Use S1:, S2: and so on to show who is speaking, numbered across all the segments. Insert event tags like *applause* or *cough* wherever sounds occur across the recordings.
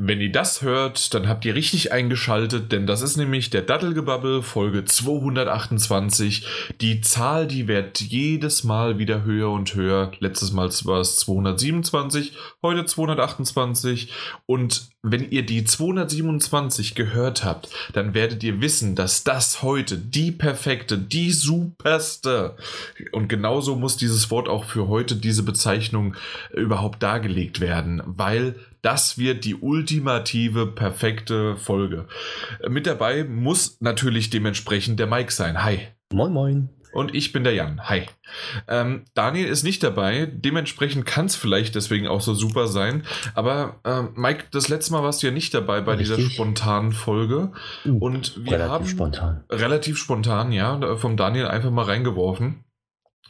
S1: Wenn ihr das hört, dann habt ihr richtig eingeschaltet, denn das ist nämlich der Dattelgebabbel Folge 228. Die Zahl, die wird jedes Mal wieder höher und höher. Letztes Mal war es 227, heute 228. Und wenn ihr die 227 gehört habt, dann werdet ihr wissen, dass das heute die perfekte, die superste und genauso muss dieses Wort auch für heute, diese Bezeichnung überhaupt dargelegt werden, weil das wird die ultimative, perfekte Folge. Mit dabei muss natürlich dementsprechend der Mike sein. Hi.
S2: Moin, moin.
S1: Und ich bin der Jan. Hi. Ähm, Daniel ist nicht dabei. Dementsprechend kann es vielleicht deswegen auch so super sein. Aber ähm, Mike, das letzte Mal warst du ja nicht dabei bei Richtig. dieser spontanen Folge.
S2: Uh, Und wir relativ haben spontan.
S1: relativ spontan, ja, vom Daniel einfach mal reingeworfen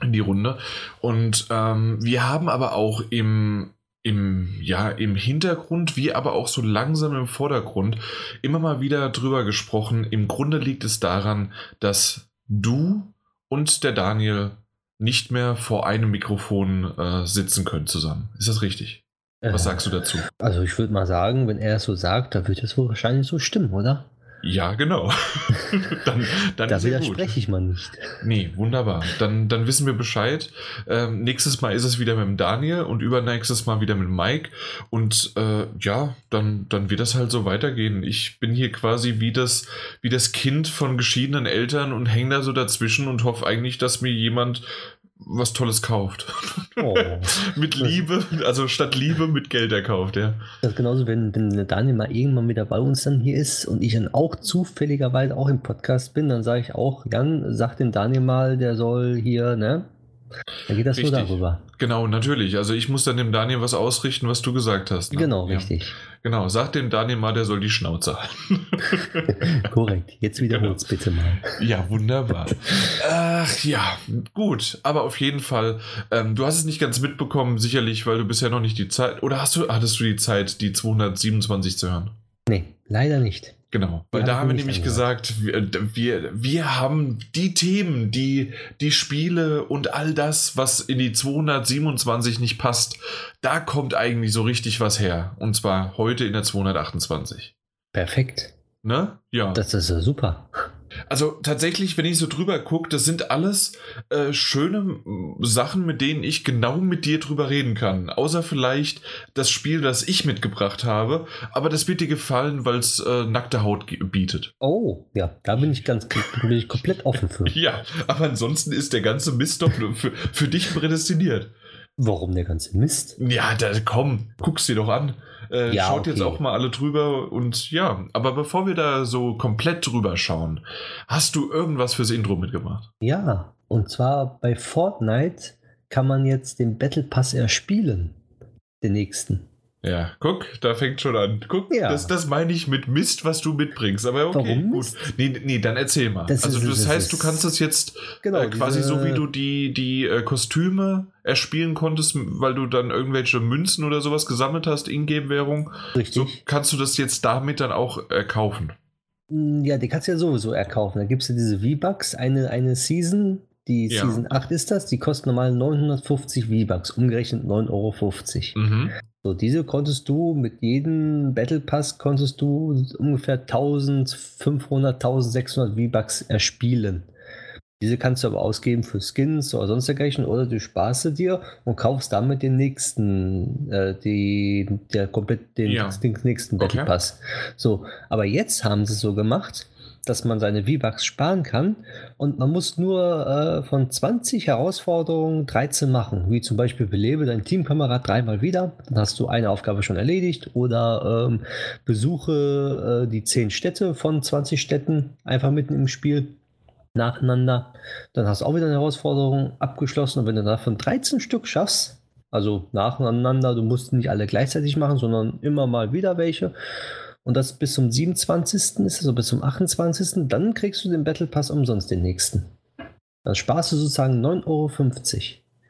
S1: in die Runde. Und ähm, wir haben aber auch im im, ja, im Hintergrund, wie aber auch so langsam im Vordergrund immer mal wieder drüber gesprochen. Im Grunde liegt es daran, dass du und der Daniel nicht mehr vor einem Mikrofon äh, sitzen können zusammen. Ist das richtig? Was äh, sagst du dazu?
S2: Also ich würde mal sagen, wenn er es so sagt, dann wird es wohl wahrscheinlich so stimmen, oder?
S1: Ja, genau. *laughs*
S2: dann, dann da widerspreche ich mal nicht.
S1: Nee, wunderbar. Dann, dann wissen wir Bescheid. Ähm, nächstes Mal ist es wieder mit dem Daniel und übernächstes Mal wieder mit Mike. Und äh, ja, dann, dann wird das halt so weitergehen. Ich bin hier quasi wie das, wie das Kind von geschiedenen Eltern und hänge da so dazwischen und hoffe eigentlich, dass mir jemand was Tolles kauft. Oh. *laughs* mit Liebe, also statt Liebe mit Geld erkauft, ja.
S2: Das ist genauso, wenn, wenn Daniel mal irgendwann wieder bei uns dann hier ist und ich dann auch zufälligerweise auch im Podcast bin, dann sage ich auch, Jan, sag den Daniel mal, der soll hier, ne? Dann geht das richtig. so darüber.
S1: Genau, natürlich. Also ich muss dann dem Daniel was ausrichten, was du gesagt hast.
S2: Ne? Genau, ja. richtig.
S1: Genau, sag dem Daniel mal, der soll die Schnauze halten. *laughs*
S2: Korrekt, jetzt wiederhol's genau. bitte mal.
S1: Ja, wunderbar. Ach ja, gut, aber auf jeden Fall, ähm, du hast es nicht ganz mitbekommen, sicherlich, weil du bisher noch nicht die Zeit, oder hast du, hattest du die Zeit, die 227 zu hören?
S2: Nee, leider nicht.
S1: Genau, weil da haben wir nämlich gesagt, wir, wir, wir haben die Themen, die, die Spiele und all das, was in die 227 nicht passt, da kommt eigentlich so richtig was her. Und zwar heute in der 228.
S2: Perfekt.
S1: Ne?
S2: Ja. Das ist ja super.
S1: Also tatsächlich, wenn ich so drüber gucke, das sind alles äh, schöne Sachen, mit denen ich genau mit dir drüber reden kann. Außer vielleicht das Spiel, das ich mitgebracht habe. Aber das wird dir gefallen, weil es äh, nackte Haut bietet.
S2: Oh, ja, da bin ich ganz bin ich komplett offen für. *laughs*
S1: ja, aber ansonsten ist der ganze Mist doch für, für dich prädestiniert.
S2: Warum der ganze Mist?
S1: Ja, da komm, guck's dir doch an. Äh, ja, schaut okay. jetzt auch mal alle drüber und ja, aber bevor wir da so komplett drüber schauen, hast du irgendwas fürs Intro mitgemacht?
S2: Ja, und zwar bei Fortnite kann man jetzt den Battle Pass erspielen. Den nächsten.
S1: Ja, guck, da fängt schon an. Guck, ja. das, das meine ich mit Mist, was du mitbringst. Aber okay, Warum gut. Nee, nee, dann erzähl mal. Das also, ist, das, das heißt, du kannst das jetzt genau, äh, quasi so, wie du die, die äh, Kostüme erspielen konntest, weil du dann irgendwelche Münzen oder sowas gesammelt hast, Ingame-Währung. Richtig. So kannst du das jetzt damit dann auch äh, kaufen.
S2: Mm, ja, die kannst du ja sowieso erkaufen. Da gibt es ja diese V-Bucks, eine, eine Season, die ja. Season 8 ist das, die kostet normal 950 V-Bucks, umgerechnet 9,50 Euro. Mhm. So, diese konntest du mit jedem Battle Pass konntest du ungefähr 1500, 1600 V-Bucks erspielen. Diese kannst du aber ausgeben für Skins oder sonst dergleichen oder du sparst dir und kaufst damit den nächsten, äh, die, der komplett den, ja. den nächsten Battle okay. Pass. So, aber jetzt haben sie es so gemacht, dass man seine V-Bucks sparen kann. Und man muss nur äh, von 20 Herausforderungen 13 machen, wie zum Beispiel belebe deinen Teamkamerad dreimal wieder, dann hast du eine Aufgabe schon erledigt. Oder ähm, besuche äh, die 10 Städte von 20 Städten einfach mitten im Spiel nacheinander, dann hast du auch wieder eine Herausforderung abgeschlossen. Und wenn du davon 13 Stück schaffst, also nacheinander, du musst nicht alle gleichzeitig machen, sondern immer mal wieder welche und das bis zum 27. ist, also bis zum 28. Dann kriegst du den Battle Pass umsonst den nächsten. Dann sparst du sozusagen 9,50 Euro.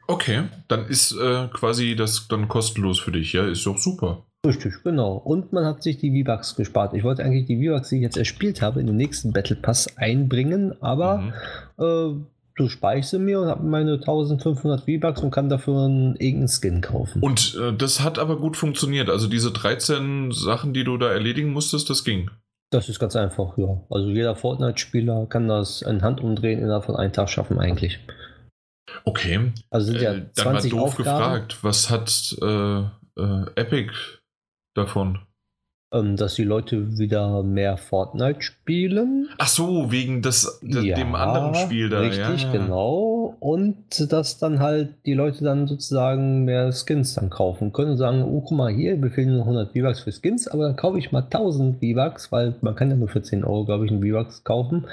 S1: Okay, dann ist äh, quasi das dann kostenlos für dich, ja? Ist doch super.
S2: Richtig, genau. Und man hat sich die V-Bucks gespart. Ich wollte eigentlich die V-Bucks, die ich jetzt erspielt habe, in den nächsten Battle Pass einbringen, aber mhm. äh, du speichst sie mir und habe meine 1500 V-Bucks und kann dafür einen irgendeinen Skin kaufen.
S1: Und äh, das hat aber gut funktioniert. Also diese 13 Sachen, die du da erledigen musstest, das ging.
S2: Das ist ganz einfach, ja. Also jeder Fortnite-Spieler kann das in Hand umdrehen innerhalb von einem Tag schaffen eigentlich.
S1: Okay.
S2: Also sind ja äh, 20 dann mal doof Aufgaben. gefragt,
S1: was hat äh, äh, Epic davon?
S2: Ähm, dass die Leute wieder mehr Fortnite spielen.
S1: Ach so, wegen des, des ja, dem anderen Spiel da.
S2: Richtig,
S1: ja.
S2: genau. Und dass dann halt die Leute dann sozusagen mehr Skins dann kaufen können und sagen, oh, guck mal hier, wir fehlen nur 100 V-Bucks für Skins, aber dann kaufe ich mal 1000 V-Bucks, weil man kann ja nur für 10 Euro, glaube ich, einen V-Bucks kaufen.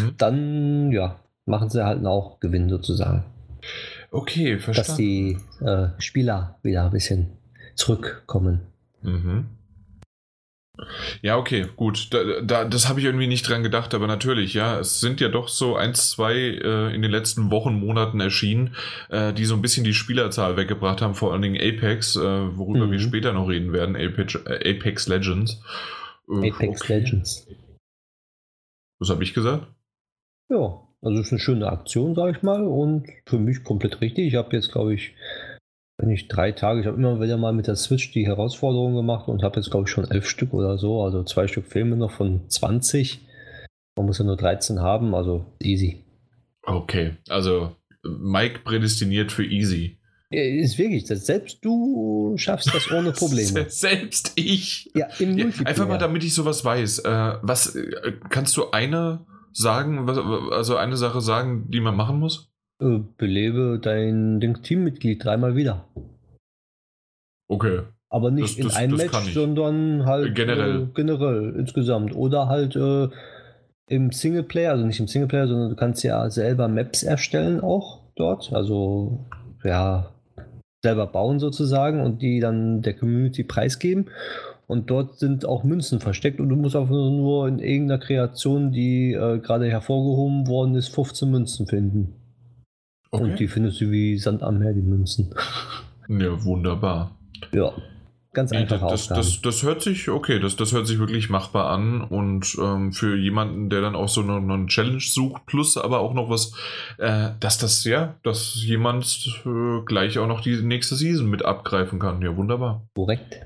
S2: Mhm. Dann, ja, machen sie halt auch Gewinn sozusagen.
S1: Okay,
S2: verstanden. Dass die äh, Spieler wieder ein bisschen zurückkommen.
S1: Mhm. Ja, okay, gut. Da, da, das habe ich irgendwie nicht dran gedacht, aber natürlich, ja, es sind ja doch so eins, zwei äh, in den letzten Wochen, Monaten erschienen, äh, die so ein bisschen die Spielerzahl weggebracht haben, vor allen Dingen Apex, äh, worüber mhm. wir später noch reden werden, Apex, äh, Apex Legends.
S2: Äh, Apex okay. Legends.
S1: Was habe ich gesagt?
S2: Ja, also es ist eine schöne Aktion, sage ich mal, und für mich komplett richtig. Ich habe jetzt, glaube ich, ich drei Tage, ich habe immer wieder mal mit der Switch die Herausforderung gemacht und habe jetzt, glaube ich, schon elf Stück oder so. Also zwei Stück Filme noch von 20. Man muss ja nur 13 haben, also easy.
S1: Okay, also Mike prädestiniert für easy.
S2: Ist wirklich, selbst du schaffst das ohne *laughs* Probleme.
S1: selbst ich.
S2: Ja,
S1: im ja, Einfach mal, damit ich sowas weiß. Äh, was äh, kannst du eine sagen, was, also eine Sache sagen, die man machen muss?
S2: Äh, belebe dein, dein Teammitglied dreimal wieder.
S1: Okay.
S2: Aber nicht das, in das, einem das Match, sondern halt
S1: generell.
S2: Äh, generell insgesamt. Oder halt äh, im Singleplayer, also nicht im Singleplayer, sondern du kannst ja selber Maps erstellen auch dort. Also ja, selber bauen sozusagen und die dann der Community preisgeben. Und dort sind auch Münzen versteckt und du musst einfach nur in irgendeiner Kreation, die äh, gerade hervorgehoben worden ist, 15 Münzen finden. Okay. Und die findest du wie Sand am Meer, die Münzen. *laughs*
S1: Ja, wunderbar.
S2: Ja, ganz einfach.
S1: Das, das, das, hört sich, okay, das, das hört sich wirklich machbar an. Und ähm, für jemanden, der dann auch so eine, eine, Challenge sucht, plus aber auch noch was, äh, dass das, ja, dass jemand äh, gleich auch noch die nächste Season mit abgreifen kann. Ja, wunderbar.
S2: Korrekt.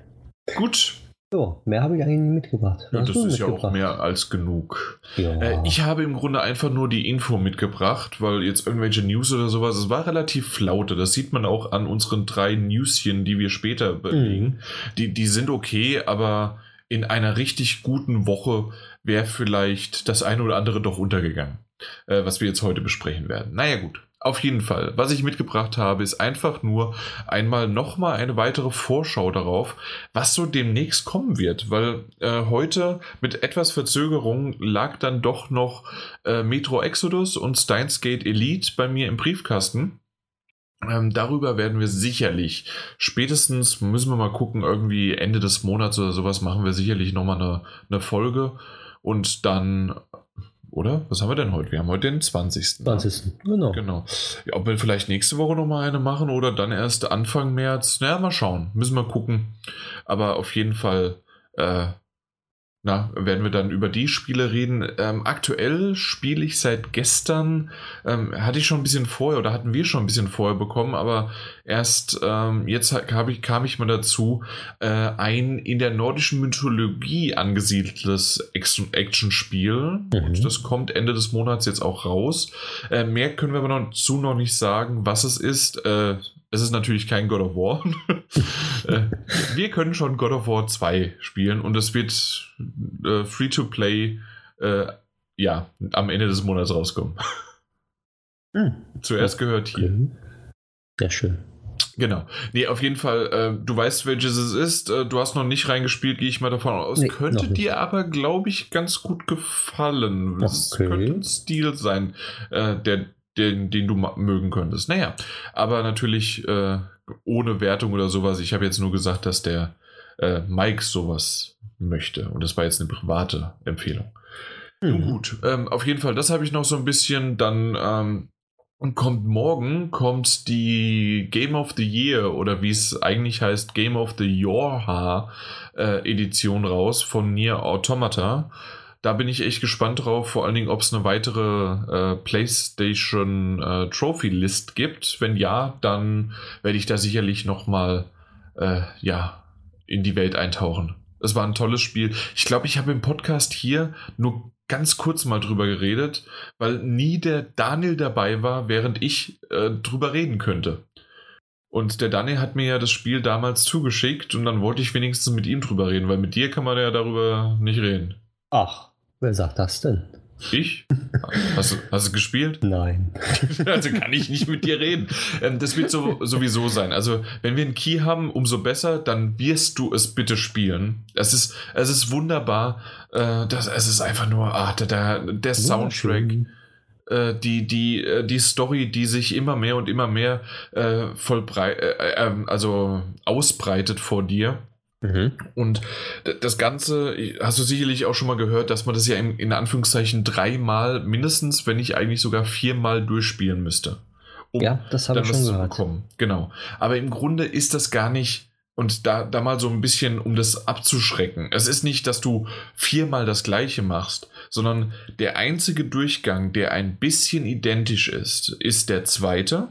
S1: Gut,
S2: so, mehr habe ich eigentlich nicht mitgebracht.
S1: Ja, das ist ja auch mehr als genug. Ja. Äh, ich habe im Grunde einfach nur die Info mitgebracht, weil jetzt irgendwelche News oder sowas, es war relativ flaute. Das sieht man auch an unseren drei Newschen, die wir später belegen. Mhm. Die, die sind okay, aber in einer richtig guten Woche wäre vielleicht das eine oder andere doch untergegangen, äh, was wir jetzt heute besprechen werden. Naja, gut. Auf jeden Fall. Was ich mitgebracht habe, ist einfach nur einmal nochmal eine weitere Vorschau darauf, was so demnächst kommen wird, weil äh, heute mit etwas Verzögerung lag dann doch noch äh, Metro Exodus und Steins Gate Elite bei mir im Briefkasten. Ähm, darüber werden wir sicherlich spätestens, müssen wir mal gucken, irgendwie Ende des Monats oder sowas machen wir sicherlich nochmal eine, eine Folge und dann oder? Was haben wir denn heute? Wir haben heute den 20.
S2: 20. Ja? Genau.
S1: genau. Ja, ob wir vielleicht nächste Woche nochmal eine machen oder dann erst Anfang März. Naja, mal schauen. Müssen wir gucken. Aber auf jeden Fall äh, na, werden wir dann über die Spiele reden. Ähm, aktuell spiele ich seit gestern, ähm, hatte ich schon ein bisschen vorher oder hatten wir schon ein bisschen vorher bekommen, aber erst ähm, jetzt ich, kam ich mal dazu, äh, ein in der nordischen Mythologie angesiedeltes Action-Spiel. Mhm. Und das kommt Ende des Monats jetzt auch raus. Äh, mehr können wir aber noch dazu noch nicht sagen, was es ist. Äh, es ist natürlich kein God of War. *laughs* Äh, wir können schon God of War 2 spielen und es wird äh, Free-to-Play äh, ja, am Ende des Monats rauskommen. Hm. Zuerst gehört hier.
S2: Sehr schön.
S1: Genau. Nee, auf jeden Fall, äh, du weißt, welches es ist. Äh, du hast noch nicht reingespielt, gehe ich mal davon aus. Nee, könnte dir aber, glaube ich, ganz gut gefallen. Es okay. könnte ein Stil sein, äh, der den, den du mögen könntest. Naja, aber natürlich äh, ohne Wertung oder sowas. Ich habe jetzt nur gesagt, dass der äh, Mike sowas möchte. Und das war jetzt eine private Empfehlung. Mhm. Gut, ähm, auf jeden Fall, das habe ich noch so ein bisschen. Dann ähm, kommt morgen kommt die Game of the Year oder wie es eigentlich heißt, Game of the Yorha äh, Edition raus von Nier Automata. da bin ich echt gespannt drauf, vor allen Dingen, ob es eine weitere äh, PlayStation äh, Trophy List gibt. Wenn ja, dann werde ich da sicherlich nochmal äh, ja, in die Welt eintauchen. Es war ein tolles Spiel. Ich glaube, ich habe im Podcast hier nur ganz kurz mal drüber geredet, weil nie der Daniel dabei war, während ich äh, drüber reden könnte. Und der Daniel hat mir ja das Spiel damals zugeschickt und dann wollte ich wenigstens mit ihm drüber reden, weil mit dir kann man ja darüber nicht reden.
S2: Ach, Wer sagt das denn?
S1: Ich? Hast du, hast du gespielt? *laughs*
S2: Nein. *laughs*
S1: Also kann ich nicht mit dir reden. Ähm, das wird so, sowieso sein. Also, wenn wir einen Key haben, umso besser, dann wirst du es bitte spielen. Es ist, es ist wunderbar. Äh, das, es ist einfach nur, ah, der, der Soundtrack. Äh, die, die, äh, die Story, die sich immer mehr und immer mehr äh, vollbrei äh, ähm, also ausbreitet vor dir. Mhm. Und das Ganze hast du sicherlich auch schon mal gehört, dass man das ja in, in Anführungszeichen dreimal mindestens, wenn nicht eigentlich sogar viermal durchspielen müsste.
S2: Um ja, das habe ich schon gehört. Bekommen.
S1: Genau. Aber im Grunde ist das gar nicht, und da, da mal so ein bisschen, um das abzuschrecken. Es ist nicht, dass du viermal das gleiche machst, sondern der einzige Durchgang, der ein bisschen identisch ist, ist der zweite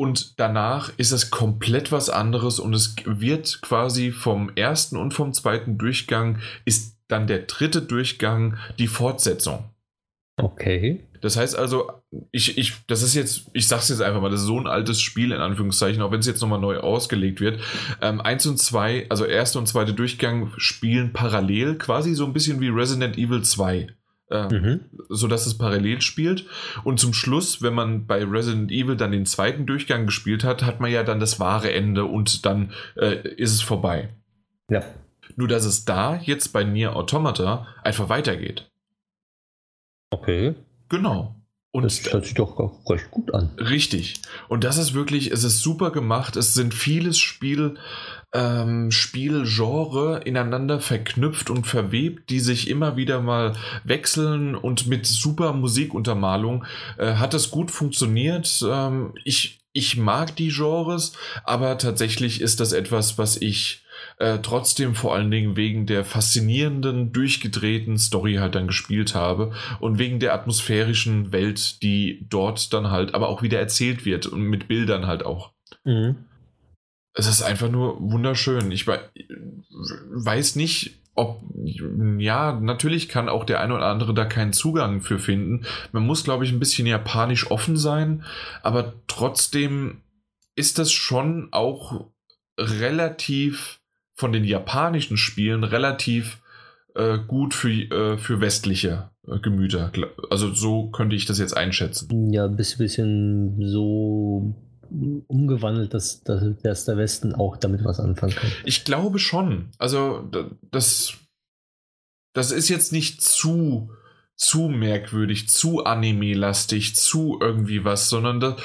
S1: und danach ist es komplett was anderes und es wird quasi vom ersten und vom zweiten Durchgang ist dann der dritte Durchgang die Fortsetzung.
S2: Okay.
S1: Das heißt also, ich, ich, das ist jetzt, ich sag's jetzt einfach mal, das ist so ein altes Spiel in Anführungszeichen, auch wenn es jetzt nochmal neu ausgelegt wird. Ähm, eins und zwei, also erster und zweiter Durchgang spielen parallel, quasi so ein bisschen wie Resident Evil 2 äh, mhm. sodass es parallel spielt. Und zum Schluss, wenn man bei Resident Evil dann den zweiten Durchgang gespielt hat, hat man ja dann das wahre Ende und dann äh, ist es vorbei.
S2: Ja.
S1: Nur, dass es da jetzt bei Nier Automata einfach weitergeht.
S2: Okay.
S1: Genau.
S2: Und das hört sich doch recht gut an.
S1: Richtig. Und das ist wirklich, es ist super gemacht. Es sind vieles Spiel, ähm, Spielgenre ineinander verknüpft und verwebt, die sich immer wieder mal wechseln und mit super Musikuntermalung äh, hat es gut funktioniert. Ähm, ich, ich mag die Genres, aber tatsächlich ist das etwas, was ich äh, trotzdem vor allen Dingen wegen der faszinierenden, durchgedrehten Story halt dann gespielt habe und wegen der atmosphärischen Welt, die dort dann halt aber auch wieder erzählt wird und mit Bildern halt auch. Mhm es ist einfach nur wunderschön. Ich weiß nicht, ob, ja, natürlich kann auch der eine oder andere da keinen Zugang für finden. Man muss, glaube ich, ein bisschen japanisch offen sein, aber trotzdem ist das schon auch relativ von den japanischen Spielen relativ äh, gut für, äh, für westliche äh, Gemüter. Also so könnte ich das jetzt einschätzen.
S2: Ja, ein bisschen so umgewandelt, dass, dass der Westen auch damit was anfangen kann.
S1: Ich glaube schon. Also das, das ist jetzt nicht zu, zu merkwürdig, zu anime-lastig, zu irgendwie was, sondern das,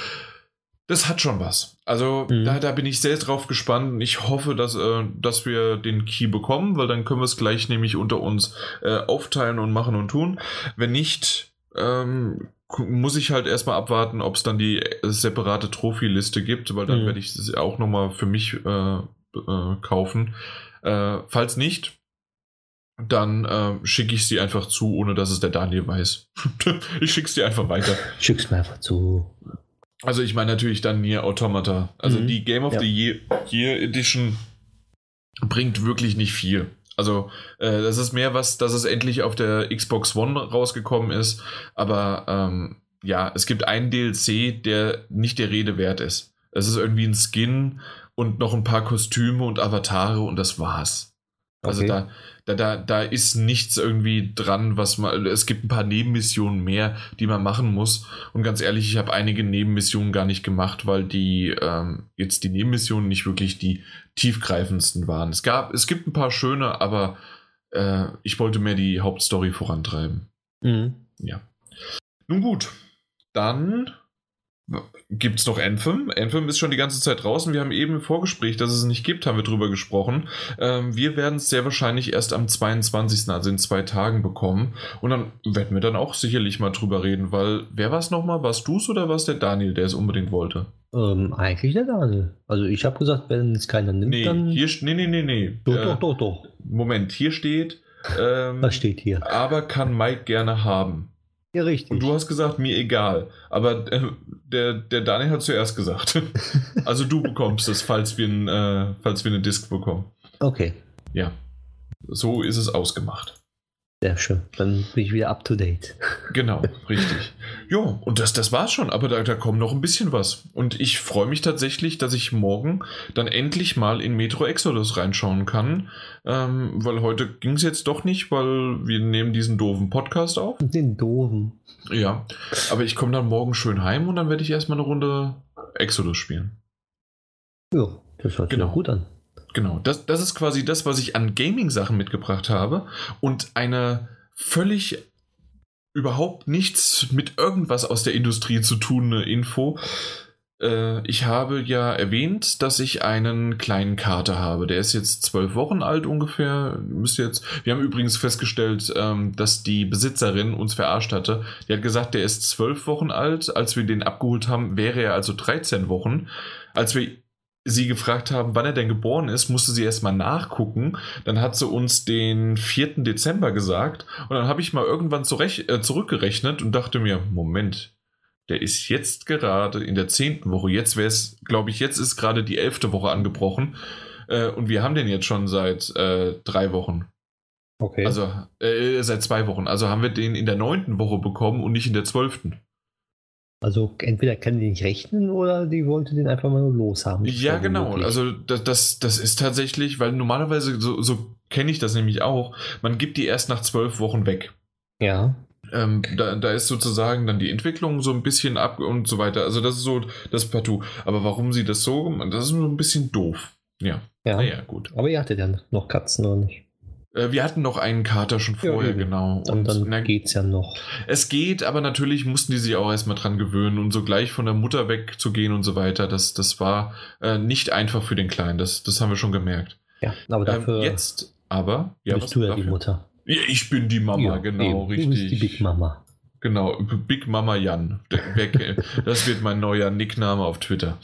S1: das hat schon was. Also mhm. da, da bin ich sehr drauf gespannt. Ich hoffe, dass, äh, dass wir den Key bekommen, weil dann können wir es gleich nämlich unter uns äh, aufteilen und machen und tun. Wenn nicht, ähm, muss ich halt erstmal abwarten, ob es dann die separate Trophy-Liste gibt, weil dann mhm. werde ich es auch nochmal für mich äh, äh, kaufen. Äh, falls nicht, dann äh, schicke ich sie einfach zu, ohne dass es der Daniel weiß. *laughs* ich schicke es dir einfach weiter.
S2: Schick's mir einfach zu.
S1: Also ich meine natürlich dann Nier Automata. Also mhm. die Game of ja. the Year, Year Edition bringt wirklich nicht viel. Also, äh, das ist mehr was, dass es endlich auf der Xbox One rausgekommen ist. Aber ähm, ja, es gibt einen DLC, der nicht der Rede wert ist. Es ist irgendwie ein Skin und noch ein paar Kostüme und Avatare und das war's. Also okay. da, da, da, da ist nichts irgendwie dran, was man. Es gibt ein paar Nebenmissionen mehr, die man machen muss. Und ganz ehrlich, ich habe einige Nebenmissionen gar nicht gemacht, weil die ähm, jetzt die Nebenmissionen nicht wirklich die tiefgreifendsten waren. Es gab, es gibt ein paar schöne, aber äh, ich wollte mehr die Hauptstory vorantreiben. Mhm. Ja. Nun gut, dann gibt es noch Anthem. Anthem ist schon die ganze Zeit draußen. Wir haben eben im Vorgespräch, dass es nicht gibt, haben wir drüber gesprochen. Ähm, wir werden es sehr wahrscheinlich erst am 22., also in zwei Tagen bekommen. Und dann werden wir dann auch sicherlich mal drüber reden, weil wer war es nochmal? Warst du es oder war es der Daniel, der es unbedingt wollte?
S2: Ähm, eigentlich der Daniel. Also ich habe gesagt, wenn es keiner nimmt,
S1: nee,
S2: dann...
S1: Hier, nee, nee, nee, nee.
S2: Doch, äh, doch, doch, doch.
S1: Moment, hier steht Ähm,
S2: Was steht hier?
S1: Aber kann Mike gerne haben.
S2: Ja, richtig.
S1: Und du hast gesagt, mir egal. Aber äh, der, der Daniel hat zuerst gesagt. *laughs* also du bekommst es, falls wir, ein, äh, falls wir eine Disc bekommen.
S2: Okay.
S1: Ja. So ist es ausgemacht.
S2: Sehr schön. Dann bin ich wieder up to date.
S1: Genau, richtig. Ja, und das, das war's schon, aber da, da kommt noch ein bisschen was. Und ich freue mich tatsächlich, dass ich morgen dann endlich mal in Metro Exodus reinschauen kann. Ähm, weil heute ging es jetzt doch nicht, weil wir nehmen diesen doofen Podcast auf.
S2: Den doofen.
S1: Ja, aber ich komme dann morgen schön heim und dann werde ich erstmal eine Runde Exodus spielen.
S2: Ja, das hört sich genau. gut an.
S1: Genau, das, das ist quasi das, was ich an Gaming-Sachen mitgebracht habe und eine völlig überhaupt nichts mit irgendwas aus der Industrie zu tun Info. Äh, ich habe ja erwähnt, dass ich einen kleinen Kater habe. Der ist jetzt zwölf Wochen alt ungefähr. Müsste jetzt. Wir haben übrigens festgestellt, ähm, dass die Besitzerin uns verarscht hatte. Die hat gesagt, der ist zwölf Wochen alt. Als wir den abgeholt haben, wäre er also 13 Wochen. Als wir sie gefragt haben, wann er denn geboren ist, musste sie erstmal nachgucken. Dann hat sie uns den 4. Dezember gesagt. Und dann habe ich mal irgendwann zurecht, äh, zurückgerechnet und dachte mir, Moment, der ist jetzt gerade in der 10. Woche. Jetzt wäre es, glaube ich, jetzt ist gerade die 11. Woche angebrochen. Äh, und wir haben den jetzt schon seit äh, drei Wochen.
S2: Okay.
S1: Also äh, seit zwei Wochen. Also haben wir den in der 9. Woche bekommen und nicht in der 12.
S2: Also entweder kann die nicht rechnen oder die wollte den einfach mal nur loshaben.
S1: Ja, genau. Möglich. Also das, das, das ist tatsächlich, weil normalerweise, so, so kenne ich das nämlich auch, man gibt die erst nach zwölf Wochen weg.
S2: Ja.
S1: Ähm, da, da ist sozusagen dann die Entwicklung so ein bisschen ab und so weiter. Also das ist so das Partout. Aber warum sie das so, das ist so ein bisschen doof. Ja.
S2: Ja. Naja, gut. Aber ihr hattet ja noch Katzen, oder nicht?
S1: Äh, wir hatten noch einen Kater schon vorher, ja, genau.
S2: Und dann, dann geht es ja noch.
S1: Es geht, aber natürlich mussten die sich auch erstmal dran gewöhnen und so gleich von der Mutter wegzugehen und so weiter. Das, das war äh, nicht einfach für den Kleinen, das, das haben wir schon gemerkt.
S2: Ja, aber ähm, dafür.
S1: Ähm, jetzt aber. Ja,
S2: bist du ja dafür? die Mutter.
S1: Ja, ich bin die Mama, ja, genau, eben. richtig. Du bist
S2: die Big Mama.
S1: Genau, Big Mama Jan. das wird mein neuer Nickname auf Twitter.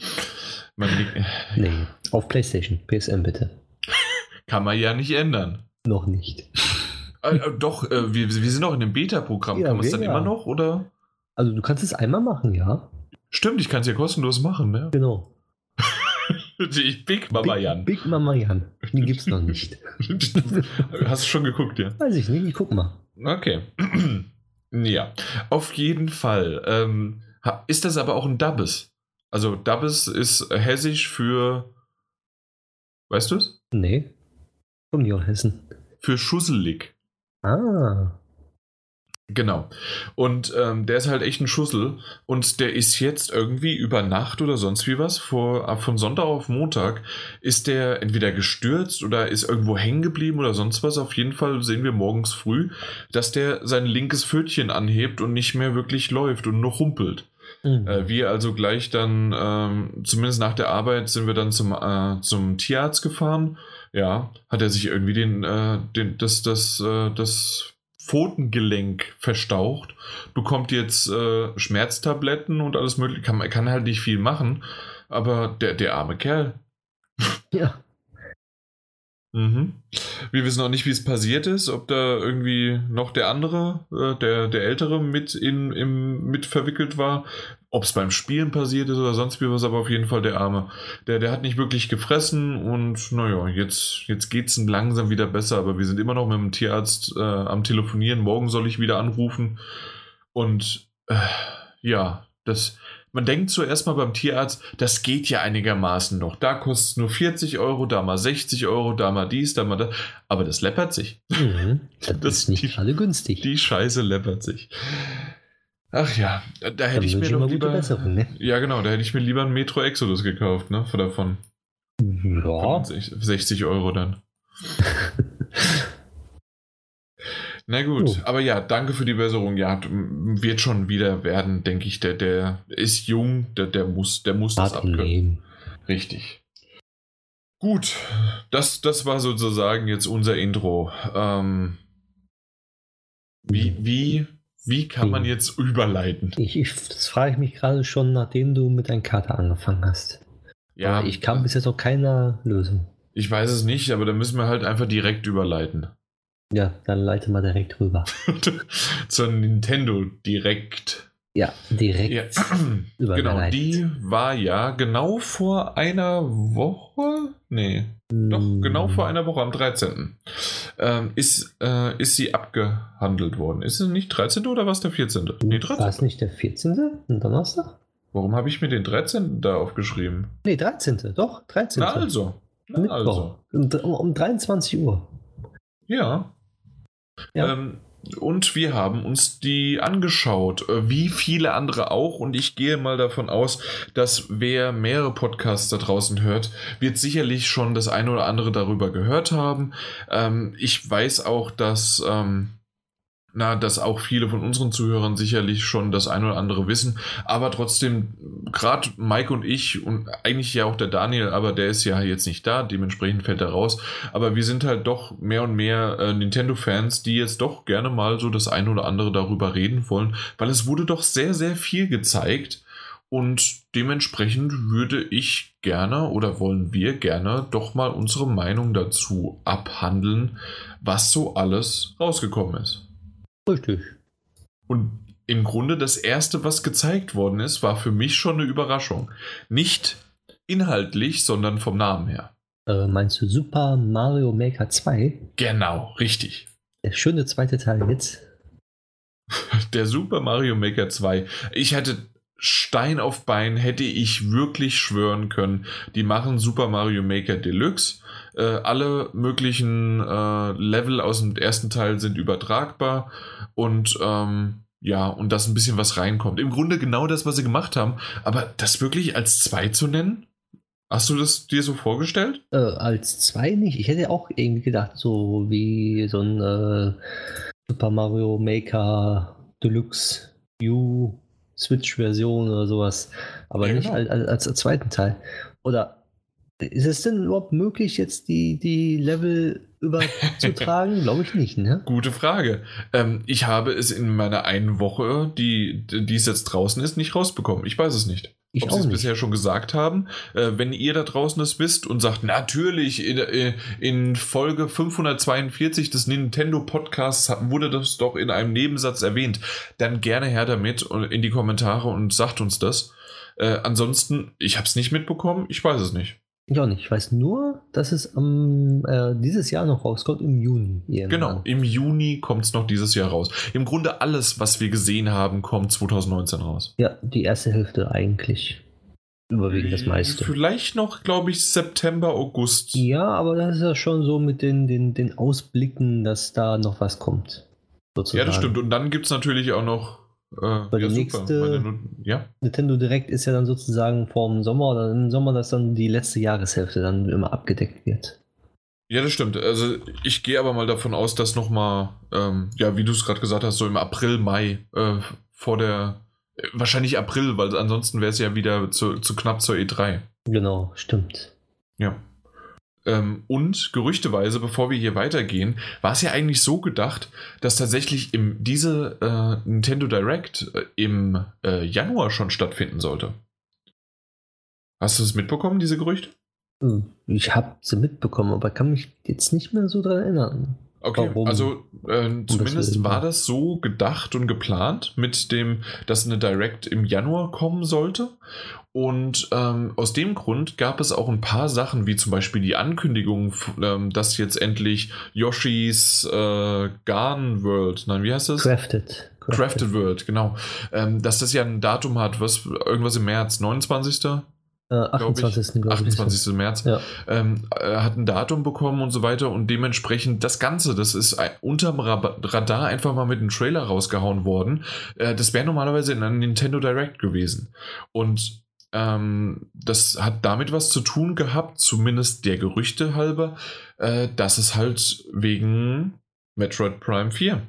S2: Nick nee, auf PlayStation, PSN bitte. *laughs*
S1: Kann man ja nicht ändern.
S2: Noch nicht.
S1: Äh, äh, doch, äh, wir, wir sind noch in dem Beta-Programm. Ja, Kann man es dann ja. immer noch, oder?
S2: Also du kannst es einmal machen, ja.
S1: Stimmt, ich kann es ja kostenlos machen, ne?
S2: Genau. *laughs*
S1: Die Big Mama
S2: Big,
S1: Jan.
S2: Big Mama Jan. Die *laughs* gibt's noch nicht.
S1: Hast du schon geguckt, ja?
S2: Weiß ich nicht, ich guck mal.
S1: Okay. *clears throat* ja, auf jeden Fall. Ähm, ist das aber auch ein Dubbes? Also Dubbes ist hessisch für... Weißt du es?
S2: Nee. Komm nicht aus Hessen.
S1: Für Schusselig.
S2: Ah.
S1: Genau. Und ähm, der ist halt echt ein Schussel. Und der ist jetzt irgendwie über Nacht oder sonst wie was, vor, von Sonntag auf Montag, ist der entweder gestürzt oder ist irgendwo hängen geblieben oder sonst was. Auf jeden Fall sehen wir morgens früh, dass der sein linkes Pfötchen anhebt und nicht mehr wirklich läuft und nur humpelt. Mhm. Äh, wir also gleich dann, ähm, zumindest nach der Arbeit, sind wir dann zum, äh, zum Tierarzt gefahren ja, hat er sich irgendwie den, äh, den, das, das, äh, das Pfotengelenk verstaucht, bekommt jetzt äh, Schmerztabletten und alles mögliche. Kann, kann halt nicht viel machen, aber der, der arme Kerl.
S2: Ja.
S1: Mhm. Wir wissen auch nicht, wie es passiert ist, ob da irgendwie noch der andere, äh, der, der Ältere mit, in, im, mit verwickelt war. Ob es beim Spielen passiert ist oder sonst wie was, aber auf jeden Fall der Arme. Der, der hat nicht wirklich gefressen und naja, jetzt, jetzt geht es ihm langsam wieder besser, aber wir sind immer noch mit dem Tierarzt äh, am Telefonieren. Morgen soll ich wieder anrufen. Und äh, ja, das, man denkt zuerst mal beim Tierarzt, das geht ja einigermaßen noch. Da kostet es nur 40 Euro, da mal 60 Euro, da mal dies, da mal das. Aber das läppert sich.
S2: Mhm, *laughs* das, das, ist nicht die, alle günstig.
S1: Die Scheiße läppert sich. Ach ja, da hätte ich mir doch lieber.
S2: Ne?
S1: Ja, genau, da hätte ich mir lieber ein Metro Exodus gekauft, ne? Davon.
S2: Ja.
S1: 60 Euro dann. *laughs* Na gut, oh. aber ja, danke für die Besserung. Ja, wird schon wieder werden, denke ich. Der, der ist jung, der, der muss, der muss das abkönnen. Richtig. Gut, das, das war sozusagen jetzt unser Intro. Ähm, wie, wie, wie kann man jetzt überleiten?
S2: Ich, ich, das frage ich mich gerade schon, nachdem du mit deinem Kater angefangen hast. Ja. Aber ich kam bis jetzt auch keiner Lösung.
S1: Ich weiß es nicht, aber da müssen wir halt einfach direkt überleiten.
S2: Ja, dann leite mal direkt rüber. *laughs*
S1: Zur Nintendo Direkt.
S2: Ja, direkt. Ja. *clears throat*
S1: genau, die war ja genau vor einer Woche. Nee, mm. doch, genau vor einer Woche, am 13. Ähm, ist, äh, ist sie abgehandelt worden. Ist es nicht 13. oder was der 14.?
S2: Nee, 13. War es nicht der 14. Ein Donnerstag?
S1: Warum habe ich mir den 13. da aufgeschrieben?
S2: Nee, 13. Doch, 13.
S1: Na also. Na also.
S2: Um, um 23 Uhr.
S1: Ja. Ja. Ähm, und wir haben uns die angeschaut, äh, wie viele andere auch. Und ich gehe mal davon aus, dass wer mehrere Podcasts da draußen hört, wird sicherlich schon das eine oder andere darüber gehört haben. Ähm, ich weiß auch, dass ähm, na, dass auch viele von unseren Zuhörern sicherlich schon das ein oder andere wissen, aber trotzdem, gerade Mike und ich und eigentlich ja auch der Daniel, aber der ist ja jetzt nicht da, dementsprechend fällt er raus, aber wir sind halt doch mehr und mehr äh, Nintendo-Fans, die jetzt doch gerne mal so das ein oder andere darüber reden wollen, weil es wurde doch sehr, sehr viel gezeigt und dementsprechend würde ich gerne oder wollen wir gerne doch mal unsere Meinung dazu abhandeln, was so alles rausgekommen ist.
S2: Richtig.
S1: Und im Grunde das erste, was gezeigt worden ist, war für mich schon eine Überraschung. Nicht inhaltlich, sondern vom Namen her.
S2: Äh, meinst du Super Mario Maker 2?
S1: Genau, richtig.
S2: Der schöne zweite Teil jetzt. *laughs*
S1: Der Super Mario Maker 2. Ich hatte Stein auf Bein, hätte ich wirklich schwören können. Die machen Super Mario Maker Deluxe äh, alle möglichen äh, Level aus dem ersten Teil sind übertragbar und ähm, ja, und dass ein bisschen was reinkommt. Im Grunde genau das, was sie gemacht haben, aber das wirklich als zwei zu nennen? Hast du das dir so vorgestellt?
S2: Äh, als zwei nicht. Ich hätte auch irgendwie gedacht, so wie so ein äh, Super Mario Maker Deluxe U Switch-Version oder sowas. Aber ja, nicht genau. als, als, zweiten Teil. Oder ist es denn überhaupt möglich, jetzt die, die Level überzutragen? *laughs* Glaube ich nicht, ne?
S1: Gute Frage. Ähm, ich habe es in meiner einen Woche, die, die es jetzt draußen ist, nicht rausbekommen. Ich weiß es nicht. Ich Ob sie es bisher schon gesagt haben. Äh, wenn ihr da draußen es wisst und sagt, natürlich, in, äh, in, Folge 542 des Nintendo Podcasts wurde das doch in einem Nebensatz erwähnt, dann gerne her damit in die Kommentare und sagt uns das. Äh, ansonsten, ich habe es nicht mitbekommen, ich weiß es nicht.
S2: Ich auch nicht. Ich weiß nur, dass es am, äh, dieses Jahr noch rauskommt, im Juni.
S1: Irgendwann. Genau, im Juni kommt es noch dieses Jahr raus. Im Grunde alles, was wir gesehen haben, kommt 2019 raus.
S2: Ja, die erste Hälfte eigentlich. Überwiegend das meiste.
S1: Vielleicht noch, glaube ich, September, August.
S2: Ja, aber das ist ja schon so mit den, den, den Ausblicken, dass da noch was kommt.
S1: Sozusagen. Ja, das stimmt. Und dann gibt es natürlich auch noch
S2: äh, Weil ja, die nächste ja. Nintendo Direct ist ja dann sozusagen vorm Sommer oder im Sommer, dass dann die letzte Jahreshälfte dann immer abgedeckt wird.
S1: Ja, das stimmt. Also ich gehe aber mal davon aus, dass nochmal, ähm, ja, wie du es gerade gesagt hast, so im April, Mai äh, vor der, äh, wahrscheinlich April, weil ansonsten wäre es ja wieder zu, zu knapp zur E3.
S2: Genau, stimmt.
S1: Ja. Ähm, und gerüchteweise, bevor wir hier weitergehen, war es ja eigentlich so gedacht, dass tatsächlich im, diese äh, Nintendo Direct äh, im äh, Januar schon stattfinden sollte. Hast du es mitbekommen, diese Gerüchte?
S2: Hm, ich habe sie mitbekommen, aber kann mich jetzt nicht mehr so daran erinnern.
S1: Okay, Warum? also äh, zumindest war das so gedacht und geplant mit dem, dass eine Direct im Januar kommen sollte. Und ähm, aus dem Grund gab es auch ein paar Sachen, wie zum Beispiel die Ankündigung, ähm, dass jetzt endlich Yoshis äh, Garn World, nein, wie heißt das?
S2: Crafted.
S1: Crafted, Crafted World, genau. Ähm, dass das ja ein Datum hat, was irgendwas im März, 29.
S2: 28.
S1: Glaub 28. März, ja. ähm, äh, hat ein Datum bekommen und so weiter und dementsprechend das Ganze, das ist unterm Radar einfach mal mit einem Trailer rausgehauen worden. Äh, das wäre normalerweise in einem Nintendo Direct gewesen. Und ähm, das hat damit was zu tun gehabt, zumindest der Gerüchte halber, äh, dass es halt wegen Metroid Prime 4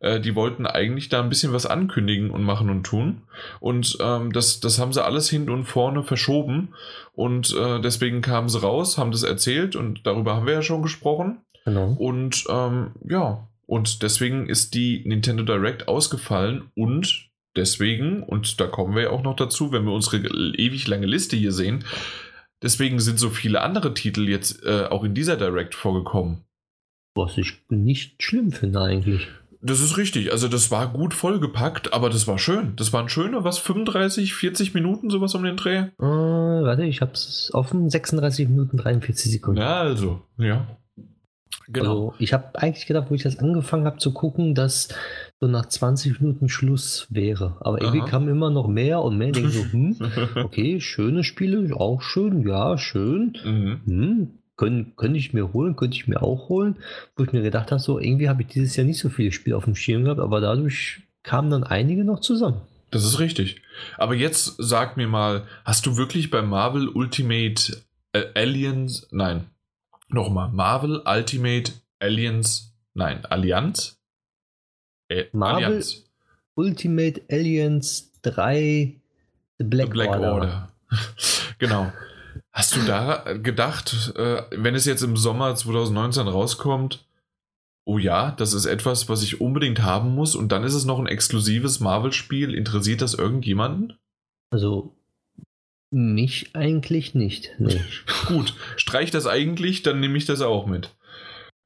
S1: äh, die wollten eigentlich da ein bisschen was ankündigen und machen und tun. Und ähm, das, das haben sie alles hinten und vorne verschoben. Und äh, deswegen kamen sie raus, haben das erzählt und darüber haben wir ja schon gesprochen.
S2: Genau.
S1: Und ähm, ja, und deswegen ist die Nintendo Direct ausgefallen und deswegen, und da kommen wir ja auch noch dazu, wenn wir unsere ewig lange Liste hier sehen, deswegen sind so viele andere Titel jetzt äh, auch in dieser Direct vorgekommen.
S2: Was ich nicht schlimm finde eigentlich.
S1: Das ist richtig. Also das war gut vollgepackt, aber das war schön. Das waren schöne, was, 35, 40 Minuten, sowas um den Dreh?
S2: Äh, warte, ich hab's offen, 36 Minuten, 43 Sekunden.
S1: Ja, also, ja.
S2: Genau. Also ich habe eigentlich gedacht, wo ich das angefangen habe zu gucken, dass so nach 20 Minuten Schluss wäre. Aber irgendwie Aha. kam immer noch mehr und mehr. Ich denke so, hm, *laughs* okay, schöne Spiele, auch schön, ja, schön. Mhm. Hm, können, könnte ich mir holen, könnte ich mir auch holen. Wo ich mir gedacht habe, so irgendwie habe ich dieses Jahr nicht so viele Spiele auf dem Schirm gehabt, aber dadurch kamen dann einige noch zusammen.
S1: Das ist richtig. Aber jetzt sag mir mal, hast du wirklich bei Marvel Ultimate äh, Aliens, nein, nochmal, Marvel Ultimate Aliens, nein, Allianz?
S2: Äh, Marvel Allianz. Ultimate Aliens 3
S1: The Black, The Black Order. Order. *laughs* genau. Hast du da gedacht, äh, wenn es jetzt im Sommer 2019 rauskommt, oh ja, das ist etwas, was ich unbedingt haben muss und dann ist es noch ein exklusives Marvel-Spiel, interessiert das irgendjemanden?
S2: Also mich eigentlich nicht. Nee. *laughs*
S1: Gut, streich das eigentlich, dann nehme ich das auch mit.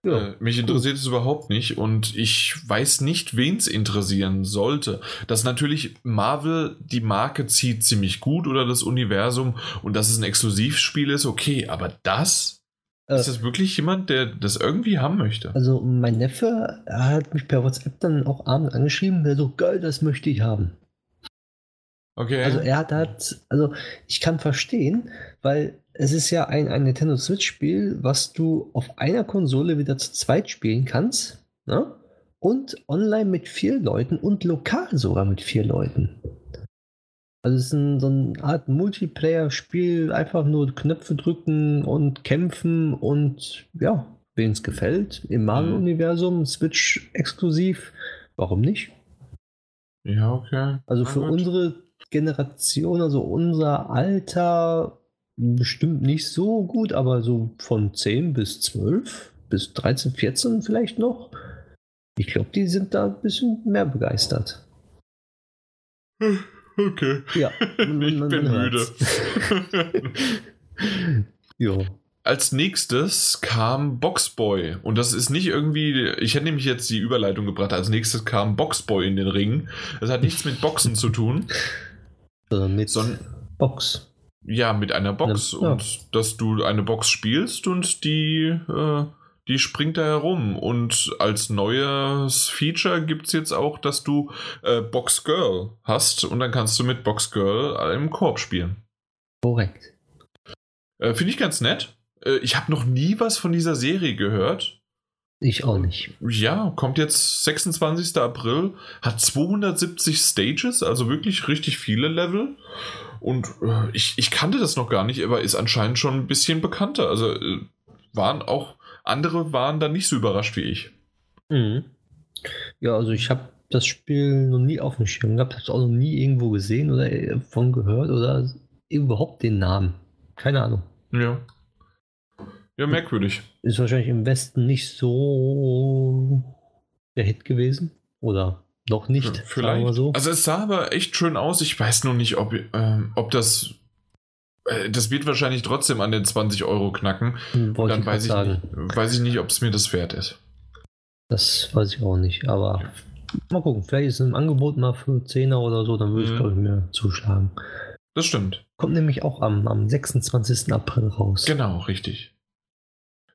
S1: Ja, äh, mich interessiert es überhaupt nicht und ich weiß nicht, wen es interessieren sollte. Dass natürlich Marvel die Marke zieht ziemlich gut oder das Universum und dass es ein Exklusivspiel ist, okay, aber das äh, ist das wirklich jemand, der das irgendwie haben möchte?
S2: Also mein Neffe hat mich per WhatsApp dann auch abends angeschrieben, der so geil, das möchte ich haben. Okay. Also er hat, hat, also ich kann verstehen, weil es ist ja ein, ein Nintendo Switch-Spiel, was du auf einer Konsole wieder zu zweit spielen kannst. Ne? Und online mit vier Leuten und lokal sogar mit vier Leuten. Also es ist ein, so eine Art Multiplayer-Spiel, einfach nur Knöpfe drücken und kämpfen und ja, wen es gefällt, im Mario-Universum, Switch exklusiv, warum nicht?
S1: Ja, okay.
S2: Also für unsere Generation, also unser Alter, bestimmt nicht so gut, aber so von 10 bis 12 bis 13, 14 vielleicht noch. Ich glaube, die sind da ein bisschen mehr begeistert. *laughs*
S1: Okay.
S2: Ja, *laughs*
S1: man, ich man, bin man müde. *laughs*
S2: ja.
S1: Als nächstes kam Boxboy. Und das ist nicht irgendwie. Ich hätte nämlich jetzt die Überleitung gebracht. Als nächstes kam Boxboy in den Ring. Das hat nichts mit Boxen zu tun.
S2: Sondern mit Son Box.
S1: Ja, mit einer Box. Ja. Und dass du eine Box spielst und die, äh, die springt da herum. Und als neues Feature gibt es jetzt auch, dass du äh, Box Girl hast und dann kannst du mit Box Girl im Korb spielen.
S2: Korrekt.
S1: Äh, Finde ich ganz nett. Äh, ich habe noch nie was von dieser Serie gehört.
S2: Ich auch nicht.
S1: Ja, kommt jetzt 26. April, hat 270 Stages, also wirklich richtig viele Level. Und äh, ich, ich kannte das noch gar nicht, aber ist anscheinend schon ein bisschen bekannter. Also äh, waren auch andere waren da nicht so überrascht wie ich.
S2: Mhm. Ja, also ich habe das Spiel noch nie auf dem Schirm gehabt, habe es auch noch nie irgendwo gesehen oder von gehört oder überhaupt den Namen. Keine Ahnung.
S1: Ja. Ja, merkwürdig.
S2: Ist wahrscheinlich im Westen nicht so der Hit gewesen. Oder noch nicht,
S1: ja, vielleicht. So. Also es sah aber echt schön aus. Ich weiß nur nicht, ob, äh, ob das. Äh, das wird wahrscheinlich trotzdem an den 20 Euro knacken. Hm, dann weiß, ich nicht, weiß ich nicht, ob es mir das wert ist.
S2: Das weiß ich auch nicht, aber mal gucken. Vielleicht ist es ein Angebot mal für 10er oder so, dann würde ich, glaube ich, mir zuschlagen.
S1: Das stimmt.
S2: Kommt nämlich auch am, am 26. April raus.
S1: Genau, richtig.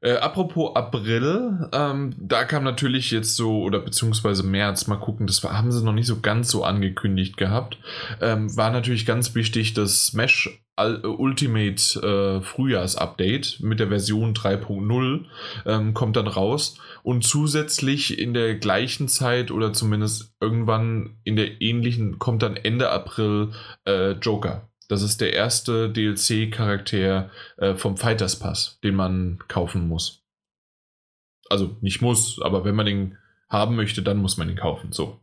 S1: Äh, apropos April, ähm, da kam natürlich jetzt so, oder beziehungsweise März, mal gucken, das war, haben sie noch nicht so ganz so angekündigt gehabt. Ähm, war natürlich ganz wichtig, das Smash Ultimate äh, Frühjahrs-Update mit der Version 3.0 ähm, kommt dann raus und zusätzlich in der gleichen Zeit oder zumindest irgendwann in der ähnlichen kommt dann Ende April äh, Joker. Das ist der erste DLC-Charakter äh, vom Fighters Pass, den man kaufen muss. Also nicht muss, aber wenn man den haben möchte, dann muss man ihn kaufen. So.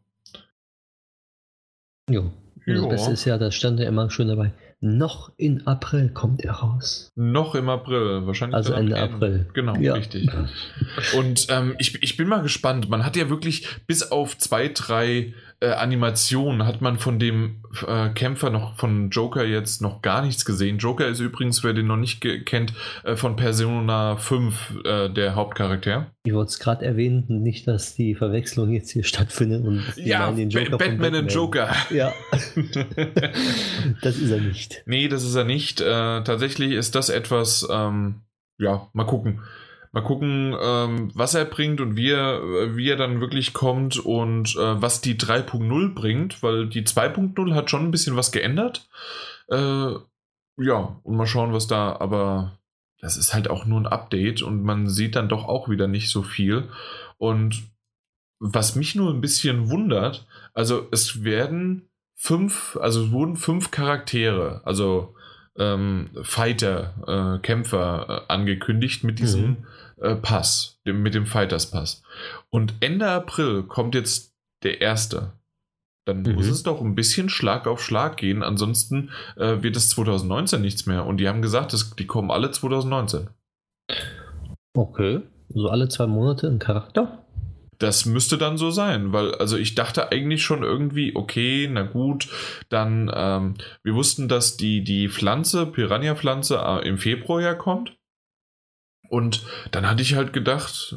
S2: Jo. Das Beste ist ja, das stand ja immer schön dabei. Noch in April kommt er raus.
S1: Noch im April, wahrscheinlich.
S2: Also Ende April.
S1: Genau, ja. richtig. Und ähm, ich, ich bin mal gespannt. Man hat ja wirklich bis auf zwei, drei äh, Animation hat man von dem äh, Kämpfer noch, von Joker jetzt noch gar nichts gesehen. Joker ist übrigens, wer den noch nicht kennt, äh, von Persona 5 äh, der Hauptcharakter.
S2: Ich wollte es gerade erwähnen, nicht, dass die Verwechslung jetzt hier stattfindet. Und
S1: ja, den Joker ba Batman, Batman und Joker.
S2: Ja, *laughs* das ist er nicht.
S1: Nee, das ist er nicht. Äh, tatsächlich ist das etwas, ähm, ja, mal gucken. Mal gucken, ähm, was er bringt und wie er, wie er dann wirklich kommt und äh, was die 3.0 bringt, weil die 2.0 hat schon ein bisschen was geändert. Äh, ja, und mal schauen, was da, aber das ist halt auch nur ein Update und man sieht dann doch auch wieder nicht so viel. Und was mich nur ein bisschen wundert, also es werden fünf, also es wurden fünf Charaktere, also ähm, Fighter, äh, Kämpfer äh, angekündigt mit diesem mhm. Äh, Pass, dem, mit dem Fighters Pass. Und Ende April kommt jetzt der erste. Dann mhm. muss es doch ein bisschen Schlag auf Schlag gehen, ansonsten äh, wird es 2019 nichts mehr. Und die haben gesagt, das, die kommen alle 2019.
S2: Okay, so alle zwei Monate ein Charakter?
S1: Das müsste dann so sein, weil, also ich dachte eigentlich schon irgendwie, okay, na gut, dann, ähm, wir wussten, dass die, die Pflanze, Piranha-Pflanze äh, im Februar ja kommt. Und dann hatte ich halt gedacht,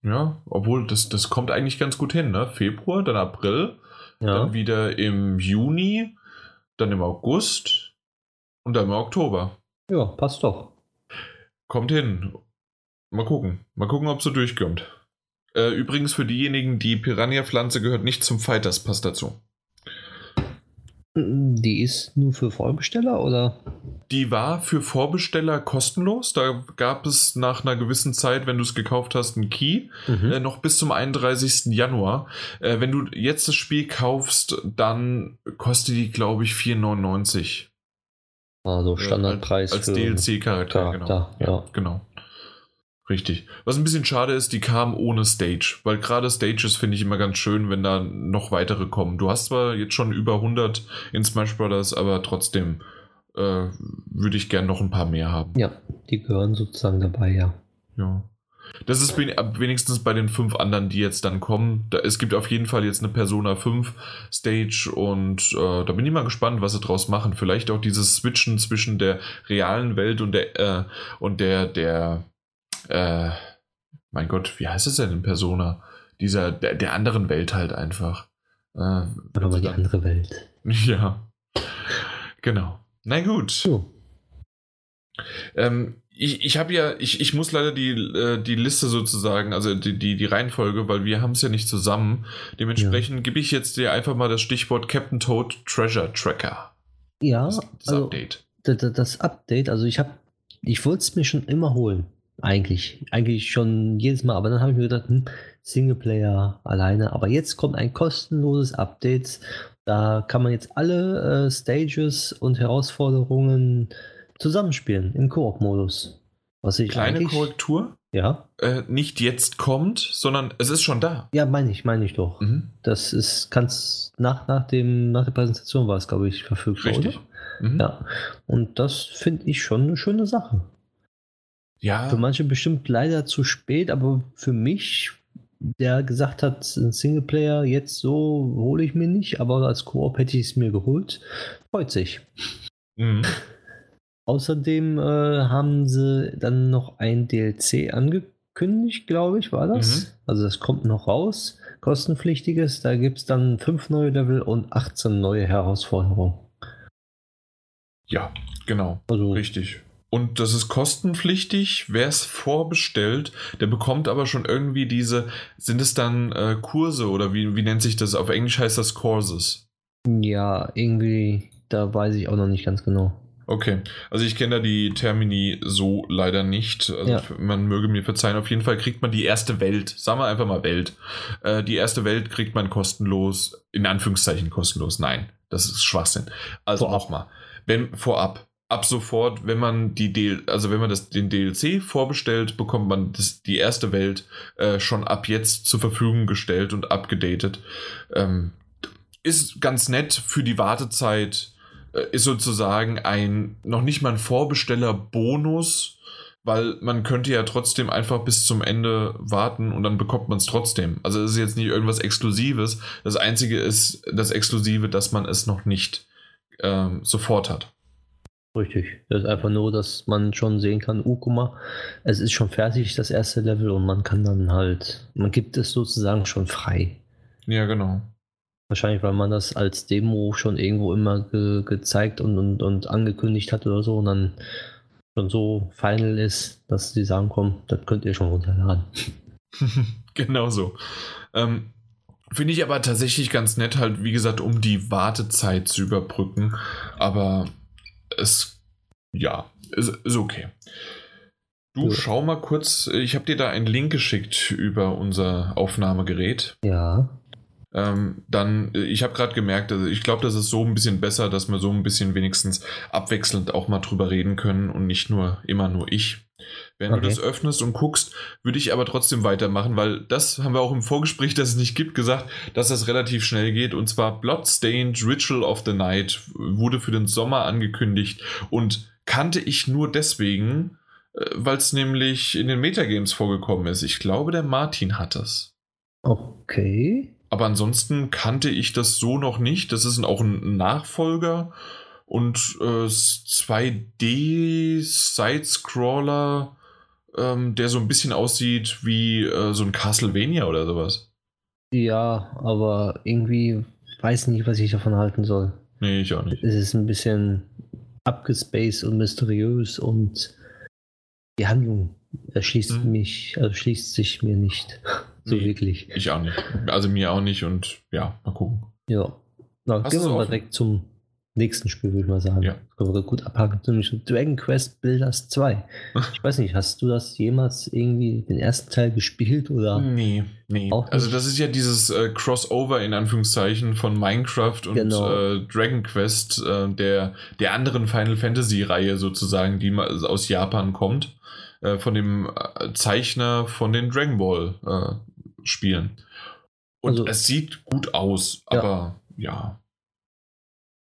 S1: ja, obwohl das, das kommt eigentlich ganz gut hin, ne? Februar, dann April, ja. dann wieder im Juni, dann im August und dann im Oktober.
S2: Ja, passt doch.
S1: Kommt hin. Mal gucken. Mal gucken, ob so durchkommt. Äh, übrigens für diejenigen, die Piranha-Pflanze gehört nicht zum Fighters Pass dazu.
S2: Die ist nur für Vorbesteller oder?
S1: Die war für Vorbesteller kostenlos. Da gab es nach einer gewissen Zeit, wenn du es gekauft hast, einen Key. Mhm. Äh, noch bis zum 31. Januar. Äh, wenn du jetzt das Spiel kaufst, dann kostet die, glaube ich, 4,99.
S2: Also Standardpreis.
S1: Als, als DLC-Charakter, genau. Ja, ja, genau. Richtig. Was ein bisschen schade ist, die kam ohne Stage, weil gerade Stages finde ich immer ganz schön, wenn da noch weitere kommen. Du hast zwar jetzt schon über 100 in Smash Brothers, aber trotzdem äh, würde ich gern noch ein paar mehr haben.
S2: Ja, die gehören sozusagen dabei, ja.
S1: Ja. Das ist wenigstens bei den fünf anderen, die jetzt dann kommen. Da, es gibt auf jeden Fall jetzt eine Persona 5 Stage und äh, da bin ich mal gespannt, was sie draus machen. Vielleicht auch dieses Switchen zwischen der realen Welt und der äh, und der, der äh, mein Gott, wie heißt es denn in Persona? Dieser, der, der anderen Welt halt einfach.
S2: Äh, Aber die andere Welt. *laughs*
S1: Ja. Genau. Na gut. So. Ähm, ich, ich habe ja, ich, ich muss leider die, äh, die Liste sozusagen, also die, die, die Reihenfolge, weil wir haben es ja nicht zusammen. Dementsprechend ja. gebe ich jetzt dir einfach mal das Stichwort Captain Toad Treasure Tracker.
S2: Ja, das, das also, Update. Das, das Update, also ich habe, ich wollte es mir schon immer holen. Eigentlich, eigentlich schon jedes Mal, aber dann habe ich mir gedacht, hm, Singleplayer alleine. Aber jetzt kommt ein kostenloses Update. Da kann man jetzt alle äh, Stages und Herausforderungen zusammenspielen im Koop-Modus.
S1: Was ich Kleine Korrektur?
S2: Ja.
S1: Äh, nicht jetzt kommt, sondern es ist schon da.
S2: Ja, meine ich, meine ich doch. Mhm. Das ist ganz nach, nach, dem, nach der Präsentation war es, glaube ich, verfügbar. Richtig. Mhm. Ja. Und das finde ich schon eine schöne Sache. Ja. Für manche bestimmt leider zu spät, aber für mich, der gesagt hat, ein Singleplayer jetzt so hole ich mir nicht, aber als Koop hätte ich es mir geholt, freut sich. Mhm. *laughs* Außerdem äh, haben sie dann noch ein DLC angekündigt, glaube ich, war das. Mhm. Also das kommt noch raus, kostenpflichtiges. Da gibt es dann fünf neue Level und 18 neue Herausforderungen.
S1: Ja, genau. Also, Richtig. Und das ist kostenpflichtig. Wer es vorbestellt, der bekommt aber schon irgendwie diese, sind es dann äh, Kurse oder wie, wie nennt sich das? Auf Englisch heißt das Courses.
S2: Ja, irgendwie, da weiß ich auch noch nicht ganz genau.
S1: Okay, also ich kenne da die Termini so leider nicht. Also ja. Man möge mir verzeihen. Auf jeden Fall kriegt man die erste Welt, sagen wir einfach mal Welt. Äh, die erste Welt kriegt man kostenlos, in Anführungszeichen kostenlos. Nein, das ist Schwachsinn. Also nochmal, wenn vorab, ab sofort, wenn man die DL also wenn man das, den DLC vorbestellt, bekommt man das, die erste Welt äh, schon ab jetzt zur Verfügung gestellt und abgedatet. Ähm, ist ganz nett für die Wartezeit, äh, ist sozusagen ein noch nicht mal ein Vorbesteller-Bonus, weil man könnte ja trotzdem einfach bis zum Ende warten und dann bekommt man es trotzdem. Also es ist jetzt nicht irgendwas Exklusives. Das Einzige ist das Exklusive, dass man es noch nicht ähm, sofort hat.
S2: Richtig. Das ist einfach nur, dass man schon sehen kann, oh, guck mal, es ist schon fertig, das erste Level, und man kann dann halt, man gibt es sozusagen schon frei.
S1: Ja, genau.
S2: Wahrscheinlich, weil man das als Demo schon irgendwo immer ge gezeigt und, und, und angekündigt hat oder so und dann schon so final ist, dass sie sagen, komm, das könnt ihr schon runterladen. *laughs*
S1: genau so. Ähm, Finde ich aber tatsächlich ganz nett, halt, wie gesagt, um die Wartezeit zu überbrücken. Aber es, ja, ist, ist okay. Du, ja. schau mal kurz, ich habe dir da einen Link geschickt über unser Aufnahmegerät.
S2: Ja.
S1: Ähm, dann, ich habe gerade gemerkt, also ich glaube, das ist so ein bisschen besser, dass wir so ein bisschen wenigstens abwechselnd auch mal drüber reden können und nicht nur immer nur ich. Wenn okay. du das öffnest und guckst, würde ich aber trotzdem weitermachen, weil das haben wir auch im Vorgespräch, das es nicht gibt, gesagt, dass das relativ schnell geht. Und zwar Bloodstained Ritual of the Night wurde für den Sommer angekündigt und kannte ich nur deswegen, äh, weil es nämlich in den Metagames vorgekommen ist. Ich glaube, der Martin hat es.
S2: Okay.
S1: Aber ansonsten kannte ich das so noch nicht. Das ist auch ein Nachfolger und äh, 2D-Side-Scroller, ähm, der so ein bisschen aussieht wie äh, so ein Castlevania oder sowas.
S2: Ja, aber irgendwie weiß nicht, was ich davon halten soll.
S1: Nee, ich auch nicht.
S2: Es ist ein bisschen abgespaced und mysteriös und die Handlung erschließt hm. mich, erschließt sich mir nicht. *laughs* so nee, wirklich.
S1: Ich auch nicht. Also mir auch nicht und ja, mal gucken.
S2: Ja. Na, gehen wir mal direkt zum nächsten Spiel, würde ich mal sagen. Ja. können wir gut abhaken, nämlich Dragon Quest Builders 2. Ich weiß nicht, hast du das jemals irgendwie den ersten Teil gespielt oder?
S1: Nee, nee. Also das ist ja dieses äh, Crossover in Anführungszeichen von Minecraft und genau. äh, Dragon Quest, äh, der, der anderen Final Fantasy Reihe sozusagen, die aus Japan kommt, äh, von dem äh, Zeichner von den Dragon Ball äh, Spielen. Und also, es sieht gut aus, aber ja.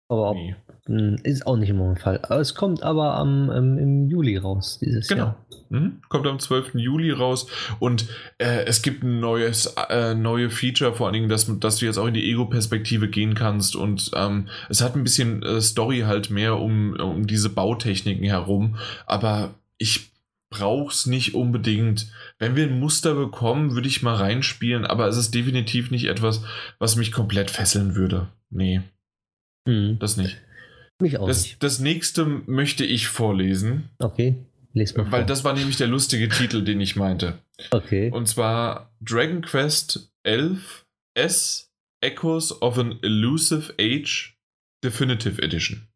S2: Aber nee. Hm, ist auch nicht immer der Fall. Es kommt aber am, ähm, im Juli raus dieses genau. Jahr.
S1: Mhm. Kommt am 12. Juli raus und äh, es gibt ein neues äh, neue Feature, vor allen Dingen, dass, dass du jetzt auch in die Ego-Perspektive gehen kannst und ähm, es hat ein bisschen äh, Story halt mehr um, um diese Bautechniken herum, aber ich brauch's nicht unbedingt. Wenn wir ein Muster bekommen, würde ich mal reinspielen, aber es ist definitiv nicht etwas, was mich komplett fesseln würde. Nee. Mhm. Das nicht.
S2: Mich auch
S1: das,
S2: nicht.
S1: Das nächste möchte ich vorlesen.
S2: Okay.
S1: Les mal Weil vor. das war nämlich der lustige Titel, den ich meinte.
S2: Okay.
S1: Und zwar Dragon Quest 11 S Echoes of an Elusive Age Definitive Edition.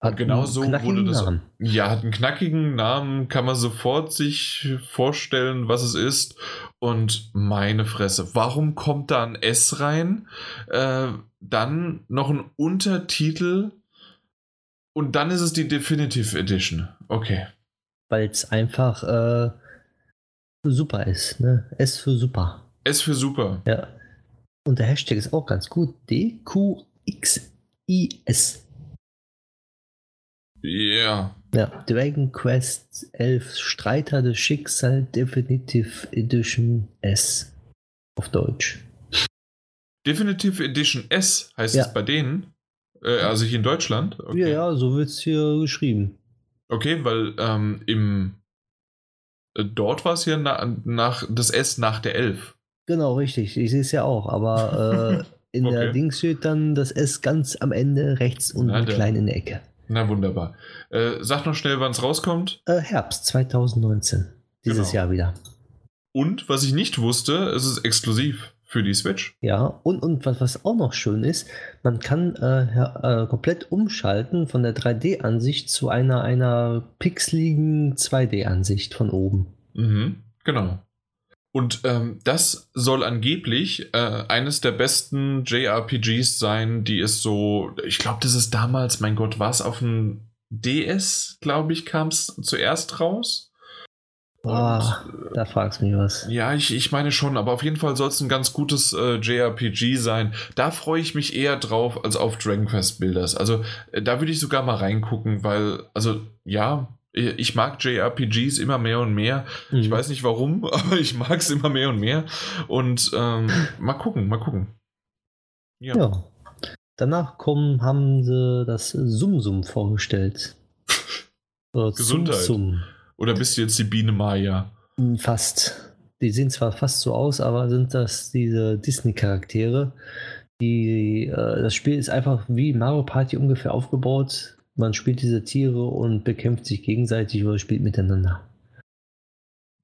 S1: Hat genau so wurde das. Namen. Ja, hat einen knackigen Namen, kann man sofort sich vorstellen, was es ist. Und meine Fresse, warum kommt da ein S rein? Äh, dann noch ein Untertitel und dann ist es die Definitive Edition. Okay.
S2: Weil es einfach äh, super ist, ne? S für super.
S1: S für super.
S2: Ja. Und der Hashtag ist auch ganz gut. DQXIS.
S1: Ja.
S2: Ja, Dragon Quest 11 Streiter des Schicksal Definitive Edition S. Auf Deutsch.
S1: Definitive Edition S heißt ja. es bei denen? Äh, also hier in Deutschland?
S2: Okay. Ja, ja, so wird es hier geschrieben.
S1: Okay, weil ähm, im äh, dort war es ja na, nach das S nach der 11.
S2: Genau, richtig. Ich sehe es ja auch, aber äh, in *laughs* okay. der Dings steht dann das S ganz am Ende rechts unten klein in der Ecke.
S1: Na wunderbar. Äh, sag noch schnell, wann es rauskommt.
S2: Äh, Herbst 2019. Dieses genau. Jahr wieder.
S1: Und was ich nicht wusste, es ist exklusiv für die Switch.
S2: Ja, und, und was, was auch noch schön ist, man kann äh, äh, komplett umschalten von der 3D-Ansicht zu einer, einer pixeligen 2D-Ansicht von oben.
S1: Mhm, genau. Und ähm, das soll angeblich äh, eines der besten JRPGs sein, die es so, ich glaube, das ist damals, mein Gott, war es auf dem DS, glaube ich, kam es zuerst raus.
S2: Ah, oh, da fragst du mich was.
S1: Ja, ich, ich meine schon, aber auf jeden Fall soll es ein ganz gutes äh, JRPG sein. Da freue ich mich eher drauf als auf Dragon Quest Builders. Also äh, da würde ich sogar mal reingucken, weil, also ja, ich mag JRPGs immer mehr und mehr. Mhm. Ich weiß nicht warum, *laughs* aber ich mag es immer mehr und mehr. Und ähm, mal gucken, mal gucken.
S2: Ja. ja. Danach kommen, haben sie das Sumsum vorgestellt. *laughs*
S1: Oder Gesundheit. Sum -Sum. Oder bist du jetzt die Biene Maya?
S2: Hm, fast. Die sehen zwar fast so aus, aber sind das diese Disney-Charaktere. Die, äh, das Spiel ist einfach wie Mario Party ungefähr aufgebaut. Man spielt diese Tiere und bekämpft sich gegenseitig oder spielt miteinander.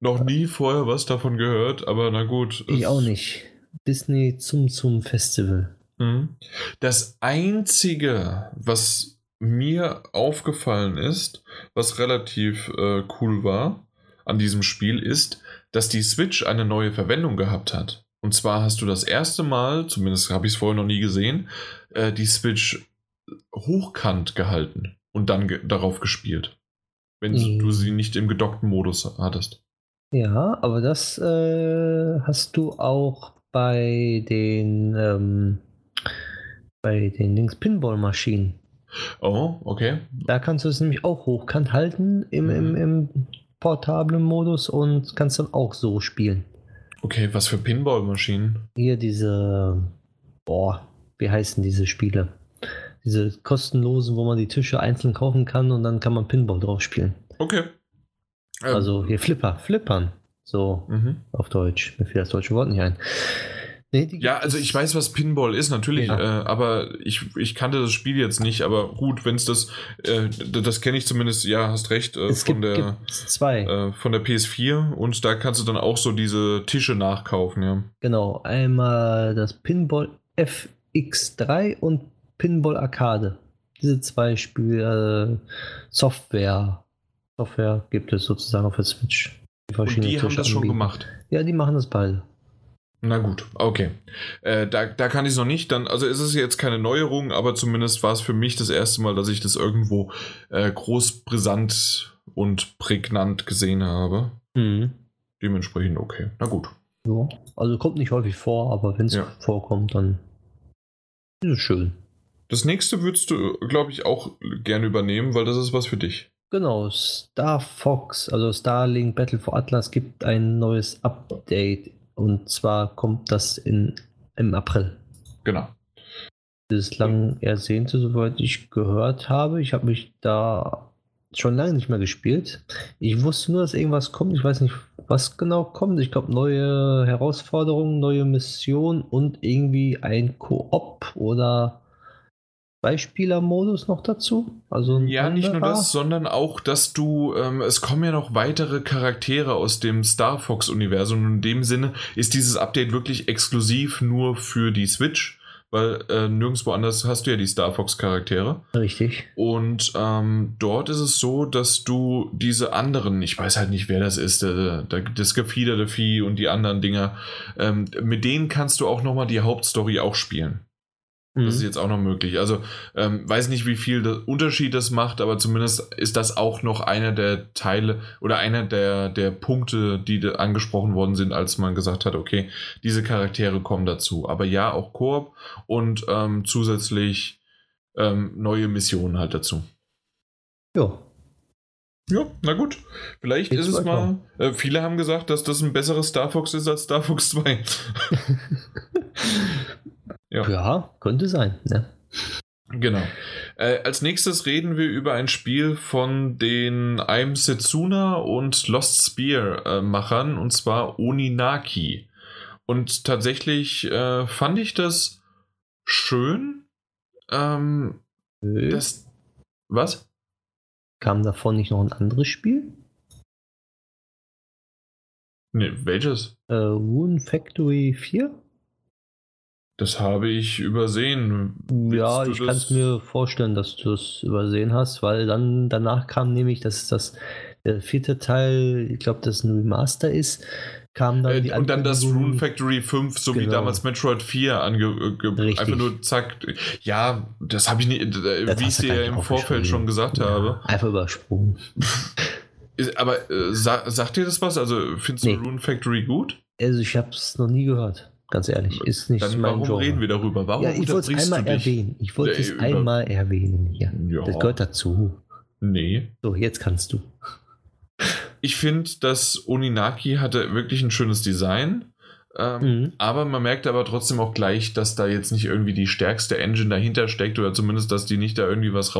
S1: Noch nie vorher was davon gehört, aber na gut.
S2: Ich auch nicht. Disney zum zum Festival.
S1: Mhm. Das einzige, was mir aufgefallen ist, was relativ äh, cool war an diesem Spiel, ist, dass die Switch eine neue Verwendung gehabt hat. Und zwar hast du das erste Mal, zumindest habe ich es vorher noch nie gesehen, äh, die Switch hochkant gehalten und dann ge darauf gespielt. Wenn mhm. du sie nicht im gedockten Modus hattest.
S2: Ja, aber das äh, hast du auch bei den ähm, bei den Links Pinball-Maschinen.
S1: Oh, okay.
S2: Da kannst du es nämlich auch hochkant halten im, mhm. im, im portablen Modus und kannst dann auch so spielen.
S1: Okay, was für Pinball-Maschinen?
S2: Hier diese, boah, wie heißen diese Spiele? Diese kostenlosen, wo man die Tische einzeln kaufen kann und dann kann man Pinball drauf spielen.
S1: Okay.
S2: Ähm. Also hier Flipper, Flippern. So mhm. auf Deutsch. Mir fiel das deutsche Wort nicht ein.
S1: Nee, ja, also ich weiß, was Pinball ist, natürlich, ja. äh, aber ich, ich kannte das Spiel jetzt nicht, aber gut, wenn es das, äh, das kenne ich zumindest, ja, hast recht, äh, von, gibt, der,
S2: zwei.
S1: Äh, von der PS4 und da kannst du dann auch so diese Tische nachkaufen, ja.
S2: Genau, einmal das Pinball FX3 und Pinball Arcade. Diese zwei Spiele, äh, Software, Software gibt es sozusagen auf der Switch.
S1: Die und die haben das schon gemacht?
S2: Ja, die machen das beide.
S1: Na gut, okay. Äh, da, da kann ich es noch nicht. Dann, also ist es jetzt keine Neuerung, aber zumindest war es für mich das erste Mal, dass ich das irgendwo äh, groß brisant und prägnant gesehen habe. Mhm. Dementsprechend okay. Na gut.
S2: Ja, also kommt nicht häufig vor, aber wenn es ja. vorkommt, dann ist es schön.
S1: Das nächste würdest du, glaube ich, auch gerne übernehmen, weil das ist was für dich.
S2: Genau, Star Fox, also Starlink Battle for Atlas gibt ein neues Update und zwar kommt das in, im April.
S1: Genau.
S2: Das lang ersehnte, soweit ich gehört habe. Ich habe mich da schon lange nicht mehr gespielt. Ich wusste nur, dass irgendwas kommt. Ich weiß nicht, was genau kommt. Ich glaube, neue Herausforderungen, neue Missionen und irgendwie ein Koop oder Zweispieler-Modus noch dazu? Also
S1: ja, nicht nur das, sondern auch, dass du, ähm, es kommen ja noch weitere Charaktere aus dem Star Fox-Universum. Und in dem Sinne ist dieses Update wirklich exklusiv nur für die Switch, weil äh, nirgendwo anders hast du ja die Star Fox-Charaktere.
S2: Richtig.
S1: Und ähm, dort ist es so, dass du diese anderen, ich weiß halt nicht, wer das ist, der, der, das gefiederte Vieh und die anderen Dinger, ähm, mit denen kannst du auch nochmal die Hauptstory auch spielen. Das ist mhm. jetzt auch noch möglich. Also ähm, weiß nicht, wie viel Unterschied das macht, aber zumindest ist das auch noch einer der Teile oder einer der, der Punkte, die angesprochen worden sind, als man gesagt hat, okay, diese Charaktere kommen dazu. Aber ja, auch Koop und ähm, zusätzlich ähm, neue Missionen halt dazu.
S2: Ja.
S1: Ja, na gut. Vielleicht Geht's ist es mal. Äh, viele haben gesagt, dass das ein besseres Star Fox ist als Star Fox 2. *laughs* *laughs*
S2: Ja, ja könnte sein. Ne?
S1: Genau. Äh, als nächstes reden wir über ein Spiel von den I'm Setsuna und Lost Spear äh, Machern und zwar Oninaki. Und tatsächlich äh, fand ich das schön. Ähm, das, was?
S2: Kam davon nicht noch ein anderes Spiel?
S1: Ne, welches?
S2: Äh, Rune Factory 4?
S1: Das habe ich übersehen.
S2: Willst ja, ich kann es mir vorstellen, dass du es übersehen hast, weil dann danach kam nämlich, dass das der vierte Teil, ich glaube, das ein Remaster ist, kam dann
S1: äh, die Und dann das Rune Factory 5, so genau. wie damals Metroid 4 ange äh, einfach nur zack. Ja, das habe ich nicht, äh, das wie ich dir im Vorfeld schon gesagt ja, habe.
S2: Einfach übersprungen.
S1: Aber äh, sa sagt dir das was? Also findest nee. du Rune Factory gut?
S2: Also ich habe es noch nie gehört. Ganz ehrlich, ist nicht
S1: Dann mein warum reden wir darüber? Warum
S2: ja, ich wollte es einmal erwähnen. Ich wollte es einmal erwähnen. Ja, ja. Das gehört dazu.
S1: Nee.
S2: So, jetzt kannst du.
S1: Ich finde, dass Oninaki hatte wirklich ein schönes Design. Ähm, mhm. Aber man merkt aber trotzdem auch gleich, dass da jetzt nicht irgendwie die stärkste Engine dahinter steckt oder zumindest, dass die nicht da irgendwie was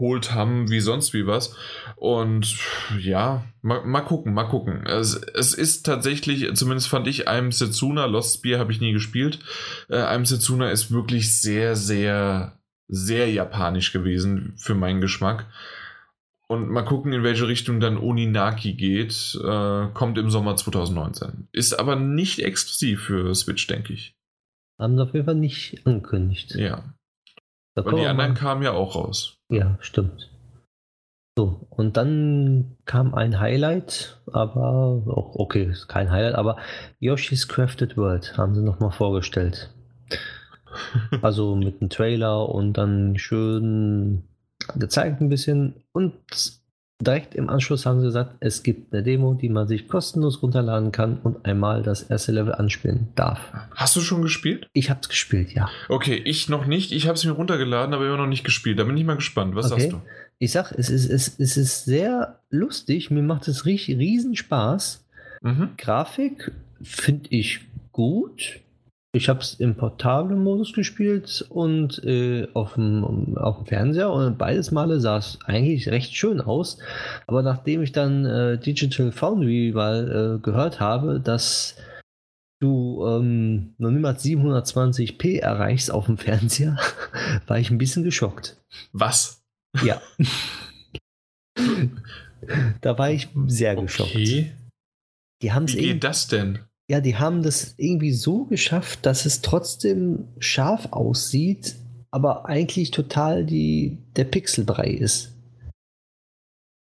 S1: rausgeholt haben, wie sonst wie was. Und ja, mal, mal gucken, mal gucken. Es, es, ist tatsächlich, zumindest fand ich, einem Setsuna, Lost Spear habe ich nie gespielt. Äh, einem Setsuna ist wirklich sehr, sehr, sehr japanisch gewesen für meinen Geschmack. Und mal gucken, in welche Richtung dann Oninaki geht. Äh, kommt im Sommer 2019. Ist aber nicht exklusiv für Switch, denke ich.
S2: Haben sie auf jeden Fall nicht angekündigt.
S1: Ja. Da Weil die anderen kamen ja auch raus.
S2: Ja, stimmt. So, und dann kam ein Highlight, aber auch, okay, ist kein Highlight, aber Yoshi's Crafted World haben sie nochmal vorgestellt. *laughs* also mit einem Trailer und dann schön gezeigt ein bisschen und direkt im Anschluss haben sie gesagt, es gibt eine Demo, die man sich kostenlos runterladen kann und einmal das erste Level anspielen darf.
S1: Hast du schon gespielt?
S2: Ich habe es gespielt, ja.
S1: Okay, ich noch nicht. Ich habe es mir runtergeladen, aber immer noch nicht gespielt. Da bin ich mal gespannt. Was okay. sagst du?
S2: Ich sag, es ist, es, es ist sehr lustig. Mir macht es riesen Spaß. Mhm. Grafik finde ich gut. Ich habe es im portablen Modus gespielt und äh, auf, dem, auf dem Fernseher und beides Male sah es eigentlich recht schön aus. Aber nachdem ich dann äh, Digital Foundry mal äh, gehört habe, dass du ähm, noch niemals 720p erreichst auf dem Fernseher, *laughs* war ich ein bisschen geschockt.
S1: Was?
S2: Ja. *laughs* da war ich sehr okay. geschockt. Die
S1: Wie geht das denn?
S2: Ja, die haben das irgendwie so geschafft, dass es trotzdem scharf aussieht, aber eigentlich total die, der Pixelbrei ist.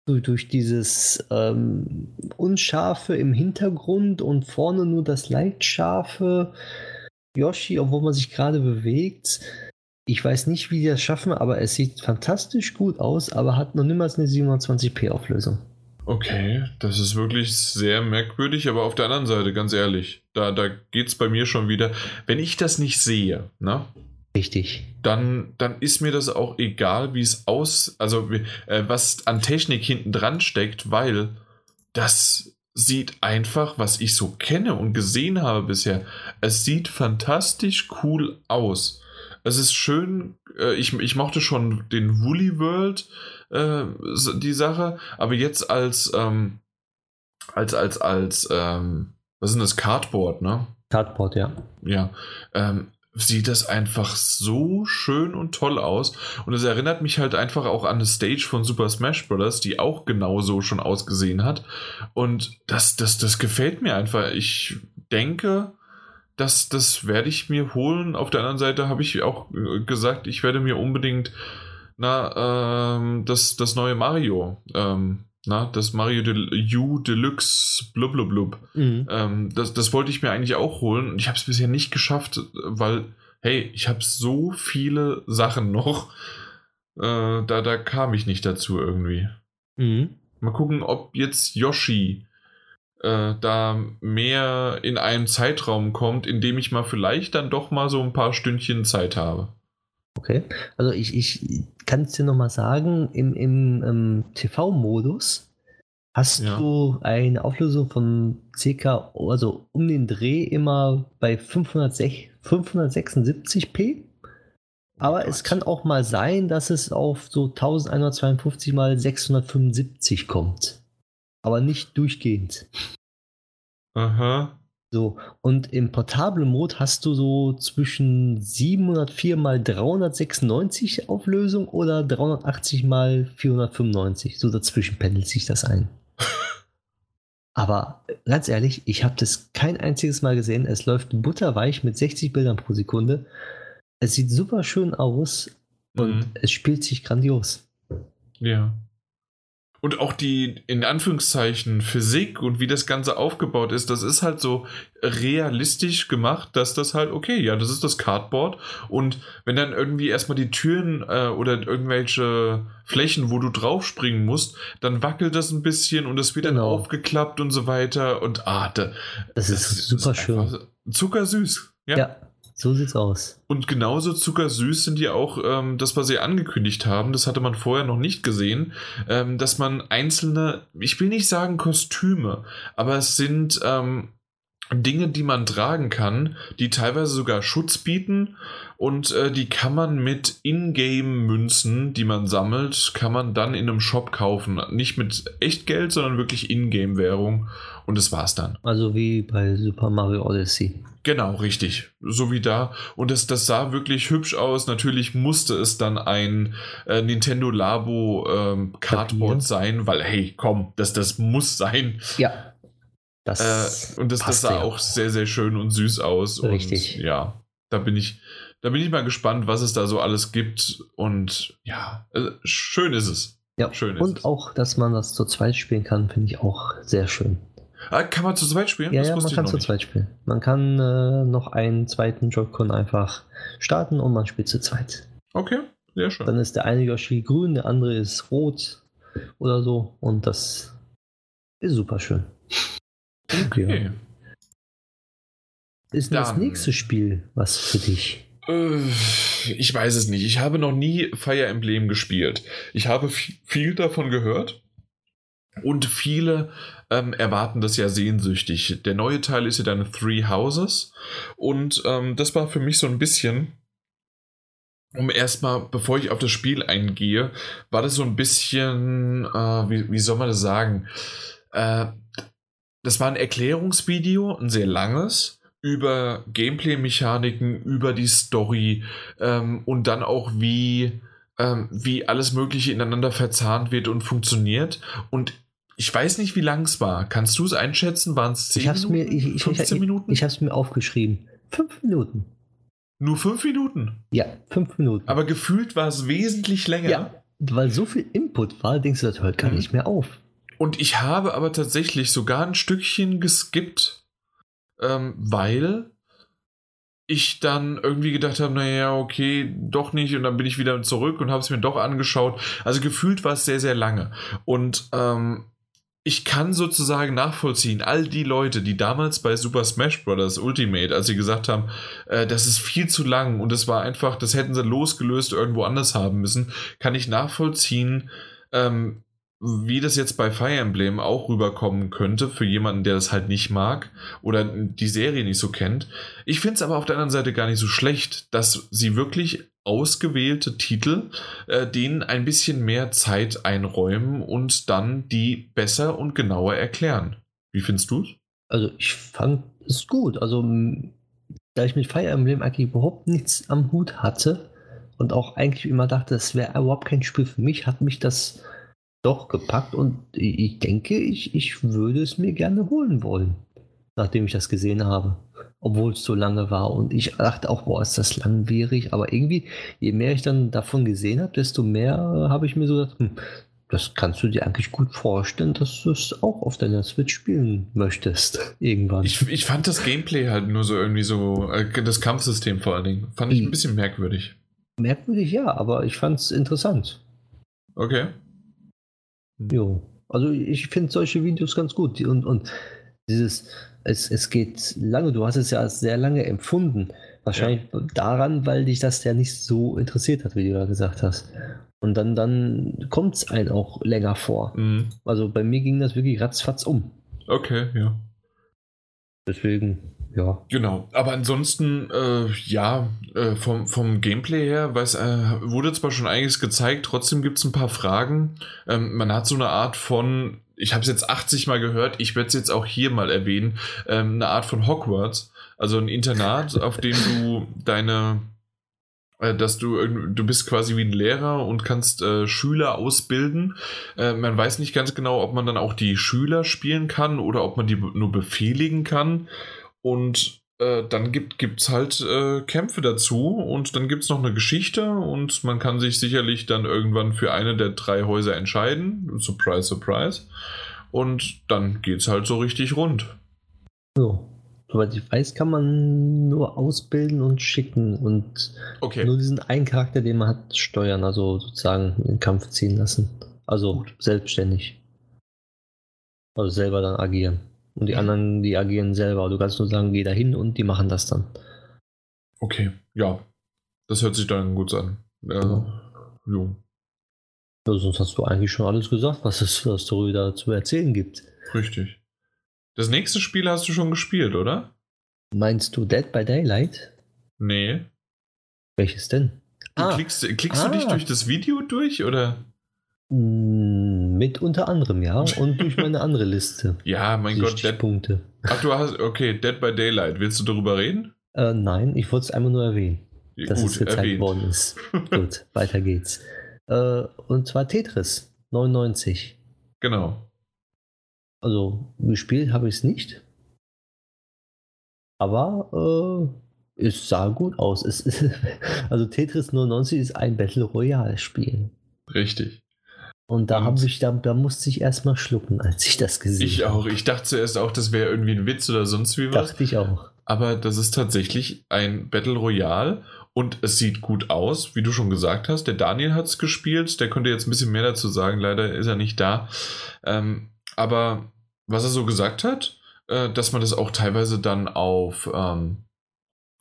S2: Durch dieses ähm, Unscharfe im Hintergrund und vorne nur das leicht scharfe Yoshi, obwohl man sich gerade bewegt. Ich weiß nicht, wie die das schaffen, aber es sieht fantastisch gut aus, aber hat noch niemals eine 720p-Auflösung.
S1: Okay, das ist wirklich sehr merkwürdig, aber auf der anderen Seite, ganz ehrlich, da, da geht es bei mir schon wieder. Wenn ich das nicht sehe, ne?
S2: Richtig.
S1: Dann, dann ist mir das auch egal, wie es aus, also äh, was an Technik hinten dran steckt, weil das sieht einfach, was ich so kenne und gesehen habe bisher, es sieht fantastisch cool aus. Es ist schön, äh, ich, ich mochte schon den Woolly World, äh, die Sache, aber jetzt als, ähm, als, als, als, ähm, was ist denn das? Cardboard, ne?
S2: Cardboard, ja.
S1: Ja. Ähm, sieht das einfach so schön und toll aus. Und es erinnert mich halt einfach auch an eine Stage von Super Smash Bros., die auch genauso schon ausgesehen hat. Und das, das, das gefällt mir einfach. Ich denke, das, das werde ich mir holen. Auf der anderen Seite habe ich auch äh, gesagt, ich werde mir unbedingt na, ähm, das, das neue Mario, ähm, na, das Mario De U Deluxe blub Mhm. Ähm, das, das wollte ich mir eigentlich auch holen und ich habe es bisher nicht geschafft, weil, hey, ich habe so viele Sachen noch. Äh, da, da kam ich nicht dazu irgendwie. Mhm. Mal gucken, ob jetzt Yoshi äh, da mehr in einen Zeitraum kommt, in dem ich mal vielleicht dann doch mal so ein paar Stündchen Zeit habe.
S2: Okay, also ich, ich kann es dir nochmal sagen, im, im, im ähm, TV-Modus hast ja. du eine Auflösung von ca. also um den Dreh immer bei 506, 576p. Aber oh es kann auch mal sein, dass es auf so 1152 mal 675 kommt. Aber nicht durchgehend.
S1: Aha.
S2: So, und im portablen Mode hast du so zwischen 704 mal 396 Auflösung oder 380 mal 495. So dazwischen pendelt sich das ein. *laughs* Aber ganz ehrlich, ich habe das kein einziges Mal gesehen. Es läuft butterweich mit 60 Bildern pro Sekunde. Es sieht super schön aus und mhm. es spielt sich grandios.
S1: Ja. Und auch die, in Anführungszeichen, Physik und wie das Ganze aufgebaut ist, das ist halt so realistisch gemacht, dass das halt, okay, ja, das ist das Cardboard. Und wenn dann irgendwie erstmal die Türen äh, oder irgendwelche Flächen, wo du draufspringen musst, dann wackelt das ein bisschen und es wird genau. dann aufgeklappt und so weiter. Und ah, da,
S2: das, das ist super schön.
S1: Zuckersüß. Ja. ja.
S2: So sieht's aus.
S1: Und genauso zuckersüß sind die auch, ähm, das, was sie angekündigt haben, das hatte man vorher noch nicht gesehen, ähm, dass man einzelne, ich will nicht sagen Kostüme, aber es sind ähm, Dinge, die man tragen kann, die teilweise sogar Schutz bieten und äh, die kann man mit Ingame-Münzen, die man sammelt, kann man dann in einem Shop kaufen. Nicht mit Echtgeld, sondern wirklich Ingame-Währung und das war's dann.
S2: Also wie bei Super Mario Odyssey.
S1: Genau, richtig. So wie da. Und das, das sah wirklich hübsch aus. Natürlich musste es dann ein äh, Nintendo Labo ähm, Cardboard sein, weil, hey, komm, das, das muss sein.
S2: Ja.
S1: Das äh, und das, das sah ja. auch sehr, sehr schön und süß aus.
S2: Richtig.
S1: Und, ja, da bin ich, da bin ich mal gespannt, was es da so alles gibt. Und ja, äh, schön ist es.
S2: Ja, schön und es. auch, dass man das zu zweit spielen kann, finde ich auch sehr schön.
S1: Ah, kann man zu zweit spielen?
S2: Ja, ja man kann zu zweit spielen. Man kann äh, noch einen zweiten Joy-Con einfach starten und man spielt zu zweit.
S1: Okay, sehr schön.
S2: Dann ist der eine Yoshi grün, der andere ist rot oder so und das ist super schön. Okay. Ja. Ist Dann, das nächste Spiel was für dich?
S1: Äh, ich weiß es nicht. Ich habe noch nie Fire Emblem gespielt. Ich habe viel davon gehört. Und viele ähm, erwarten das ja sehnsüchtig. Der neue Teil ist ja dann Three Houses. Und ähm, das war für mich so ein bisschen, um erstmal, bevor ich auf das Spiel eingehe, war das so ein bisschen, äh, wie, wie soll man das sagen? Äh, das war ein Erklärungsvideo, ein sehr langes, über Gameplay-Mechaniken, über die Story ähm, und dann auch wie, ähm, wie alles Mögliche ineinander verzahnt wird und funktioniert. Und ich weiß nicht, wie lang es war. Kannst du es einschätzen? Waren es 10
S2: ich Minuten? Mir, ich, ich, 15 ich, Minuten? Ich habe es mir aufgeschrieben. Fünf Minuten.
S1: Nur fünf Minuten?
S2: Ja, fünf Minuten.
S1: Aber gefühlt war es wesentlich länger. Ja,
S2: weil so viel Input war, denkst du, das hört gar mhm. nicht mehr auf.
S1: Und ich habe aber tatsächlich sogar ein Stückchen geskippt, ähm, weil ich dann irgendwie gedacht habe, naja, okay, doch nicht. Und dann bin ich wieder zurück und habe es mir doch angeschaut. Also gefühlt war es sehr, sehr lange. Und ähm, ich kann sozusagen nachvollziehen, all die Leute, die damals bei Super Smash Bros. Ultimate, als sie gesagt haben, äh, das ist viel zu lang und es war einfach, das hätten sie losgelöst irgendwo anders haben müssen, kann ich nachvollziehen, ähm, wie das jetzt bei Fire Emblem auch rüberkommen könnte für jemanden, der das halt nicht mag oder die Serie nicht so kennt. Ich finde es aber auf der anderen Seite gar nicht so schlecht, dass sie wirklich ausgewählte Titel äh, denen ein bisschen mehr Zeit einräumen und dann die besser und genauer erklären. Wie findest du es?
S2: Also ich fand es gut. Also da ich mit Fire Emblem eigentlich überhaupt nichts am Hut hatte und auch eigentlich immer dachte, es wäre überhaupt kein Spiel für mich, hat mich das doch gepackt und ich denke, ich, ich würde es mir gerne holen wollen, nachdem ich das gesehen habe. Obwohl es so lange war. Und ich dachte auch, boah, ist das langwierig. Aber irgendwie, je mehr ich dann davon gesehen habe, desto mehr habe ich mir so gedacht, hm, das kannst du dir eigentlich gut vorstellen, dass du es auch auf deiner Switch spielen möchtest. *laughs* Irgendwann.
S1: Ich, ich fand das Gameplay halt nur so irgendwie so, äh, das Kampfsystem vor allen Dingen, fand ich ein bisschen merkwürdig.
S2: Merkwürdig, ja, aber ich fand es interessant.
S1: Okay.
S2: Jo. Also ich finde solche Videos ganz gut. Und, und dieses, es, es geht lange, du hast es ja als sehr lange empfunden. Wahrscheinlich ja. daran, weil dich das ja nicht so interessiert hat, wie du ja gesagt hast. Und dann, dann kommt es einem auch länger vor. Mhm. Also bei mir ging das wirklich ratzfatz um.
S1: Okay, ja.
S2: Deswegen, ja.
S1: Genau, aber ansonsten, äh, ja, äh, vom, vom Gameplay her weiß, äh, wurde zwar schon einiges gezeigt, trotzdem gibt es ein paar Fragen. Ähm, man hat so eine Art von, ich habe es jetzt 80 Mal gehört, ich werde es jetzt auch hier mal erwähnen, ähm, eine Art von Hogwarts, also ein Internat, *laughs* auf dem du deine äh, dass du du bist quasi wie ein Lehrer und kannst äh, Schüler ausbilden. Äh, man weiß nicht ganz genau, ob man dann auch die Schüler spielen kann oder ob man die nur befehligen kann. Und äh, dann gibt es halt äh, Kämpfe dazu und dann gibt es noch eine Geschichte und man kann sich sicherlich dann irgendwann für eine der drei Häuser entscheiden. Surprise, surprise. Und dann geht es halt so richtig rund.
S2: So. Soweit ich weiß, kann man nur ausbilden und schicken und
S1: okay.
S2: nur diesen einen Charakter, den man hat, steuern, also sozusagen in den Kampf ziehen lassen. Also Gut. selbstständig. Also selber dann agieren. Und die anderen, die agieren selber. Du kannst nur sagen, geh da hin und die machen das dann.
S1: Okay, ja. Das hört sich dann gut an. Äh, ja.
S2: Jo. Ja, sonst hast du eigentlich schon alles gesagt, was es was darüber zu erzählen gibt.
S1: Richtig. Das nächste Spiel hast du schon gespielt, oder?
S2: Meinst du Dead by Daylight?
S1: Nee.
S2: Welches denn?
S1: Du ah. Klickst, klickst ah. du dich ah. durch das Video durch, oder?
S2: Mit unter anderem, ja. Und durch meine andere Liste. *laughs*
S1: ja, mein Gott.
S2: Dead, Punkte.
S1: Ach, du hast, okay, Dead by Daylight. Willst du darüber reden?
S2: Äh, nein, ich wollte es einmal nur erwähnen. Ja, dass gut, es gezeigt erwähnt. worden ist. *laughs* gut, weiter geht's. Äh, und zwar Tetris 99.
S1: Genau.
S2: Also gespielt habe ich es nicht. Aber äh, es sah gut aus. Es *laughs* ist, also Tetris 99 ist ein Battle Royale Spiel.
S1: Richtig.
S2: Und da habe ich, da, da musste ich erstmal schlucken, als ich das gesehen habe.
S1: Ich auch. Ich dachte zuerst auch, das wäre irgendwie ein Witz oder sonst wie
S2: was. Dachte ich auch.
S1: Aber das ist tatsächlich ein Battle Royale und es sieht gut aus, wie du schon gesagt hast. Der Daniel hat es gespielt, der könnte jetzt ein bisschen mehr dazu sagen. Leider ist er nicht da. Ähm, aber was er so gesagt hat, äh, dass man das auch teilweise dann auf ähm,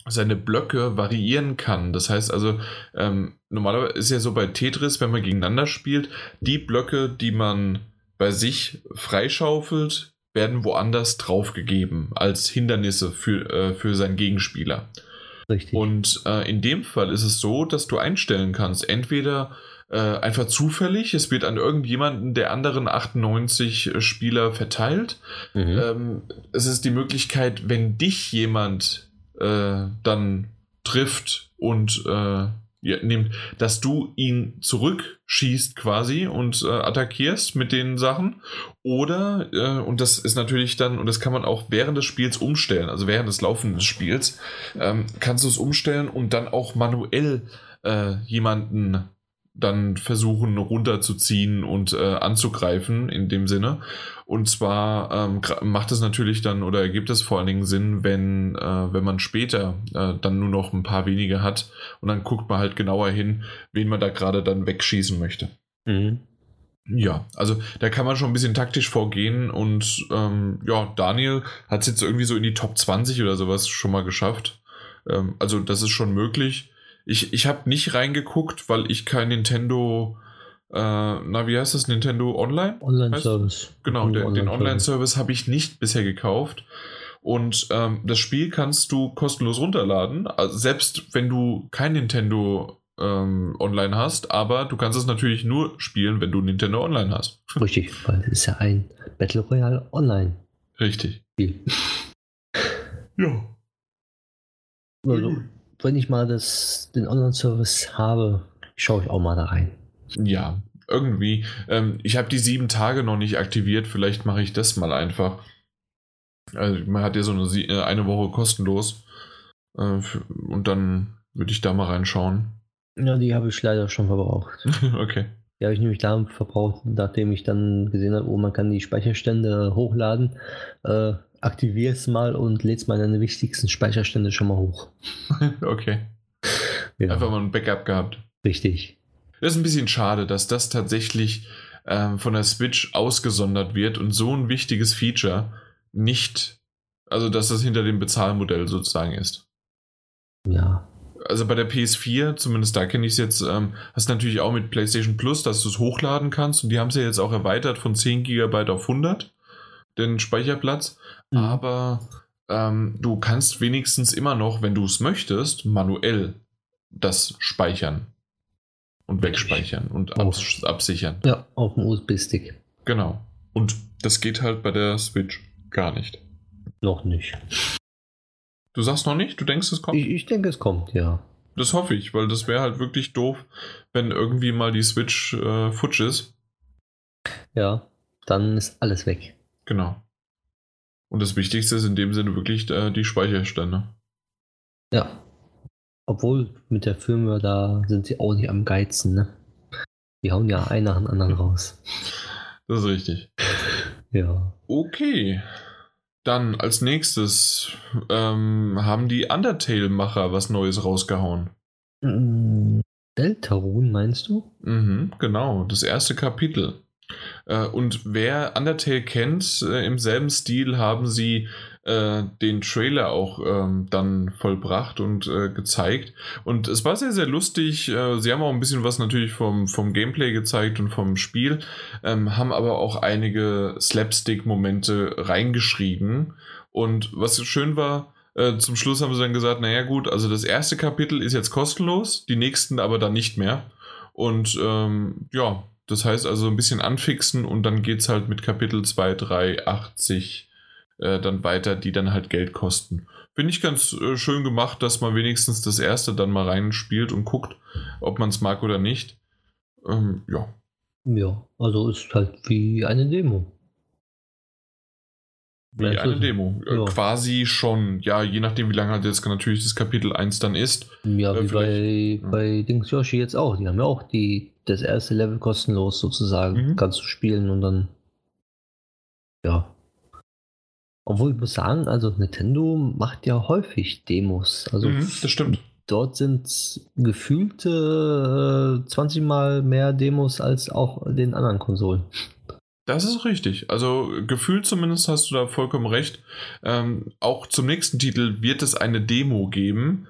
S1: seine Blöcke variieren kann. Das heißt also, ähm, normalerweise ist ja so bei Tetris, wenn man gegeneinander spielt, die Blöcke, die man bei sich freischaufelt, werden woanders draufgegeben als Hindernisse für, äh, für seinen Gegenspieler. Richtig. Und äh, in dem Fall ist es so, dass du einstellen kannst, entweder äh, einfach zufällig, es wird an irgendjemanden der anderen 98 Spieler verteilt. Mhm. Ähm, es ist die Möglichkeit, wenn dich jemand äh, dann trifft und äh, ja, nimmt, dass du ihn zurückschießt quasi und äh, attackierst mit den Sachen. Oder, äh, und das ist natürlich dann, und das kann man auch während des Spiels umstellen, also während des laufenden Spiels, ähm, kannst du es umstellen und dann auch manuell äh, jemanden dann versuchen runterzuziehen und äh, anzugreifen in dem Sinne. Und zwar ähm, macht es natürlich dann oder ergibt es vor allen Dingen Sinn, wenn, äh, wenn man später äh, dann nur noch ein paar wenige hat und dann guckt man halt genauer hin, wen man da gerade dann wegschießen möchte. Mhm. Ja, also da kann man schon ein bisschen taktisch vorgehen und ähm, ja, Daniel hat es jetzt irgendwie so in die Top 20 oder sowas schon mal geschafft. Ähm, also das ist schon möglich. Ich, ich habe nicht reingeguckt, weil ich kein Nintendo, äh, na wie heißt das, Nintendo Online?
S2: Online-Service.
S1: Genau, den, den Online-Service habe ich nicht bisher gekauft. Und ähm, das Spiel kannst du kostenlos runterladen, also selbst wenn du kein Nintendo ähm, Online hast, aber du kannst es natürlich nur spielen, wenn du Nintendo Online hast. *laughs*
S2: Richtig, weil es ist ja ein Battle Royale Online.
S1: Richtig. Spiel. ja.
S2: Also, wenn ich mal das, den Online-Service habe, schaue ich auch mal da rein.
S1: Ja, irgendwie. Ähm, ich habe die sieben Tage noch nicht aktiviert. Vielleicht mache ich das mal einfach. Also man hat ja so eine, äh, eine Woche kostenlos. Äh, und dann würde ich da mal reinschauen.
S2: Ja, die habe ich leider schon verbraucht. *laughs*
S1: okay.
S2: Die habe ich nämlich da verbraucht, nachdem ich dann gesehen habe, oh, man kann die Speicherstände hochladen. Äh, aktiviere es mal und lädst mal deine wichtigsten Speicherstände schon mal hoch. *laughs*
S1: okay. Ja. Einfach mal ein Backup gehabt.
S2: Richtig.
S1: Das ist ein bisschen schade, dass das tatsächlich ähm, von der Switch ausgesondert wird und so ein wichtiges Feature nicht, also dass das hinter dem Bezahlmodell sozusagen ist.
S2: Ja.
S1: Also bei der PS4, zumindest da kenne ich es jetzt, ähm, hast du natürlich auch mit PlayStation Plus, dass du es hochladen kannst und die haben es ja jetzt auch erweitert von 10 GB auf 100, den Speicherplatz. Mhm. Aber ähm, du kannst wenigstens immer noch, wenn du es möchtest, manuell das speichern und wegspeichern und abs absichern.
S2: Ja, auf dem USB-Stick.
S1: Genau. Und das geht halt bei der Switch gar nicht.
S2: Noch nicht.
S1: Du sagst noch nicht? Du denkst, es kommt?
S2: Ich, ich denke, es kommt, ja.
S1: Das hoffe ich, weil das wäre halt wirklich doof, wenn irgendwie mal die Switch äh, futsch ist.
S2: Ja, dann ist alles weg.
S1: Genau. Und das Wichtigste ist in dem Sinne wirklich äh, die Speicherstände.
S2: Ja. Obwohl mit der Firma da sind sie auch nicht am Geizen, ne? Die hauen ja einen nach dem anderen raus.
S1: Das ist richtig.
S2: Ja.
S1: Okay. Dann als nächstes ähm, haben die Undertale-Macher was Neues rausgehauen.
S2: Mm, Deltarune meinst du?
S1: Mhm, genau, das erste Kapitel. Äh, und wer Undertale kennt, äh, im selben Stil haben sie äh, den Trailer auch ähm, dann vollbracht und gezeigt. Und es war sehr, sehr lustig. Sie haben auch ein bisschen was natürlich vom, vom Gameplay gezeigt und vom Spiel, ähm, haben aber auch einige Slapstick-Momente reingeschrieben. Und was schön war, zum Schluss haben sie dann gesagt, naja gut, also das erste Kapitel ist jetzt kostenlos, die nächsten aber dann nicht mehr. Und ähm, ja, das heißt also ein bisschen anfixen und dann geht es halt mit Kapitel 2, 3, 80 äh, dann weiter, die dann halt Geld kosten. Finde ich ganz äh, schön gemacht, dass man wenigstens das erste dann mal reinspielt und guckt, ob man es mag oder nicht. Ähm, ja.
S2: Ja, also ist halt wie eine Demo.
S1: Wie eine Demo. Äh, ja. Quasi schon. Ja, je nachdem, wie lange halt jetzt natürlich das Kapitel 1 dann ist.
S2: Ja, äh, wie bei, ja. bei Dings Yoshi jetzt auch. Die haben ja auch die, das erste Level kostenlos sozusagen. Mhm. Kannst du spielen und dann. Ja. Obwohl ich muss sagen, also Nintendo macht ja häufig Demos. Also
S1: mhm, das stimmt.
S2: Dort sind gefühlte äh, 20 Mal mehr Demos als auch den anderen Konsolen.
S1: Das ist richtig. Also gefühlt zumindest hast du da vollkommen recht. Ähm, auch zum nächsten Titel wird es eine Demo geben,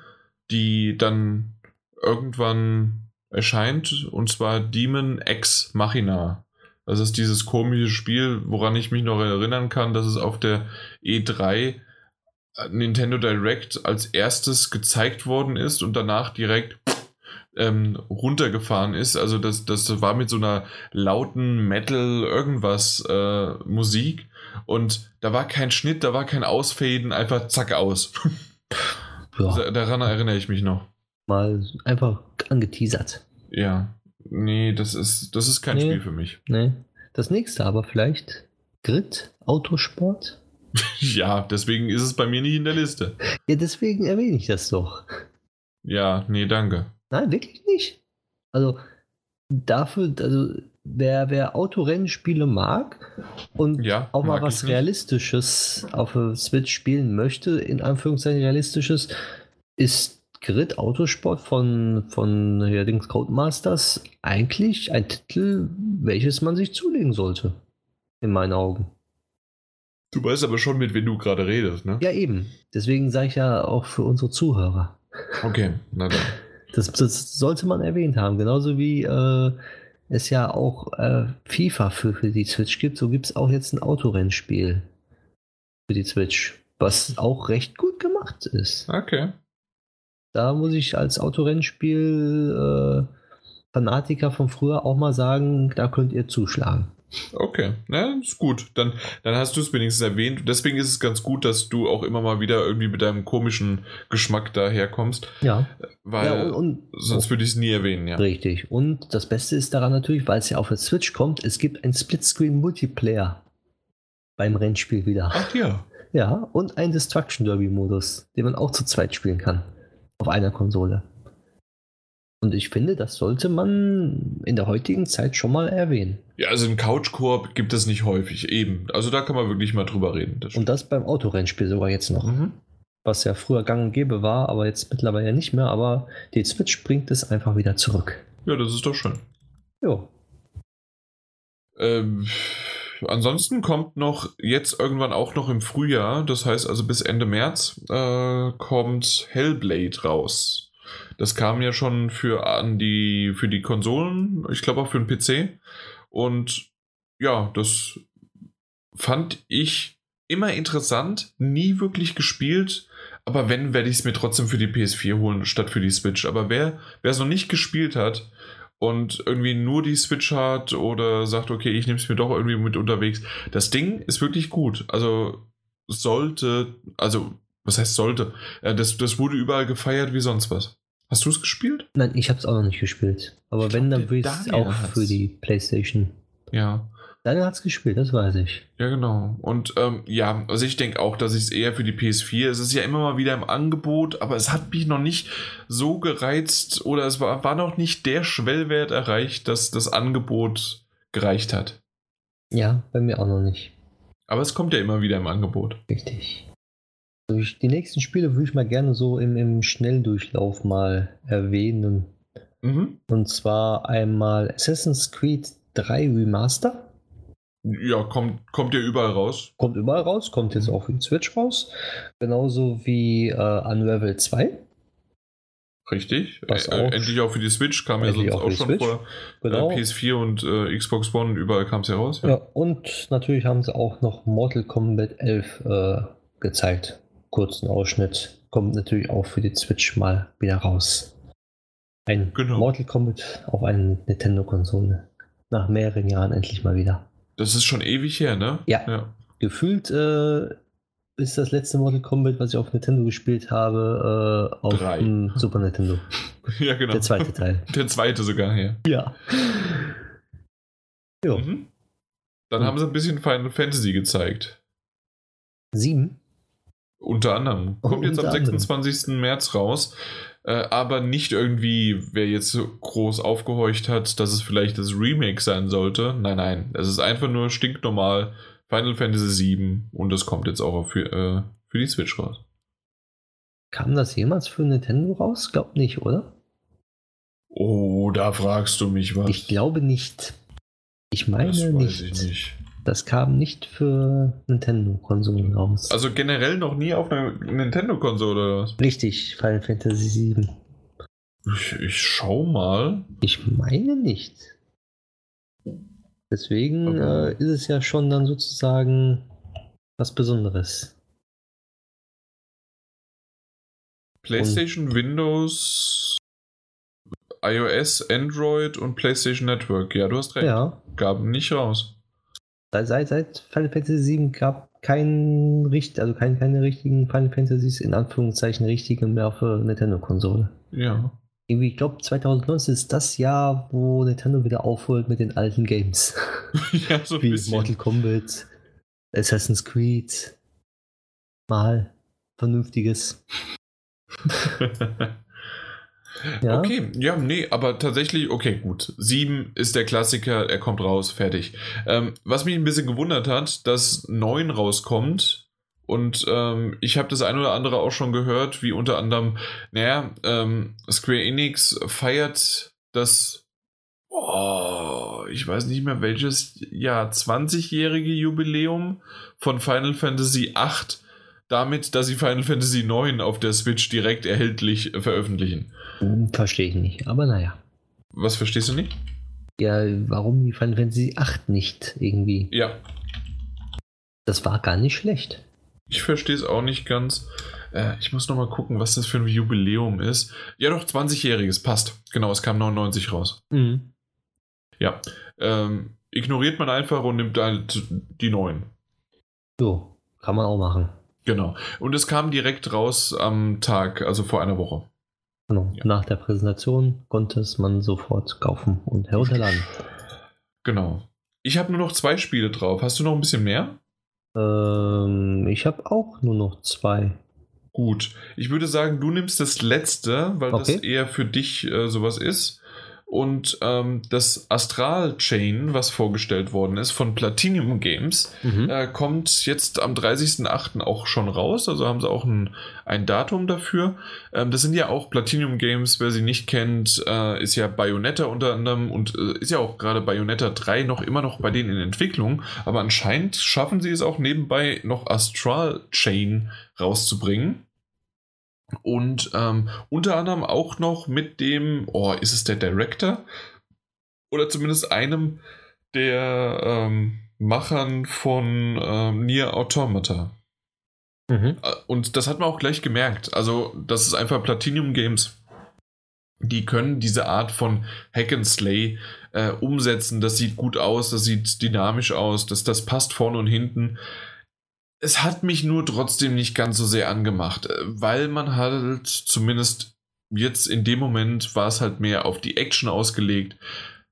S1: die dann irgendwann erscheint, und zwar Demon X Machina. Das ist dieses komische Spiel, woran ich mich noch erinnern kann, dass es auf der E3 Nintendo Direct als erstes gezeigt worden ist und danach direkt ähm, runtergefahren ist. Also das, das war mit so einer lauten Metal irgendwas äh, Musik und da war kein Schnitt, da war kein Ausfaden, einfach zack aus. ja. *laughs* Daran erinnere ich mich noch.
S2: Mal einfach angeteasert.
S1: Ja. Nee, das ist, das ist kein nee, Spiel für mich.
S2: Nee. Das nächste aber vielleicht Grid, Autosport. *laughs*
S1: ja, deswegen ist es bei mir nicht in der Liste.
S2: Ja, deswegen erwähne ich das doch.
S1: Ja, nee, danke.
S2: Nein, wirklich nicht. Also dafür, also wer, wer Autorennspiele mag und ja, auch mal was Realistisches auf der Switch spielen möchte, in Anführungszeichen Realistisches, ist Grid Autosport von, von ja, Dings Codemasters eigentlich ein Titel, welches man sich zulegen sollte. In meinen Augen.
S1: Du weißt aber schon, mit wem du gerade redest, ne?
S2: Ja, eben. Deswegen sage ich ja auch für unsere Zuhörer.
S1: Okay, na dann.
S2: Das, das sollte man erwähnt haben. Genauso wie äh, es ja auch äh, FIFA für, für die Switch gibt, so gibt es auch jetzt ein Autorennspiel für die Switch, was auch recht gut gemacht ist.
S1: Okay.
S2: Da muss ich als Autorennspiel äh, Fanatiker von früher auch mal sagen, da könnt ihr zuschlagen.
S1: Okay, na, ist gut. Dann, dann hast du es wenigstens erwähnt. Deswegen ist es ganz gut, dass du auch immer mal wieder irgendwie mit deinem komischen Geschmack daherkommst.
S2: Ja.
S1: Weil ja, und, und, sonst würde ich es nie erwähnen, ja.
S2: Richtig. Und das Beste ist daran natürlich, weil es ja auf der Switch kommt, es gibt ein Splitscreen-Multiplayer beim Rennspiel wieder.
S1: Ach ja.
S2: Ja, und ein Destruction Derby-Modus, den man auch zu zweit spielen kann. Auf einer Konsole. Und ich finde, das sollte man in der heutigen Zeit schon mal erwähnen.
S1: Ja, also ein Couch-Koop gibt es nicht häufig, eben. Also da kann man wirklich mal drüber reden.
S2: Das und das beim Autorennspiel sogar jetzt noch. Mhm. Was ja früher gang und gäbe war, aber jetzt mittlerweile nicht mehr. Aber die Switch bringt es einfach wieder zurück.
S1: Ja, das ist doch schön.
S2: Jo.
S1: Ähm, ansonsten kommt noch jetzt irgendwann auch noch im Frühjahr, das heißt also bis Ende März, äh, kommt Hellblade raus. Das kam ja schon für, an die, für die Konsolen, ich glaube auch für den PC. Und ja, das fand ich immer interessant, nie wirklich gespielt. Aber wenn, werde ich es mir trotzdem für die PS4 holen, statt für die Switch. Aber wer es noch nicht gespielt hat und irgendwie nur die Switch hat oder sagt, okay, ich nehme es mir doch irgendwie mit unterwegs, das Ding ist wirklich gut. Also sollte, also was heißt sollte? Äh, das, das wurde überall gefeiert wie sonst was. Hast du es gespielt?
S2: Nein, ich habe es auch noch nicht gespielt. Aber ich wenn, dann würde ich es auch für die PlayStation.
S1: Ja.
S2: Daniel hat es gespielt, das weiß ich.
S1: Ja, genau. Und ähm, ja, also ich denke auch, dass ich es eher für die PS4. Es ist ja immer mal wieder im Angebot, aber es hat mich noch nicht so gereizt oder es war, war noch nicht der Schwellwert erreicht, dass das Angebot gereicht hat.
S2: Ja, bei mir auch noch nicht.
S1: Aber es kommt ja immer wieder im Angebot.
S2: Richtig. Die nächsten Spiele würde ich mal gerne so im, im Schnelldurchlauf mal erwähnen. Mhm. Und zwar einmal Assassin's Creed 3 Remaster.
S1: Ja, kommt, kommt ja überall raus.
S2: Kommt überall raus, kommt jetzt auch für die Switch raus. Genauso wie äh, Unravel 2.
S1: Richtig. Was auch endlich auch für die Switch kam ja sonst auch, auch schon Switch. vor genau. äh, PS4 und äh, Xbox One, überall kam es ja raus.
S2: Ja. ja. und natürlich haben sie auch noch Mortal Kombat 11 äh, gezeigt. Kurzen Ausschnitt. Kommt natürlich auch für die Switch mal wieder raus. Ein genau. Mortal Kombat auf einer Nintendo-Konsole. Nach mehreren Jahren endlich mal wieder.
S1: Das ist schon ewig her, ne?
S2: Ja. ja. Gefühlt äh, ist das letzte Mortal Kombat, was ich auf Nintendo gespielt habe, äh, auf dem *laughs* Super Nintendo.
S1: ja, genau.
S2: Der zweite Teil. *laughs*
S1: Der zweite sogar, ja.
S2: Ja.
S1: Jo. Mhm. Dann mhm. haben sie ein bisschen Final Fantasy gezeigt.
S2: Sieben?
S1: Unter anderem. Kommt oh, jetzt am 26. Anderem. März raus. Äh, aber nicht irgendwie, wer jetzt groß aufgehorcht hat, dass es vielleicht das Remake sein sollte. Nein, nein. Es ist einfach nur stinknormal Final Fantasy VII und das kommt jetzt auch für, äh, für die Switch raus.
S2: Kam das jemals für Nintendo raus? Glaub nicht, oder?
S1: Oh, da fragst du mich was.
S2: Ich glaube nicht. Ich meine nicht. Ich nicht. Das kam nicht für Nintendo-Konsolen raus.
S1: Also generell noch nie auf einer Nintendo-Konsole oder was?
S2: Richtig, Final Fantasy VII.
S1: Ich, ich schau mal.
S2: Ich meine nicht. Deswegen okay. äh, ist es ja schon dann sozusagen was Besonderes.
S1: PlayStation, und Windows, iOS, Android und PlayStation Network. Ja, du hast recht. Ja. Gab nicht raus.
S2: Seit, seit Final Fantasy VII gab kein also kein, keine richtigen Final Fantasies in Anführungszeichen richtige mehr für Nintendo-Konsole.
S1: Ja
S2: irgendwie, ich glaube, 2019 ist das Jahr, wo Nintendo wieder aufholt mit den alten Games. *laughs*
S1: ja, so ein
S2: Wie
S1: bisschen.
S2: Mortal Kombat, Assassin's Creed. Mal vernünftiges. *laughs*
S1: ja. Okay, ja, nee, aber tatsächlich, okay, gut. Sieben ist der Klassiker, er kommt raus, fertig. Ähm, was mich ein bisschen gewundert hat, dass neun rauskommt, und ähm, ich habe das ein oder andere auch schon gehört, wie unter anderem, naja, ähm, Square Enix feiert das, oh, ich weiß nicht mehr welches Jahr, 20-jährige Jubiläum von Final Fantasy VIII damit, dass sie Final Fantasy IX auf der Switch direkt erhältlich veröffentlichen.
S2: Hm, verstehe ich nicht, aber naja.
S1: Was verstehst du nicht?
S2: Ja, warum die Final Fantasy VIII nicht irgendwie?
S1: Ja.
S2: Das war gar nicht schlecht.
S1: Ich verstehe es auch nicht ganz. Äh, ich muss noch mal gucken, was das für ein Jubiläum ist. Ja, doch, 20-jähriges, passt. Genau, es kam 99 raus.
S2: Mhm.
S1: Ja. Ähm, ignoriert man einfach und nimmt halt die neuen.
S2: So, kann man auch machen.
S1: Genau. Und es kam direkt raus am Tag, also vor einer Woche.
S2: Genau. Ja. Nach der Präsentation konnte es man sofort kaufen und herunterladen.
S1: Genau. Ich habe nur noch zwei Spiele drauf. Hast du noch ein bisschen mehr?
S2: Ähm, ich habe auch nur noch zwei.
S1: Gut. Ich würde sagen, du nimmst das letzte, weil okay. das eher für dich äh, sowas ist. Und ähm, das Astral Chain, was vorgestellt worden ist von Platinum Games, mhm. äh, kommt jetzt am 30.08. auch schon raus. Also haben sie auch ein, ein Datum dafür. Ähm, das sind ja auch Platinum Games, wer sie nicht kennt, äh, ist ja Bayonetta unter anderem und äh, ist ja auch gerade Bayonetta 3 noch immer noch bei denen in Entwicklung. Aber anscheinend schaffen sie es auch nebenbei noch Astral Chain rauszubringen. Und ähm, unter anderem auch noch mit dem, oh, ist es der Director? Oder zumindest einem der ähm, Machern von ähm, Nier Automata. Mhm. Äh, und das hat man auch gleich gemerkt. Also, das ist einfach Platinum Games. Die können diese Art von Hack and Slay äh, umsetzen. Das sieht gut aus, das sieht dynamisch aus, das, das passt vorne und hinten es hat mich nur trotzdem nicht ganz so sehr angemacht, äh, weil man halt zumindest jetzt in dem Moment war es halt mehr auf die Action ausgelegt.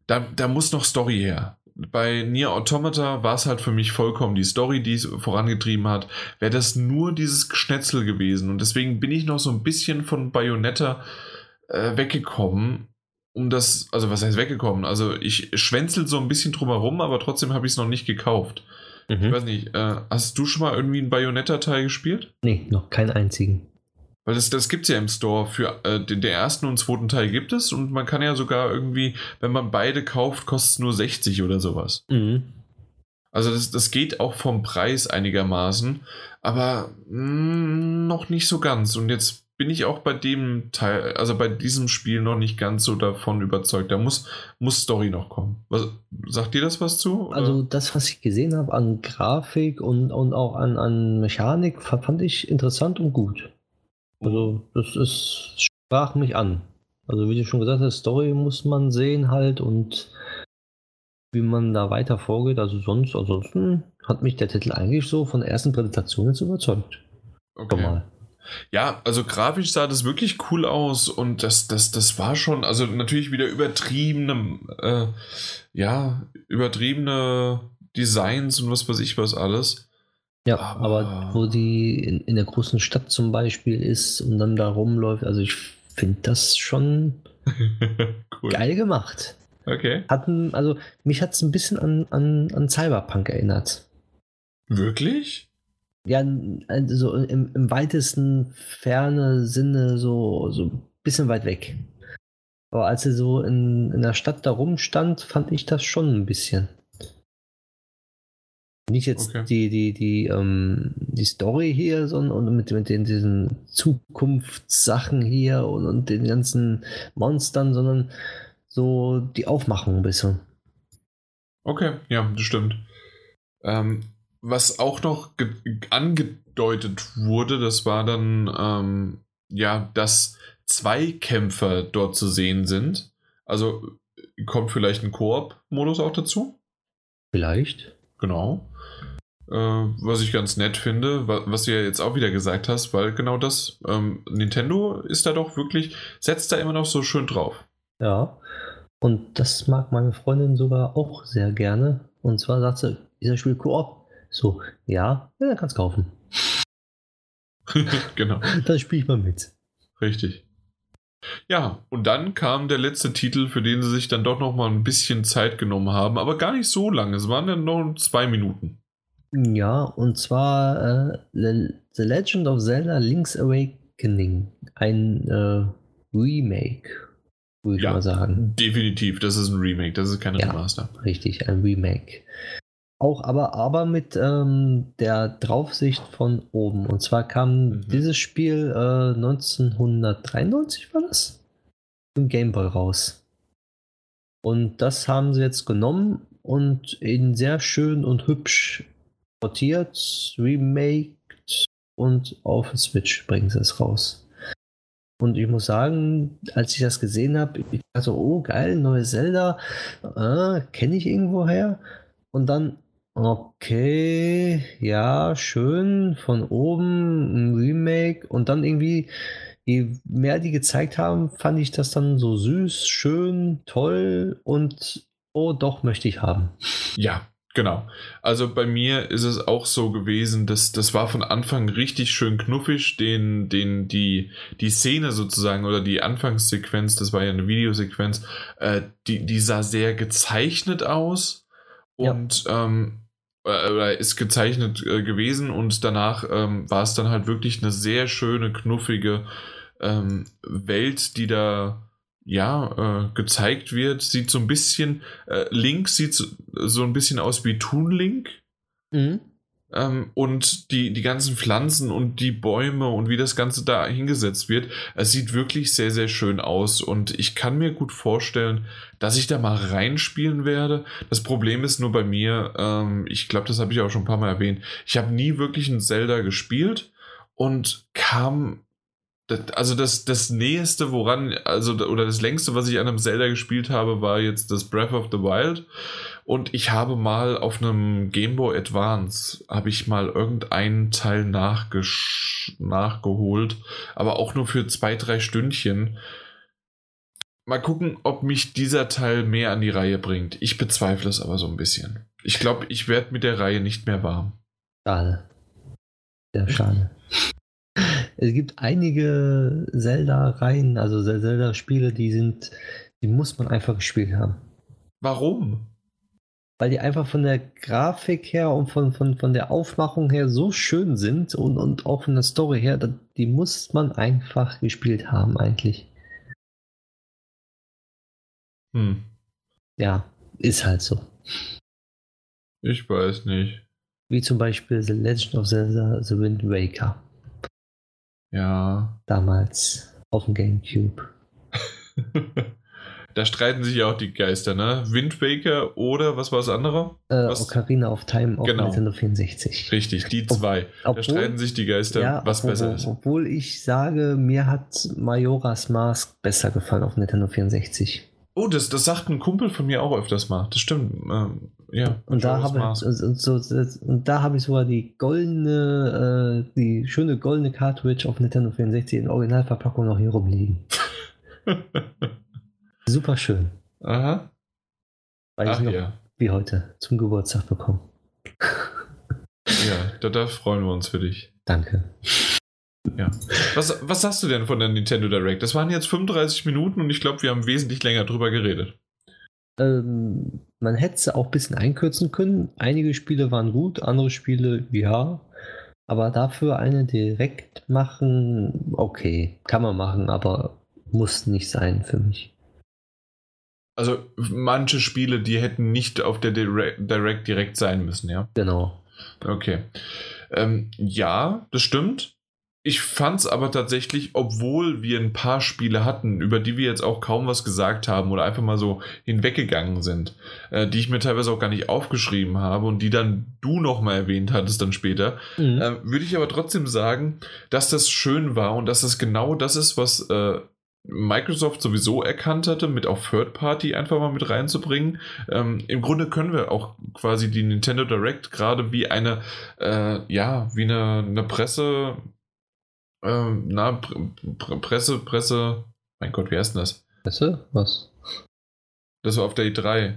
S1: Da, da muss noch Story her. Bei Nier Automata war es halt für mich vollkommen die Story, die es vorangetrieben hat. Wäre das nur dieses Geschnetzel gewesen. Und deswegen bin ich noch so ein bisschen von Bayonetta äh, weggekommen. Um das, also was heißt weggekommen? Also ich schwänzel so ein bisschen drumherum, aber trotzdem habe ich es noch nicht gekauft. Mhm. Ich weiß nicht, äh, hast du schon mal irgendwie einen Bayonetta-Teil gespielt?
S2: Nee, noch keinen einzigen.
S1: Weil das, das gibt es ja im Store. Für äh, den, den, ersten und zweiten Teil gibt es und man kann ja sogar irgendwie, wenn man beide kauft, kostet es nur 60 oder sowas.
S2: Mhm.
S1: Also das, das geht auch vom Preis einigermaßen, aber mh, mm, noch nicht so ganz. Und jetzt bin ich auch bei dem Teil, also bei diesem Spiel noch nicht ganz so davon überzeugt. Da muss, muss Story noch kommen. Was, sagt dir das was zu?
S2: Oder? Also das, was ich gesehen habe an Grafik und, und auch an, an Mechanik, fand ich interessant und gut. Also das ist, sprach mich an. Also wie du schon gesagt hast, Story muss man sehen halt und wie man da weiter vorgeht. Also sonst, ansonsten hat mich der Titel eigentlich so von der ersten Präsentation jetzt überzeugt.
S1: Okay. Ja, also grafisch sah das wirklich cool aus und das, das, das war schon, also natürlich wieder übertriebene, äh, ja, übertriebene Designs und was weiß ich was alles.
S2: Ja, aber, aber wo die in, in der großen Stadt zum Beispiel ist und dann da rumläuft, also ich finde das schon *laughs* cool. geil gemacht.
S1: Okay.
S2: Hatten, also mich hat es ein bisschen an, an, an Cyberpunk erinnert.
S1: Wirklich?
S2: Ja, also im, im weitesten ferne Sinne so, so ein bisschen weit weg. Aber als er so in, in der Stadt da rumstand, fand ich das schon ein bisschen. Nicht jetzt okay. die, die, die, ähm, die Story hier, sondern mit, mit den, diesen Zukunftssachen hier und, und den ganzen Monstern, sondern so die Aufmachung ein bisschen.
S1: Okay, ja, das stimmt. Ähm, was auch noch angedeutet wurde, das war dann, ähm, ja, dass zwei Kämpfer dort zu sehen sind. Also kommt vielleicht ein Koop-Modus auch dazu?
S2: Vielleicht.
S1: Genau. Äh, was ich ganz nett finde, was du ja jetzt auch wieder gesagt hast, weil genau das, ähm, Nintendo ist da doch wirklich, setzt da immer noch so schön drauf.
S2: Ja. Und das mag meine Freundin sogar auch sehr gerne. Und zwar sagt sie, dieser Spiel Koop so, ja, ja, kannst kaufen. *laughs*
S1: genau.
S2: Dann spiele ich mal mit.
S1: Richtig. Ja, und dann kam der letzte Titel, für den sie sich dann doch noch mal ein bisschen Zeit genommen haben, aber gar nicht so lange. Es waren dann noch zwei Minuten.
S2: Ja, und zwar äh, The Legend of Zelda Link's Awakening. Ein äh, Remake, würde ich ja, mal sagen.
S1: Definitiv, das ist ein Remake, das ist kein ja, Remaster.
S2: Richtig, ein Remake. Auch aber, aber mit ähm, der Draufsicht von oben. Und zwar kam mhm. dieses Spiel äh, 1993 war das? Im Gameboy raus. Und das haben sie jetzt genommen und in sehr schön und hübsch portiert, remaked und auf Switch bringen sie es raus. Und ich muss sagen, als ich das gesehen habe, ich dachte, oh geil, neue Zelda, äh, kenne ich irgendwoher. Und dann Okay, ja, schön. Von oben ein Remake und dann irgendwie, je mehr die gezeigt haben, fand ich das dann so süß, schön, toll und oh, doch möchte ich haben.
S1: Ja, genau. Also bei mir ist es auch so gewesen, dass das war von Anfang richtig schön knuffig, den, den, die, die Szene sozusagen oder die Anfangssequenz, das war ja eine Videosequenz, äh, die, die sah sehr gezeichnet aus. Und ja. ähm, äh, ist gezeichnet äh, gewesen und danach ähm, war es dann halt wirklich eine sehr schöne, knuffige ähm, Welt, die da ja äh, gezeigt wird. Sieht so ein bisschen, äh, Link sieht so, so ein bisschen aus wie Toon Link. Mhm. Ähm, und die, die ganzen Pflanzen und die Bäume und wie das Ganze da hingesetzt wird, es sieht wirklich sehr, sehr schön aus. Und ich kann mir gut vorstellen, dass ich da mal reinspielen werde. Das Problem ist nur bei mir, ähm, ich glaube, das habe ich auch schon ein paar Mal erwähnt, ich habe nie wirklich ein Zelda gespielt und kam also das, das Näheste, woran, also, oder das längste, was ich an einem Zelda gespielt habe, war jetzt das Breath of the Wild. Und ich habe mal auf einem Game Boy Advance, habe ich mal irgendeinen Teil nachgeholt, aber auch nur für zwei, drei Stündchen. Mal gucken, ob mich dieser Teil mehr an die Reihe bringt. Ich bezweifle es aber so ein bisschen. Ich glaube, ich werde mit der Reihe nicht mehr warm.
S2: Schade. Sehr schade. *laughs* Es gibt einige Zelda-Reihen, also Zelda-Spiele, die sind, die muss man einfach gespielt haben.
S1: Warum?
S2: Weil die einfach von der Grafik her und von, von, von der Aufmachung her so schön sind und, und auch von der Story her, die muss man einfach gespielt haben, eigentlich.
S1: Hm.
S2: Ja, ist halt so.
S1: Ich weiß nicht.
S2: Wie zum Beispiel The Legend of Zelda The Wind Waker.
S1: Ja.
S2: Damals auf dem Gamecube. *laughs*
S1: da streiten sich ja auch die Geister, ne? Wind Waker oder was war das andere?
S2: Äh,
S1: was?
S2: Ocarina of Time auf
S1: Genau.
S2: Nintendo 64.
S1: Richtig, die zwei. da
S2: Obwohl-
S1: streiten sich die Geister,
S2: Ja,
S1: was
S2: obwohl,
S1: besser ist.
S2: Obwohl ich sage, mir hat Majora's Mask besser gefallen auf Nintendo 64.
S1: Oh, das, das sagt ein Kumpel von mir auch öfters mal. Das stimmt. Ähm, ja.
S2: Und da, habe, und, so, und da habe ich sogar die goldene, äh, die schöne goldene Cartridge auf Nintendo 64 in Originalverpackung noch hier rumliegen. *laughs* Super schön.
S1: Aha.
S2: Weil ich
S1: Ach
S2: noch
S1: ja.
S2: wie heute zum Geburtstag bekommen. *laughs*
S1: Ja, da, da freuen wir uns für dich.
S2: Danke.
S1: Ja. Was, was sagst du denn von der Nintendo Direct? Das waren jetzt 35 Minuten und ich glaube, wir haben wesentlich länger drüber geredet.
S2: Ähm, man hätte es auch ein bisschen einkürzen können. Einige Spiele waren gut, andere Spiele ja. Aber dafür eine direkt machen, okay, kann man machen, aber muss nicht sein für mich.
S1: Also manche Spiele, die hätten nicht auf der Direct, Direct direkt sein müssen, ja.
S2: Genau.
S1: Okay. Ähm, ja, das stimmt. Ich fand es aber tatsächlich, obwohl wir ein paar Spiele hatten, über die wir jetzt auch kaum was gesagt haben oder einfach mal so hinweggegangen sind, äh, die ich mir teilweise auch gar nicht aufgeschrieben habe und die dann du nochmal erwähnt hattest dann später,
S2: Mhm.
S1: äh, würde ich aber trotzdem sagen, dass das schön war und dass das genau das ist, was äh, Microsoft sowieso erkannt hatte, mit auch Third Party einfach mal mit reinzubringen. Ähm, Im Grunde können wir auch quasi die Nintendo Direct gerade wie eine, äh, ja, wie eine, eine Presse, ähm, na, Pr Pr Presse, Presse, mein Gott, wie heißt denn das?
S2: Du, was?
S1: Das war auf der E3.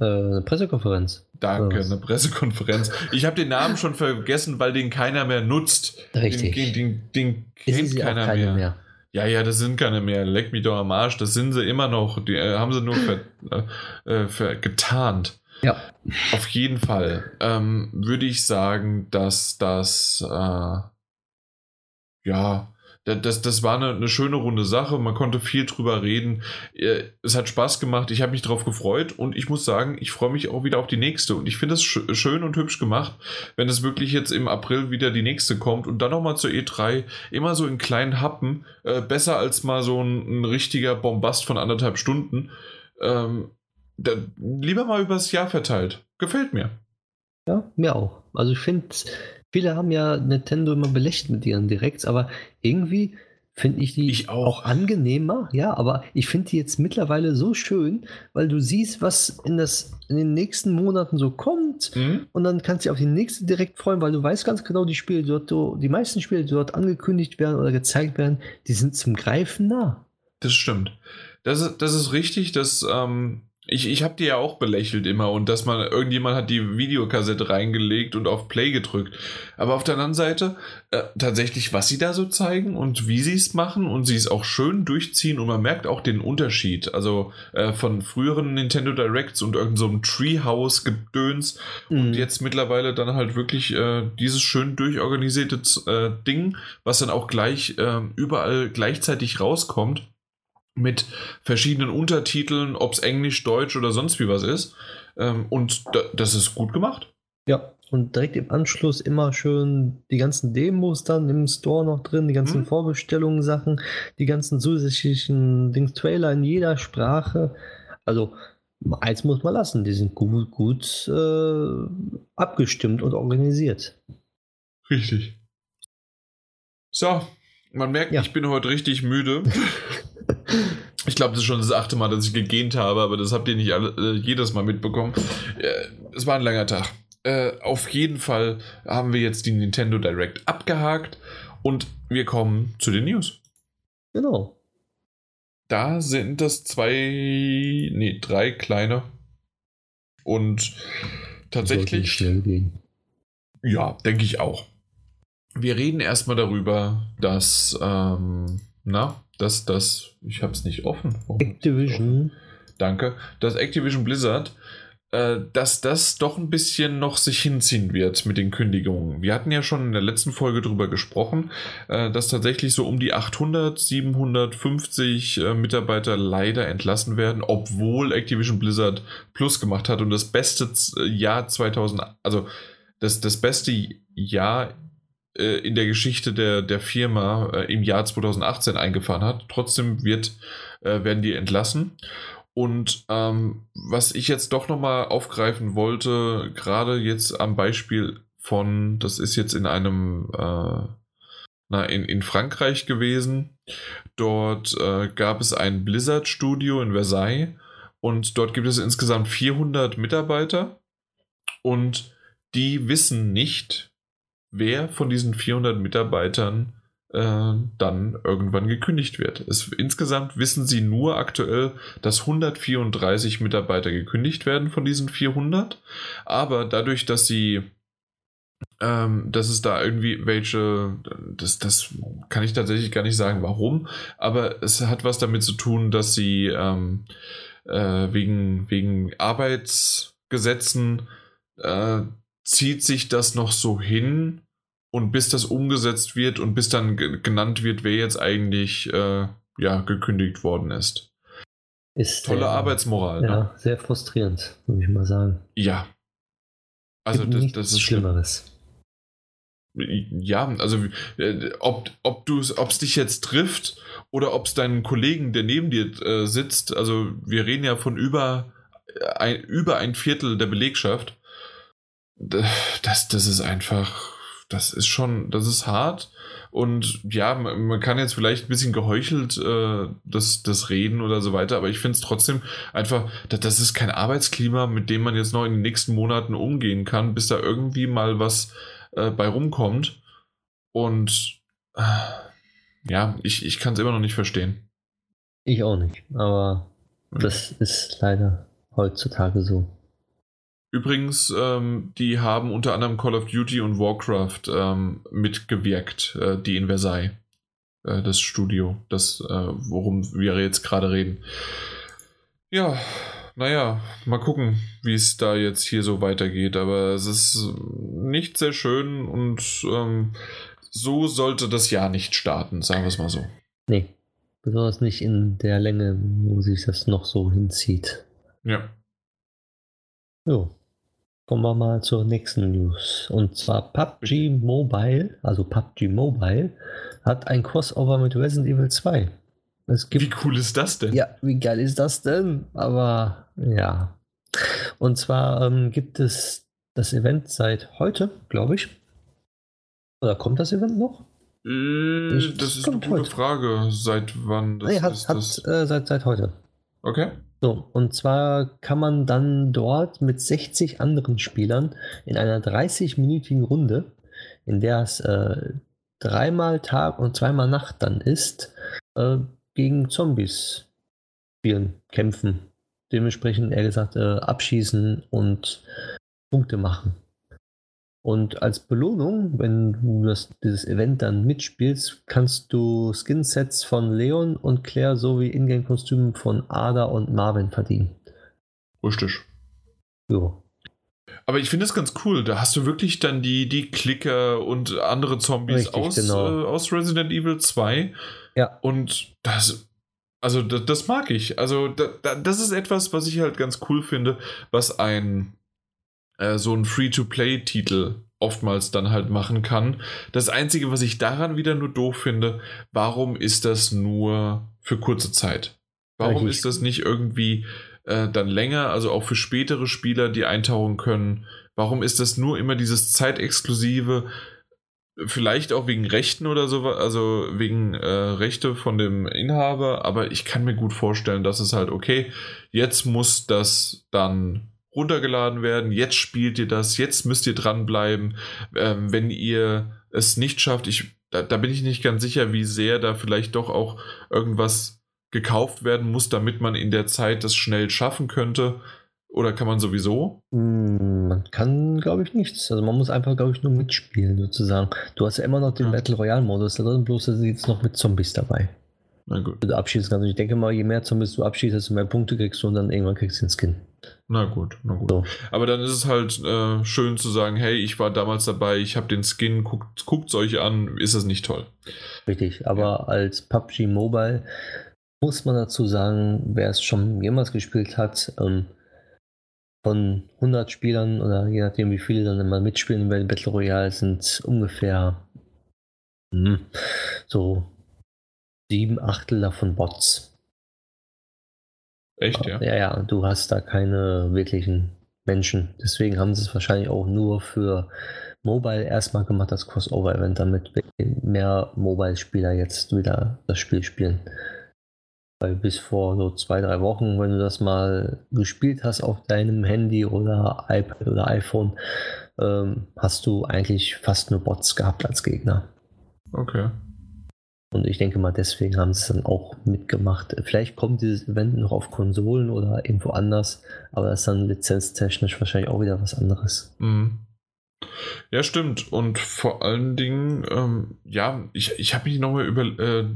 S2: Äh, eine Pressekonferenz.
S1: Danke, eine Pressekonferenz. Ich habe den Namen schon vergessen, weil den keiner mehr nutzt.
S2: Richtig.
S1: Den, den, den,
S2: Es
S1: kennt keiner
S2: keine
S1: mehr.
S2: mehr.
S1: Ja, ja, das sind keine mehr. Leck mich doch am Arsch. Das sind sie immer noch. Die äh, haben sie nur ver, äh, ver, getarnt.
S2: Ja.
S1: Auf jeden Fall ähm, würde ich sagen, dass das äh, ja, da- das, das war eine, eine schöne runde Sache. Man konnte viel drüber reden. Äh, Es hat Spaß gemacht. Ich habe mich drauf gefreut und ich muss sagen, ich freue mich auch wieder auf die nächste. Und ich finde es sch schön und hübsch gemacht, wenn es wirklich jetzt im April wieder die nächste kommt und dann nochmal zur E3 immer so in kleinen Happen. Äh, besser als mal so ein, ein richtiger Bombast von anderthalb Stunden. Ähm, da, lieber mal übers Jahr verteilt. Gefällt mir.
S2: Ja, mir auch. Also ich finde, viele haben ja Nintendo immer belächelt mit ihren Directs, aber irgendwie finde ich die
S1: Ich auch.
S2: angenehmer, ja, aber ich finde die jetzt mittlerweile so schön, weil du siehst, was in, das, in den nächsten Monaten so kommt
S1: Mhm.
S2: und dann kannst du dich auf die nächste direkt freuen, weil du weißt ganz genau, die Spiele, dort, die meisten Spiele, die dort angekündigt werden oder gezeigt werden, die sind zum Greifen nah.
S1: Das stimmt. Das ist, das ist richtig, dass ähm, ich, ich habe die ja auch belächelt immer und dass man irgendjemand hat die Videokassette reingelegt und auf Play gedrückt. Aber auf der anderen Seite äh, tatsächlich, was sie da so zeigen und wie sie es machen und sie es auch schön durchziehen und man merkt auch den Unterschied. Also äh, von früheren Nintendo Directs und irgendeinem so einem Treehouse-Gedöns und
S2: Mhm.
S1: jetzt mittlerweile dann halt wirklich äh, dieses schön durchorganisierte äh, Ding, was dann auch gleich äh, überall gleichzeitig rauskommt mit verschiedenen Untertiteln, ob es Englisch, Deutsch oder sonst wie was ist. Ähm, und da, das ist gut gemacht.
S2: Ja, und direkt im Anschluss immer schön die ganzen Demos dann im Store noch drin, die ganzen
S1: Mhm.
S2: Vorbestellungen, Sachen, die ganzen zusätzlichen Dings, Trailer in jeder Sprache. Also, eins muss man lassen, die sind gut, gut äh, abgestimmt und organisiert.
S1: Richtig. So, man merkt,
S2: Ja.
S1: ich bin heute richtig müde. *laughs* Ich glaube, das ist schon das achte Mal, dass ich gegähnt habe, aber das habt ihr nicht alle, äh, jedes Mal mitbekommen. Äh, es war ein langer Tag. Äh, auf jeden Fall haben wir jetzt die Nintendo Direct abgehakt und wir kommen zu den News.
S2: Genau.
S1: Da sind das zwei, nee, drei kleine. Und tatsächlich,
S2: schnell gehen.
S1: ja, denke ich auch. Wir reden erstmal darüber, dass, ähm, na, dass das, ich habe es nicht offen. Warum hab's nicht offen?
S2: Activision.
S1: Danke. Dass Activision Blizzard äh, dass das doch ein bisschen noch sich hinziehen wird mit den Kündigungen. Wir hatten ja schon in der letzten Folge darüber gesprochen, äh, dass tatsächlich so um die 800, 750 äh, Mitarbeiter leider entlassen werden, obwohl Activision Blizzard Plus gemacht hat und das beste Jahr 2000, also das, das beste Jahr in der Geschichte der, der Firma im Jahr 2018 eingefahren hat. Trotzdem wird, werden die entlassen. Und ähm, was ich jetzt doch nochmal aufgreifen wollte, gerade jetzt am Beispiel von, das ist jetzt in einem, äh, na, in, in Frankreich gewesen. Dort äh, gab es ein Blizzard-Studio in Versailles und dort gibt es insgesamt 400 Mitarbeiter und die wissen nicht, wer von diesen 400 Mitarbeitern äh, dann irgendwann gekündigt wird. Es, insgesamt wissen sie nur aktuell, dass 134 Mitarbeiter gekündigt werden von diesen 400. Aber dadurch, dass sie ähm, dass es da irgendwie welche, das, das kann ich tatsächlich gar nicht sagen, warum, aber es hat was damit zu tun, dass sie ähm, äh, wegen, wegen Arbeitsgesetzen äh, zieht sich das noch so hin, und bis das umgesetzt wird und bis dann genannt wird, wer jetzt eigentlich äh, ja, gekündigt worden ist.
S2: Ist
S1: Tolle sehr, Arbeitsmoral.
S2: Ja, ne? sehr frustrierend, würde ich mal sagen.
S1: Ja. Also das, das ist
S2: Schlimmeres.
S1: Ja, also äh, ob, ob du ob es dich jetzt trifft oder ob es deinen Kollegen, der neben dir äh, sitzt, also wir reden ja von über ein, über ein Viertel der Belegschaft. Das, das ist einfach das ist schon, das ist hart. Und ja, man kann jetzt vielleicht ein bisschen geheuchelt äh, das, das reden oder so weiter, aber ich finde es trotzdem einfach, das, das ist kein Arbeitsklima, mit dem man jetzt noch in den nächsten Monaten umgehen kann, bis da irgendwie mal was äh, bei rumkommt. Und äh, ja, ich, ich kann es immer noch nicht verstehen.
S2: Ich auch nicht, aber das ist leider heutzutage so.
S1: Übrigens, ähm, die haben unter anderem Call of Duty und Warcraft ähm, mitgewirkt, äh, die in Versailles. Äh, das Studio, das, äh, worum wir jetzt gerade reden. Ja, naja, mal gucken, wie es da jetzt hier so weitergeht. Aber es ist nicht sehr schön und ähm, so sollte das Jahr nicht starten, sagen wir es mal so.
S2: Nee, besonders nicht in der Länge, wo sich das noch so hinzieht.
S1: Ja.
S2: Jo. Kommen wir mal zur nächsten News. Und zwar PUBG Mobile, also PUBG Mobile, hat ein Crossover mit Resident Evil 2.
S1: Es gibt, wie cool ist das denn?
S2: Ja, wie geil ist das denn? Aber ja. Und zwar ähm, gibt es das Event seit heute, glaube ich. Oder kommt das Event noch?
S1: Ich, das ist eine gute heute. Frage. Seit wann?
S2: Das nee, hat, ist hat das? Äh, seit, seit heute.
S1: Okay.
S2: So, und zwar kann man dann dort mit 60 anderen Spielern in einer 30-minütigen Runde, in der es äh, dreimal Tag und zweimal Nacht dann ist, äh, gegen Zombies spielen, kämpfen. Dementsprechend, eher gesagt, äh, abschießen und Punkte machen. Und als Belohnung, wenn du das, dieses Event dann mitspielst, kannst du Skinsets von Leon und Claire sowie Ingame-Kostümen von Ada und Marvin verdienen.
S1: Richtig.
S2: Jo.
S1: Aber ich finde das ganz cool. Da hast du wirklich dann die, die Klicker und andere Zombies Richtig, aus, genau. äh, aus Resident Evil 2.
S2: Ja.
S1: Und das, also das, das mag ich. Also da, das ist etwas, was ich halt ganz cool finde, was ein äh, so ein Free-to-Play-Titel oftmals dann halt machen kann. Das Einzige, was ich daran wieder nur doof finde, warum ist das nur für kurze Zeit? Warum ist das nicht irgendwie äh, dann länger, also auch für spätere Spieler, die eintauchen können? Warum ist das nur immer dieses zeitexklusive? Vielleicht auch wegen Rechten oder so, also wegen äh, Rechte von dem Inhaber, aber ich kann mir gut vorstellen, dass es halt, okay, jetzt muss das dann runtergeladen werden. Jetzt spielt ihr das, jetzt müsst ihr dranbleiben. Ähm, wenn ihr es nicht schafft, ich, da, da, bin ich nicht ganz sicher, wie sehr da vielleicht doch auch irgendwas gekauft werden muss, damit man in der Zeit das schnell schaffen könnte. Oder kann man sowieso?
S2: Hm, man kann, glaube ich, nichts. Also man muss einfach, glaube ich, nur mitspielen, sozusagen. Du hast ja immer noch den ja. Battle Royale-Modus drin, bloß ist jetzt noch mit Zombies dabei. Na gut. Du abschießen kannst. Und ich denke mal, je mehr Zombies du abschießt, desto mehr Punkte kriegst du und dann irgendwann kriegst du den Skin.
S1: Na gut, na gut. So. Aber dann ist es halt äh, schön zu sagen, hey, ich war damals dabei, ich habe den Skin, guckt es euch an, ist das nicht toll?
S2: Richtig, aber ja. als PUBG Mobile muss man dazu sagen, wer es schon jemals gespielt hat, ähm, von 100 Spielern oder je nachdem wie viele dann immer mitspielen bei Battle Royale sind ungefähr mh, hm, so sieben Achtel davon Bots.
S1: Echt, ja?
S2: Ja, ja, du hast da keine wirklichen Menschen. Deswegen haben sie es wahrscheinlich auch nur für Mobile erstmal gemacht, das Crossover-Event, damit mehr Mobile-Spieler jetzt wieder das Spiel spielen. Weil bis vor so zwei, drei Wochen, wenn du das mal gespielt hast auf deinem Handy oder iPad oder iPhone, ähm, hast du eigentlich fast nur Bots gehabt als Gegner.
S1: Okay.
S2: Und ich denke mal, deswegen haben sie es dann auch mitgemacht. Vielleicht kommt dieses Event noch auf Konsolen oder irgendwo anders, aber das ist dann lizenztechnisch wahrscheinlich auch wieder was anderes.
S1: Mhm. Ja, stimmt. Und vor allen Dingen, ähm, ja, ich, ich habe mich nochmal über äh,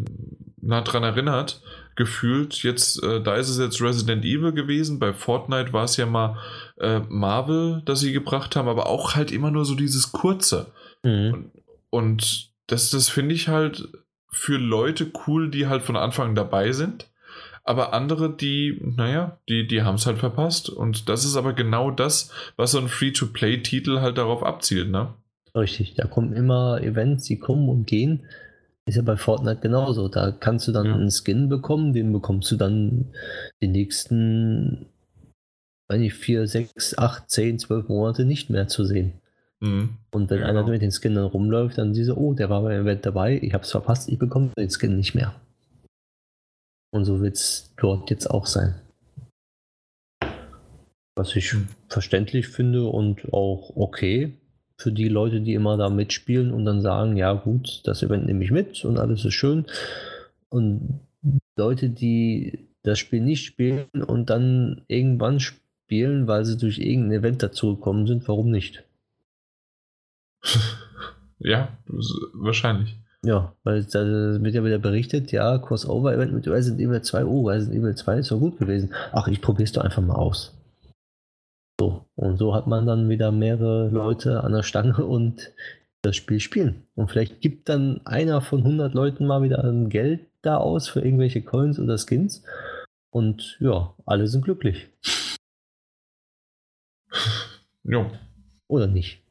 S1: nah dran erinnert, gefühlt, jetzt, äh, da ist es jetzt Resident Evil gewesen, bei Fortnite war es ja mal äh, Marvel, das sie gebracht haben, aber auch halt immer nur so dieses kurze. Mhm. Und, und das, das finde ich halt für Leute cool, die halt von Anfang dabei sind. Aber andere, die, naja, die, die haben es halt verpasst. Und das ist aber genau das, was so ein Free-to-Play-Titel halt darauf abzielt, ne?
S2: Richtig, da kommen immer Events, die kommen und gehen. Ist ja bei Fortnite genauso. Da kannst du dann ja. einen Skin bekommen, den bekommst du dann die nächsten, weiß nicht, vier, sechs, acht, zehn, zwölf Monate nicht mehr zu sehen. Mhm. Und wenn ja, einer genau. mit den Skin dann rumläuft, dann siehst du, oh, der war beim Event dabei, ich hab's verpasst, ich bekomme den Skin nicht mehr. Und so wird es dort jetzt auch sein. Was ich mhm. verständlich finde und auch okay für die Leute, die immer da mitspielen und dann sagen, ja gut, das Event nehme ich mit und alles ist schön. Und Leute, die das Spiel nicht spielen und dann irgendwann spielen, weil sie durch irgendein Event dazugekommen sind, warum nicht?
S1: Ja, wahrscheinlich.
S2: Ja, weil da wird ja wieder berichtet, ja, Crossover-Event mit Resident Evil 2, oh, Resident Evil 2 ist so gut gewesen. Ach, ich probiere es doch einfach mal aus. So, und so hat man dann wieder mehrere Leute an der Stange *laughs* und das Spiel spielen. Und vielleicht gibt dann einer von 100 Leuten mal wieder ein Geld da aus für irgendwelche Coins oder Skins. Und ja, alle sind glücklich.
S1: Ja.
S2: Oder nicht?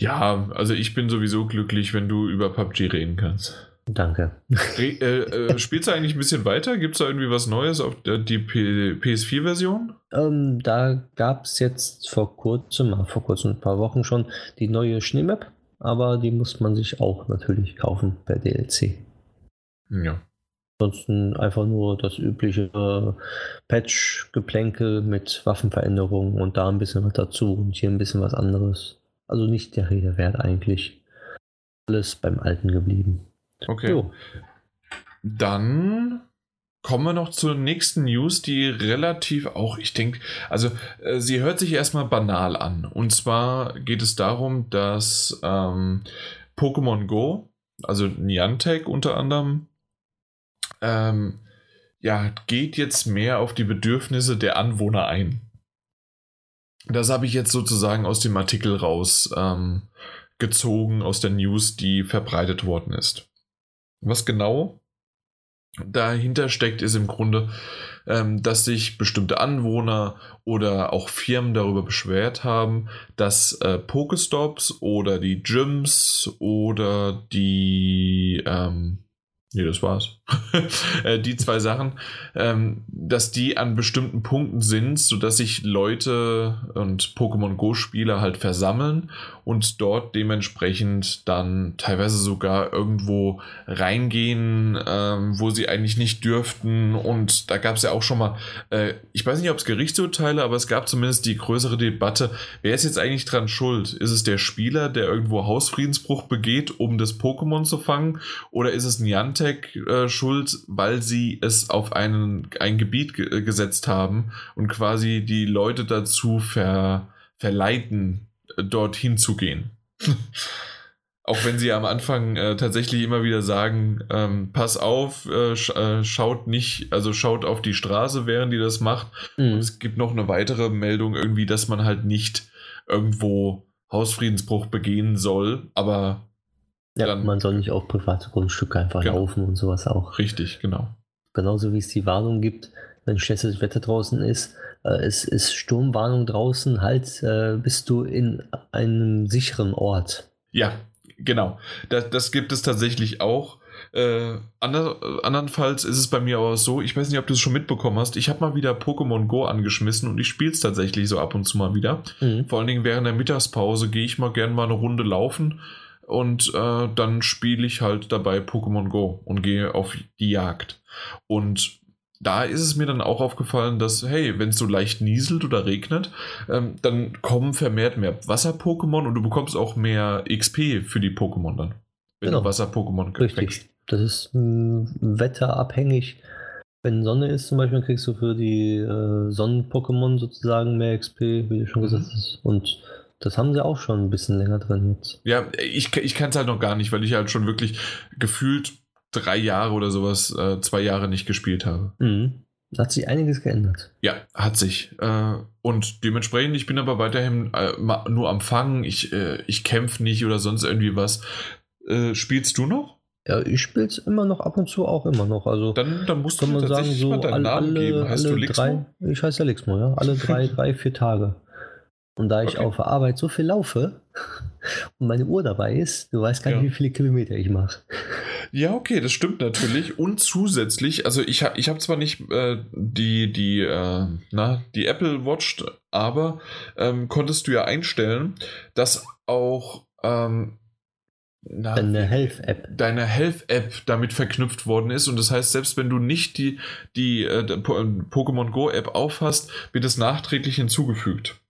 S1: Ja, also ich bin sowieso glücklich, wenn du über PUBG reden kannst.
S2: Danke.
S1: Re äh, äh, *laughs* spielst du eigentlich ein bisschen weiter? Gibt es da irgendwie was Neues auf der, die PS4-Version?
S2: Ähm, da gab es jetzt vor kurzem, vor kurzem, ein paar Wochen schon, die neue Schneemap, aber die muss man sich auch natürlich kaufen per DLC.
S1: Ja.
S2: Ansonsten einfach nur das übliche äh, Patch-Geplänkel mit Waffenveränderungen und da ein bisschen was dazu und hier ein bisschen was anderes. Also nicht der Rede wert eigentlich. Alles beim Alten geblieben.
S1: Okay. Jo. Dann kommen wir noch zur nächsten News, die relativ auch, ich denke, also äh, sie hört sich erstmal banal an. Und zwar geht es darum, dass ähm, Pokémon Go, also Niantic unter anderem, ähm, ja, geht jetzt mehr auf die Bedürfnisse der Anwohner ein. Das habe ich jetzt sozusagen aus dem Artikel raus ähm, aus der News, die verbreitet worden ist. Was genau dahinter steckt, ist im Grunde, ähm, dass sich bestimmte Anwohner oder auch Firmen darüber beschwert haben, dass äh, Pokestops oder die Gyms oder die ähm, Nee, das war's. *laughs* Äh, die zwei Sachen, ähm, dass die an bestimmten Punkten sind, sodass sich Leute und Pokémon Go-Spieler halt versammeln und dort dementsprechend dann teilweise sogar irgendwo reingehen, ähm, wo sie eigentlich nicht dürften. Und da gab es ja auch schon mal, äh, ich weiß nicht, ob es Gerichtsurteile, aber es gab zumindest die größere Debatte, wer ist jetzt eigentlich dran schuld? Ist es der Spieler, der irgendwo Hausfriedensbruch begeht, um das Pokémon zu fangen? Oder ist es Niantic äh, schuld, weil sie es auf einen, ein Gebiet ge äh, gesetzt haben und quasi die Leute dazu ver verleiten, dorthin zu gehen. *laughs* Auch wenn sie am Anfang äh, tatsächlich immer wieder sagen, ähm, pass auf, äh, sch äh, schaut nicht, also schaut auf die Straße, während die das macht. Mhm. Und es gibt noch eine weitere Meldung irgendwie, dass man halt nicht irgendwo Hausfriedensbruch begehen soll, aber
S2: ja, dann, man soll nicht auf private Grundstücke einfach genau. laufen und sowas auch.
S1: Richtig, genau.
S2: Genauso wie es die Warnung gibt, wenn schlechtes Wetter draußen ist, äh, es ist Sturmwarnung draußen, halt äh, bist du in einem sicheren Ort.
S1: Ja, genau. Das, das gibt es tatsächlich auch. Äh, ander, andernfalls ist es bei mir aber so, ich weiß nicht, ob du es schon mitbekommen hast, ich habe mal wieder Pokémon Go angeschmissen und ich spiele es tatsächlich so ab und zu mal wieder. Mhm. Vor allen Dingen während der Mittagspause gehe ich mal gerne mal eine Runde laufen und äh, dann spiele ich halt dabei Pokémon Go und gehe auf die Jagd. Und da ist es mir dann auch aufgefallen, dass, hey, wenn es so leicht nieselt oder regnet, ähm, dann kommen vermehrt mehr Wasser-Pokémon und du bekommst auch mehr XP für die Pokémon dann.
S2: Wenn genau. du Wasser-Pokémon kriegst. Richtig. Das ist äh, wetterabhängig. Wenn Sonne ist zum Beispiel, kriegst du für die äh, Sonnen-Pokémon sozusagen mehr XP, wie du schon mhm. gesagt hast. Und das haben sie auch schon ein bisschen länger drin jetzt.
S1: Ja, ich, ich kann es halt noch gar nicht, weil ich halt schon wirklich gefühlt drei Jahre oder sowas, äh, zwei Jahre nicht gespielt habe.
S2: Mhm. Hat sich einiges geändert.
S1: Ja, hat sich. Äh, und dementsprechend, ich bin aber weiterhin äh, nur am Fangen. Ich, äh, ich kämpfe nicht oder sonst irgendwie was. Äh, spielst du noch?
S2: Ja, ich spiele es immer noch ab und zu auch immer noch. Also
S1: dann, dann musst du mir tatsächlich sagen, so alle, Namen geben.
S2: Heißt alle du Lixmo? Drei, ich heiße Lixmo, ja. Alle drei, *laughs* drei, vier Tage. Und da ich okay. auf der Arbeit so viel laufe *laughs* und meine Uhr dabei ist, du weißt gar nicht, ja. wie viele Kilometer ich mache.
S1: Ja, okay, das stimmt natürlich. Und zusätzlich, also ich habe ich hab zwar nicht äh, die, die, äh, na, die Apple Watch, aber ähm, konntest du ja einstellen, dass auch ähm,
S2: na, deine Health-App.
S1: Deine Health-App damit verknüpft worden ist. Und das heißt, selbst wenn du nicht die, die äh, Pokémon Go-App aufhast, wird es nachträglich hinzugefügt.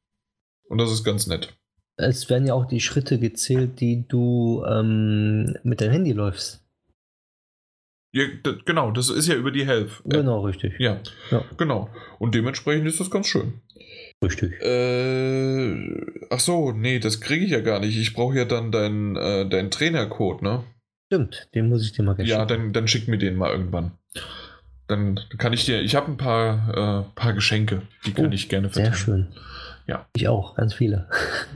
S1: Und das ist ganz nett.
S2: Es werden ja auch die Schritte gezählt, die du ähm, mit deinem Handy läufst.
S1: Ja, genau, das ist ja über die Health.
S2: Genau, richtig.
S1: Ja, ja, genau. Und dementsprechend ist das ganz schön.
S2: Richtig.
S1: Äh, ach so, nee, das kriege ich ja gar nicht. Ich brauche ja dann deinen äh, dein Trainercode, ne?
S2: Stimmt, den muss ich dir mal
S1: gerne Ja, dann, dann schick mir den mal irgendwann. Dann kann ich dir, ich habe ein paar, äh, paar Geschenke, die kann oh, ich gerne
S2: verteilen. Sehr schön.
S1: Ja.
S2: Ich auch, ganz viele.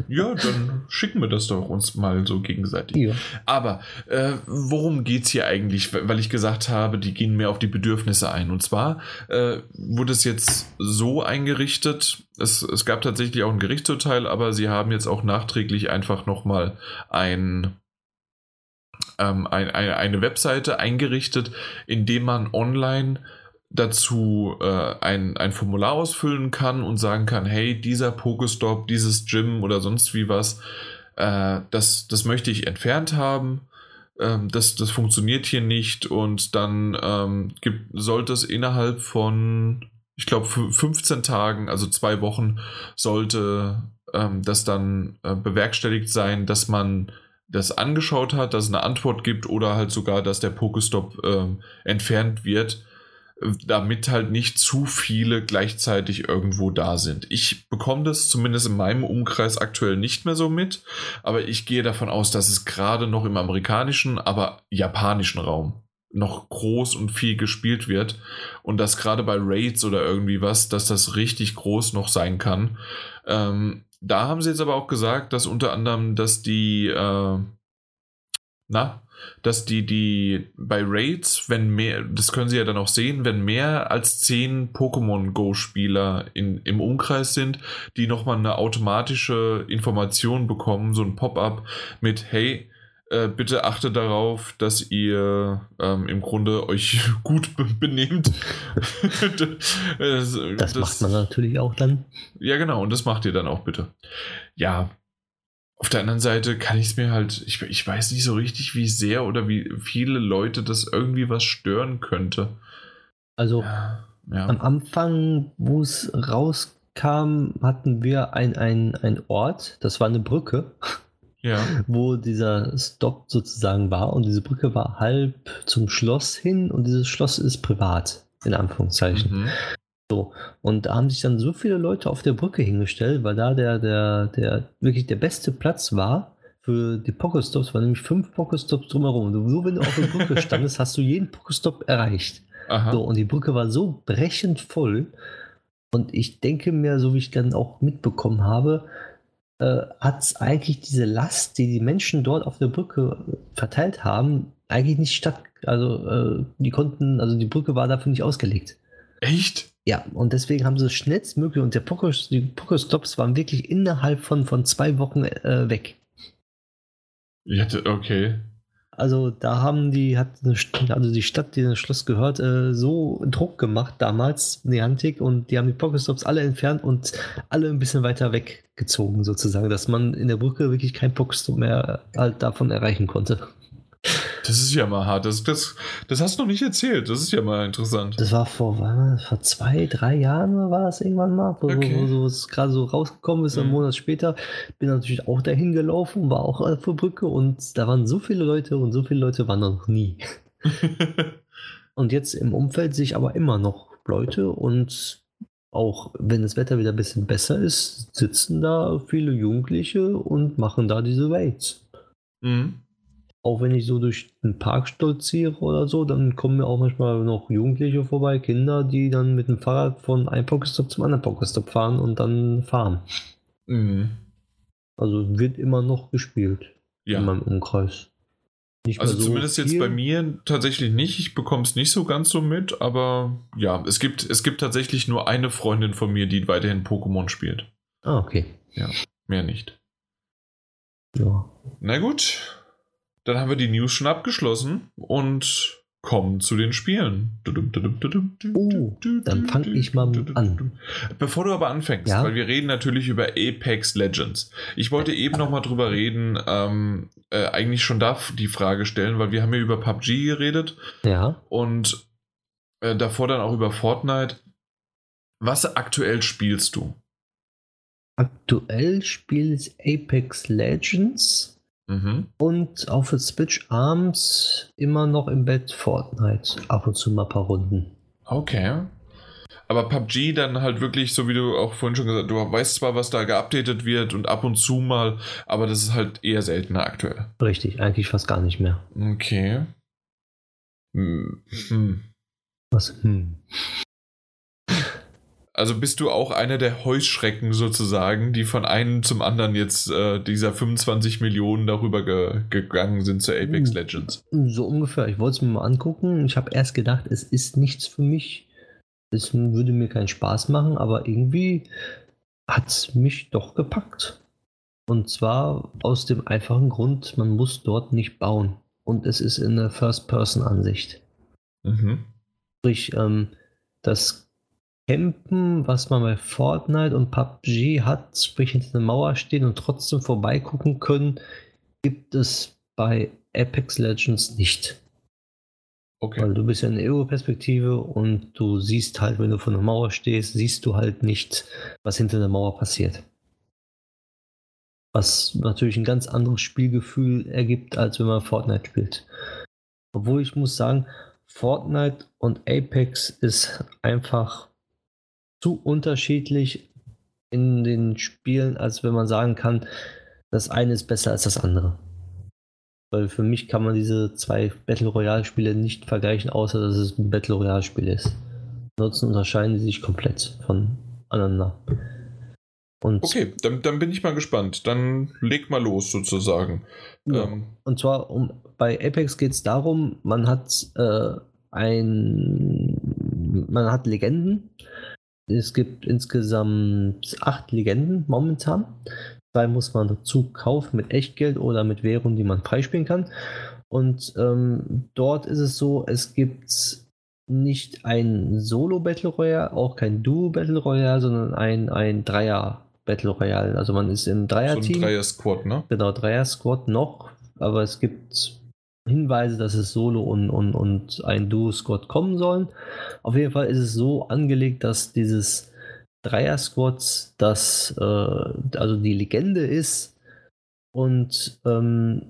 S1: Ja, dann schicken wir das doch uns mal so gegenseitig. Ja. Aber äh, worum geht es hier eigentlich? Weil ich gesagt habe, die gehen mehr auf die Bedürfnisse ein. Und zwar äh, wurde es jetzt so eingerichtet, es, es gab tatsächlich auch ein Gerichtsurteil, aber sie haben jetzt auch nachträglich einfach nochmal ein ähm, ein, ein, eine Webseite eingerichtet, in dem man online dazu äh, ein, ein Formular ausfüllen kann und sagen kann, hey, dieser Pokestop, dieses Gym oder sonst wie was, äh, das, das möchte ich entfernt haben. Ähm, das, das funktioniert hier nicht und dann ähm, gibt, sollte es innerhalb von, ich glaube, 15 Tagen, also zwei Wochen, sollte ähm, das dann äh, bewerkstelligt sein, dass man das angeschaut hat, dass es eine Antwort gibt oder halt sogar, dass der Pokestop ähm, entfernt wird damit halt nicht zu viele gleichzeitig irgendwo da sind. Ich bekomme das zumindest in meinem Umkreis aktuell nicht mehr so mit, aber ich gehe davon aus, dass es gerade noch im amerikanischen, aber japanischen Raum noch groß und viel gespielt wird und dass gerade bei Raids oder irgendwie was, dass das richtig groß noch sein kann. Ähm, da haben sie jetzt aber auch gesagt, dass unter anderem, dass die, äh, na, dass die, die bei Raids, wenn mehr, das können sie ja dann auch sehen, wenn mehr als zehn Pokémon Go-Spieler im Umkreis sind, die nochmal eine automatische Information bekommen, so ein Pop-up mit, hey, äh, bitte achte darauf, dass ihr ähm, im Grunde euch *laughs* gut benehmt.
S2: das, *laughs* das, das macht man natürlich auch dann.
S1: Ja, genau, und das macht ihr dann auch bitte. Ja, auf der anderen Seite kann ich es mir halt, ich, ich weiß nicht so richtig, wie sehr oder wie viele Leute das irgendwie was stören könnte.
S2: Also ja, ja. am Anfang, wo es rauskam, hatten wir ein, ein, ein Ort, das war eine Brücke,
S1: ja. *laughs*
S2: wo dieser Stop sozusagen war und diese Brücke war halb zum Schloss hin und dieses Schloss ist privat, in Anführungszeichen. Mhm. So, und da haben sich dann so viele Leute auf der Brücke hingestellt, weil da der, der, der wirklich der beste Platz war für die Pokestops waren nämlich fünf Pokestops drumherum. Nur wenn du auf der Brücke *laughs* standest, hast du jeden Pokestop erreicht. Aha. So, und die Brücke war so brechend voll. Und ich denke mir, so wie ich dann auch mitbekommen habe, äh, hat es eigentlich diese Last, die die Menschen dort auf der Brücke verteilt haben, eigentlich nicht statt. Also, äh, die konnten, also die Brücke war dafür nicht ausgelegt.
S1: Echt?
S2: Ja, und deswegen haben sie es schnellstmöglich und der Poker, die Pokestops waren wirklich innerhalb von, von zwei Wochen äh, weg.
S1: Ja, okay.
S2: Also da haben die, hat eine, also die Stadt, die das Schloss gehört, äh, so Druck gemacht damals, Neantik, und die haben die Pokestops alle entfernt und alle ein bisschen weiter weggezogen sozusagen, dass man in der Brücke wirklich kein Pokestop mehr halt davon erreichen konnte.
S1: Das ist ja mal hart. Das, das, das hast du noch nicht erzählt. Das ist ja mal interessant.
S2: Das war vor, war vor zwei, drei Jahren war das irgendwann mal, wo, okay. wo, wo es gerade so rausgekommen ist, mhm. einen Monat später. Bin natürlich auch dahin gelaufen, war auch auf der Brücke und da waren so viele Leute und so viele Leute waren noch nie. *laughs* und jetzt im Umfeld sich aber immer noch Leute und auch wenn das Wetter wieder ein bisschen besser ist, sitzen da viele Jugendliche und machen da diese Raids. Mhm auch wenn ich so durch den Park stolziere oder so, dann kommen mir auch manchmal noch Jugendliche vorbei, Kinder, die dann mit dem Fahrrad von einem Pokestop zum anderen Pokestop fahren und dann fahren. Mhm. Also wird immer noch gespielt ja. in meinem Umkreis.
S1: Nicht also so zumindest viel. jetzt bei mir tatsächlich nicht. Ich bekomme es nicht so ganz so mit, aber ja, es gibt, es gibt tatsächlich nur eine Freundin von mir, die weiterhin Pokémon spielt.
S2: Ah, okay.
S1: Ja, mehr nicht. Ja. Na gut, dann haben wir die News schon abgeschlossen und kommen zu den Spielen.
S2: Oh, dann fange ich mal an.
S1: Bevor du aber anfängst, ja? weil wir reden natürlich über Apex Legends. Ich wollte eben noch mal drüber reden, ähm, äh, eigentlich schon da die Frage stellen, weil wir haben ja über PUBG geredet.
S2: Ja.
S1: Und äh, davor dann auch über Fortnite. Was aktuell spielst du?
S2: Aktuell spiele ich Apex Legends. Mhm. Und auf der Switch abends immer noch im Bett Fortnite. Ab und zu mal ein paar Runden.
S1: Okay. Aber PUBG dann halt wirklich, so wie du auch vorhin schon gesagt hast, du weißt zwar, was da geupdatet wird und ab und zu mal, aber das ist halt eher seltener aktuell.
S2: Richtig, eigentlich fast gar nicht mehr.
S1: Okay.
S2: Hm. hm. Was? Hm.
S1: Also bist du auch einer der Heuschrecken sozusagen, die von einem zum anderen jetzt äh, dieser 25 Millionen darüber ge gegangen sind zu Apex hm. Legends?
S2: So ungefähr. Ich wollte es mir mal angucken. Ich habe erst gedacht, es ist nichts für mich. Es würde mir keinen Spaß machen, aber irgendwie hat es mich doch gepackt. Und zwar aus dem einfachen Grund, man muss dort nicht bauen. Und es ist in der First-Person-Ansicht. Mhm. Sprich, ähm, das Campen, was man bei Fortnite und PUBG hat, sprich hinter einer Mauer stehen und trotzdem vorbeigucken können, gibt es bei Apex Legends nicht. Okay. Weil du bist ja in der Ego-Perspektive und du siehst halt, wenn du vor einer Mauer stehst, siehst du halt nicht, was hinter der Mauer passiert. Was natürlich ein ganz anderes Spielgefühl ergibt, als wenn man Fortnite spielt. Obwohl ich muss sagen, Fortnite und Apex ist einfach zu unterschiedlich in den Spielen, als wenn man sagen kann, das eine ist besser als das andere. Weil für mich kann man diese zwei Battle Royale Spiele nicht vergleichen, außer dass es ein Battle Royale Spiel ist. Ansonsten unterscheiden sie sich komplett voneinander.
S1: Und okay, dann, dann, bin ich mal gespannt. Dann leg mal los sozusagen.
S2: Ja. Ähm. Und zwar um, bei Apex geht es darum, man hat äh, ein man hat Legenden es gibt insgesamt acht Legenden momentan. Zwei muss man dazu kaufen mit Echtgeld oder mit Währung, die man freispielen kann. Und ähm, dort ist es so, es gibt nicht ein Solo-Battle Royale, auch kein Duo-Battle Royale, sondern ein, ein Dreier-Battle Royale. Also man ist im Dreier-Team. So ein
S1: Dreier-Squad, ne?
S2: Genau, Dreier-Squad noch, aber es gibt Hinweise, dass es Solo und, und, und ein Duo-Squad kommen sollen. Auf jeden Fall ist es so angelegt, dass dieses Dreier-Squad das, äh, also die Legende ist und ähm,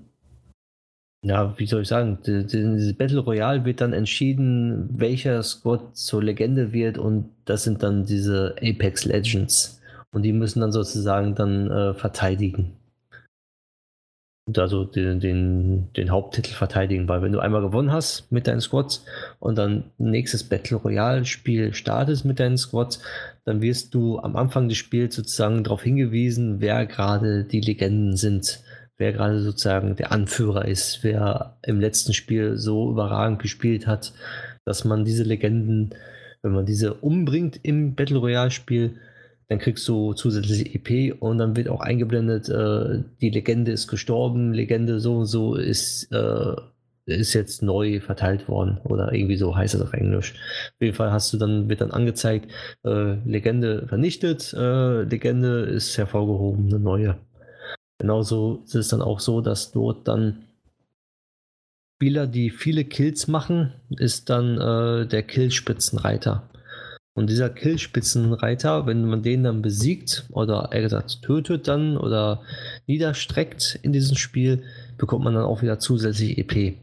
S2: ja, wie soll ich sagen, dieses Battle Royale wird dann entschieden, welcher Squad zur Legende wird und das sind dann diese Apex Legends und die müssen dann sozusagen dann äh, verteidigen. Also den, den, den Haupttitel verteidigen, weil wenn du einmal gewonnen hast mit deinen Squads und dann nächstes Battle Royale Spiel startest mit deinen Squads, dann wirst du am Anfang des Spiels sozusagen darauf hingewiesen, wer gerade die Legenden sind, wer gerade sozusagen der Anführer ist, wer im letzten Spiel so überragend gespielt hat, dass man diese Legenden, wenn man diese umbringt im Battle Royale Spiel, dann kriegst du zusätzliche EP und dann wird auch eingeblendet, äh, die Legende ist gestorben, Legende so und so ist, äh, ist jetzt neu verteilt worden oder irgendwie so heißt es auf Englisch. Auf jeden Fall hast du dann, wird dann angezeigt, äh, Legende vernichtet, äh, Legende ist hervorgehoben, eine neue. Genauso ist es dann auch so, dass dort dann Spieler, die viele Kills machen, ist dann äh, der Killspitzenreiter. Und dieser Killspitzenreiter, wenn man den dann besiegt oder er gesagt tötet dann oder niederstreckt in diesem Spiel, bekommt man dann auch wieder zusätzlich EP.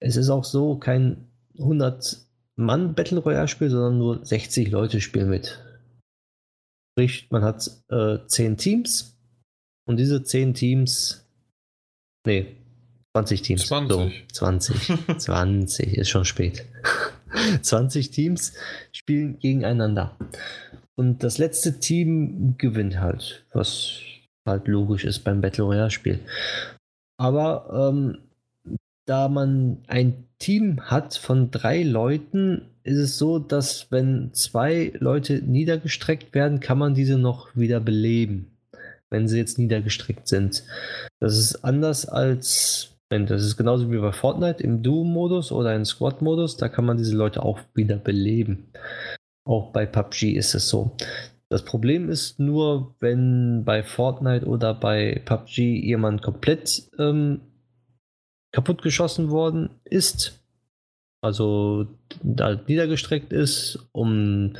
S2: Es ist auch so kein 100 Mann Battle Royale Spiel, sondern nur 60 Leute spielen mit. Sprich, man hat äh, 10 Teams und diese 10 Teams, nee, 20 Teams.
S1: 20. So,
S2: 20. 20 *laughs* ist schon spät. *laughs* 20 Teams spielen gegeneinander. Und das letzte Team gewinnt halt, was halt logisch ist beim Battle Royale Spiel. Aber ähm, da man ein Team hat von drei Leuten, ist es so, dass wenn zwei Leute niedergestreckt werden, kann man diese noch wieder beleben, wenn sie jetzt niedergestreckt sind. Das ist anders als das ist genauso wie bei Fortnite im Duo-Modus oder im Squad-Modus. Da kann man diese Leute auch wieder beleben. Auch bei PUBG ist es so. Das Problem ist nur, wenn bei Fortnite oder bei PUBG jemand komplett ähm, kaputt geschossen worden ist, also da niedergestreckt ist, um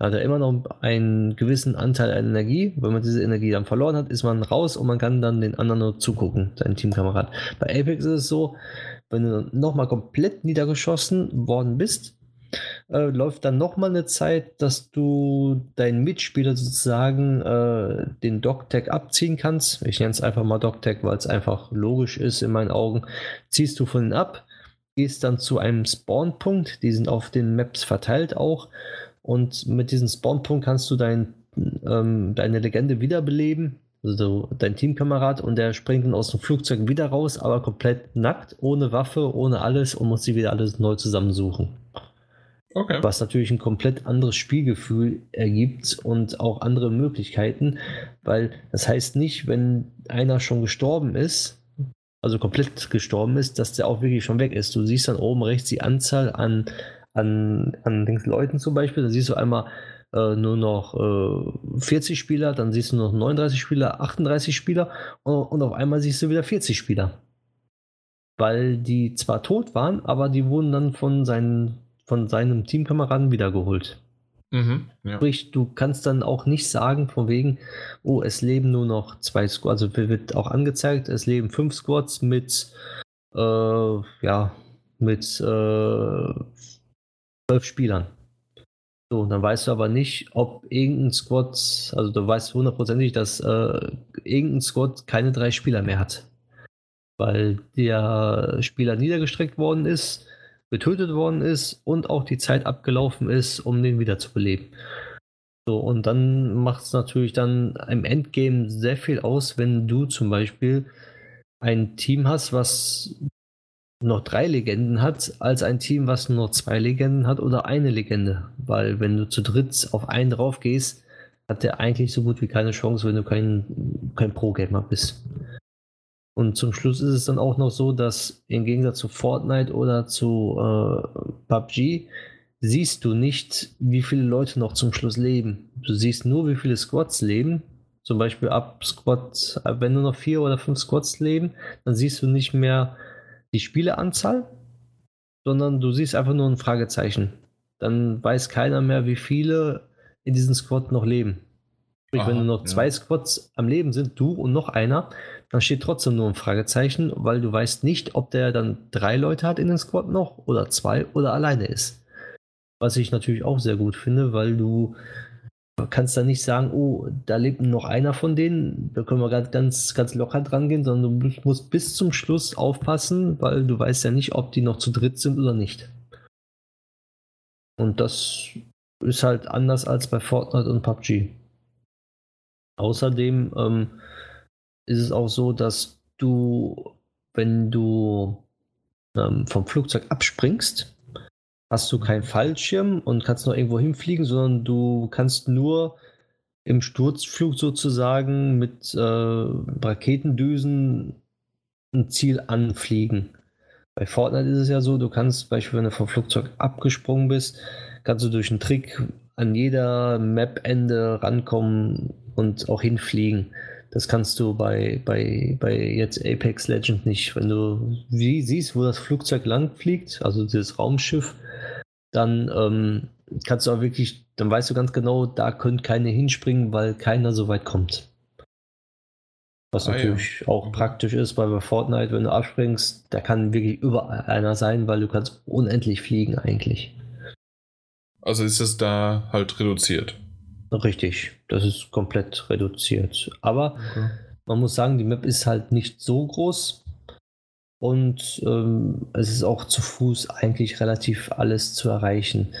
S2: hat er immer noch einen gewissen Anteil an Energie. Wenn man diese Energie dann verloren hat, ist man raus und man kann dann den anderen nur zugucken, seinen Teamkamerad. Bei Apex ist es so, wenn du nochmal komplett niedergeschossen worden bist, äh, läuft dann nochmal eine Zeit, dass du deinen Mitspieler sozusagen äh, den Dog-Tag abziehen kannst. Ich nenne es einfach mal Dog-Tag, weil es einfach logisch ist in meinen Augen. Ziehst du von ihnen ab, gehst dann zu einem Spawnpunkt, die sind auf den Maps verteilt auch. Und mit diesem Spawnpunkt kannst du dein, ähm, deine Legende wiederbeleben, also dein Teamkamerad, und der springt dann aus dem Flugzeug wieder raus, aber komplett nackt, ohne Waffe, ohne alles und muss sie wieder alles neu zusammensuchen. Okay. Was natürlich ein komplett anderes Spielgefühl ergibt und auch andere Möglichkeiten, weil das heißt nicht, wenn einer schon gestorben ist, also komplett gestorben ist, dass der auch wirklich schon weg ist. Du siehst dann oben rechts die Anzahl an, an, an Leuten zum Beispiel. Da siehst du einmal äh, nur noch äh, 40 Spieler, dann siehst du noch 39 Spieler, 38 Spieler und, und auf einmal siehst du wieder 40 Spieler. Weil die zwar tot waren, aber die wurden dann von, seinen, von seinem Teamkameraden wiedergeholt. Mhm, ja. Sprich, du kannst dann auch nicht sagen, von wegen, oh, es leben nur noch zwei Squads, also wird auch angezeigt, es leben fünf Squads mit, äh, ja, mit äh, zwölf Spielern. So, dann weißt du aber nicht, ob irgendein Squad, also du weißt hundertprozentig, dass äh, irgendein Squad keine drei Spieler mehr hat. Weil der Spieler niedergestreckt worden ist, getötet worden ist und auch die Zeit abgelaufen ist, um den wiederzubeleben. So, und dann macht es natürlich dann im Endgame sehr viel aus, wenn du zum Beispiel ein Team hast, was noch drei Legenden hat, als ein Team, was nur zwei Legenden hat oder eine Legende. Weil wenn du zu dritt auf einen drauf gehst, hat der eigentlich so gut wie keine Chance, wenn du kein, kein Pro-Gamer bist. Und zum Schluss ist es dann auch noch so, dass im Gegensatz zu Fortnite oder zu äh, PUBG siehst du nicht, wie viele Leute noch zum Schluss leben. Du siehst nur, wie viele Squads leben. Zum Beispiel ab Squad, wenn nur noch vier oder fünf Squads leben, dann siehst du nicht mehr die Spieleanzahl, sondern du siehst einfach nur ein Fragezeichen. Dann weiß keiner mehr, wie viele in diesem Squad noch leben. Sprich, Aha, wenn nur noch ja. zwei Squads am Leben sind, du und noch einer, dann steht trotzdem nur ein Fragezeichen, weil du weißt nicht, ob der dann drei Leute hat in dem Squad noch oder zwei oder alleine ist. Was ich natürlich auch sehr gut finde, weil du kannst da nicht sagen, oh, da lebt noch einer von denen, da können wir ganz, ganz locker dran gehen, sondern du musst bis zum Schluss aufpassen, weil du weißt ja nicht, ob die noch zu dritt sind oder nicht. Und das ist halt anders als bei Fortnite und PUBG. Außerdem ähm, ist es auch so, dass du, wenn du ähm, vom Flugzeug abspringst, hast du keinen Fallschirm und kannst noch irgendwo hinfliegen, sondern du kannst nur im Sturzflug sozusagen mit äh, Raketendüsen ein Ziel anfliegen. Bei Fortnite ist es ja so, du kannst beispielsweise, wenn du vom Flugzeug abgesprungen bist, kannst du durch einen Trick an jeder Map-Ende rankommen und auch hinfliegen. Das kannst du bei, bei, bei jetzt Apex Legend nicht. Wenn du wie siehst, wo das Flugzeug lang fliegt, also dieses Raumschiff, dann ähm, kannst du auch wirklich, dann weißt du ganz genau, da können keine hinspringen, weil keiner so weit kommt. Was ah, natürlich ja. auch mhm. praktisch ist, weil bei Fortnite, wenn du abspringst, da kann wirklich überall einer sein, weil du kannst unendlich fliegen eigentlich.
S1: Also ist es da halt reduziert.
S2: Richtig, das ist komplett reduziert. Aber okay. man muss sagen, die Map ist halt nicht so groß und ähm, es ist auch zu Fuß eigentlich relativ alles zu erreichen.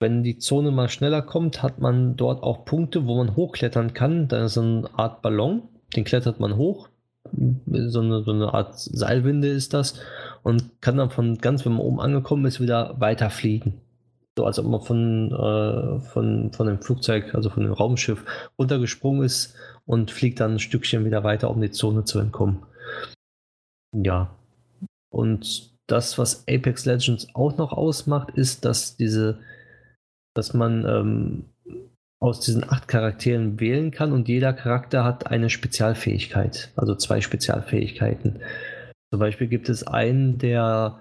S2: Wenn die Zone mal schneller kommt, hat man dort auch Punkte, wo man hochklettern kann. Da ist so eine Art Ballon, den klettert man hoch. So eine, so eine Art Seilwinde ist das und kann dann von ganz, wenn man oben angekommen ist, wieder weiterfliegen so als ob man von, äh, von, von dem Flugzeug, also von dem Raumschiff runtergesprungen ist und fliegt dann ein Stückchen wieder weiter, um die Zone zu entkommen. Ja. Und das, was Apex Legends auch noch ausmacht, ist, dass diese, dass man ähm, aus diesen acht Charakteren wählen kann und jeder Charakter hat eine Spezialfähigkeit, also zwei Spezialfähigkeiten. Zum Beispiel gibt es einen, der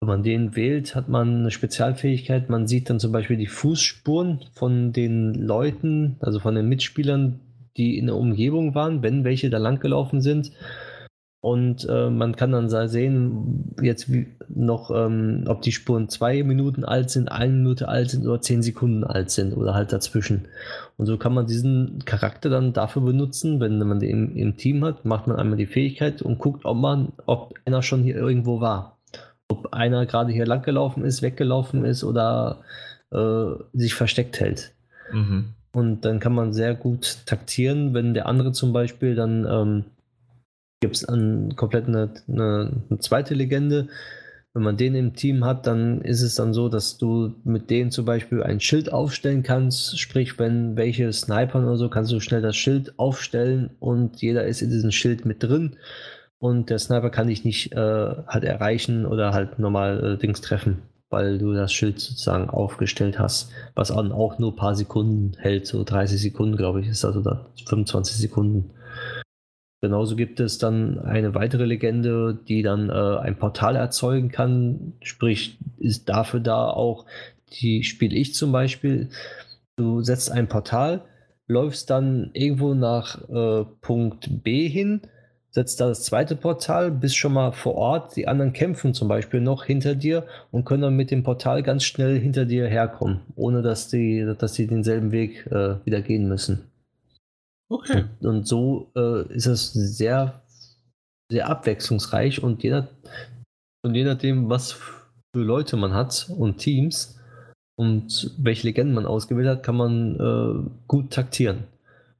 S2: wenn man den wählt, hat man eine Spezialfähigkeit. Man sieht dann zum Beispiel die Fußspuren von den Leuten, also von den Mitspielern, die in der Umgebung waren, wenn welche da langgelaufen sind. Und äh, man kann dann sehen, jetzt noch, ähm, ob die Spuren zwei Minuten alt sind, eine Minute alt sind oder zehn Sekunden alt sind oder halt dazwischen. Und so kann man diesen Charakter dann dafür benutzen, wenn man den im, im Team hat, macht man einmal die Fähigkeit und guckt, ob man, ob einer schon hier irgendwo war ob einer gerade hier langgelaufen ist, weggelaufen ist oder äh, sich versteckt hält. Mhm. Und dann kann man sehr gut taktieren, wenn der andere zum Beispiel dann ähm, gibt es komplett eine, eine, eine, zweite Legende. Wenn man den im Team hat, dann ist es dann so, dass du mit denen zum Beispiel ein Schild aufstellen kannst. Sprich, wenn welche Snipern oder so, kannst du schnell das Schild aufstellen und jeder ist in diesem Schild mit drin und der Sniper kann dich nicht äh, halt erreichen oder halt normal äh, Dings treffen, weil du das Schild sozusagen aufgestellt hast, was dann auch nur ein paar Sekunden hält, so 30 Sekunden, glaube ich, ist also da 25 Sekunden. Genauso gibt es dann eine weitere Legende, die dann äh, ein Portal erzeugen kann, sprich, ist dafür da auch, die spiele ich zum Beispiel. Du setzt ein Portal, läufst dann irgendwo nach äh, Punkt B hin, setzt da das zweite Portal, bist schon mal vor Ort. Die anderen kämpfen zum Beispiel noch hinter dir und können dann mit dem Portal ganz schnell hinter dir herkommen, ohne dass die, dass die denselben Weg äh, wieder gehen müssen. Okay. Und, und so äh, ist es sehr, sehr abwechslungsreich und je, nach, und je nachdem, was für Leute man hat und Teams und welche Legenden man ausgewählt hat, kann man äh, gut taktieren.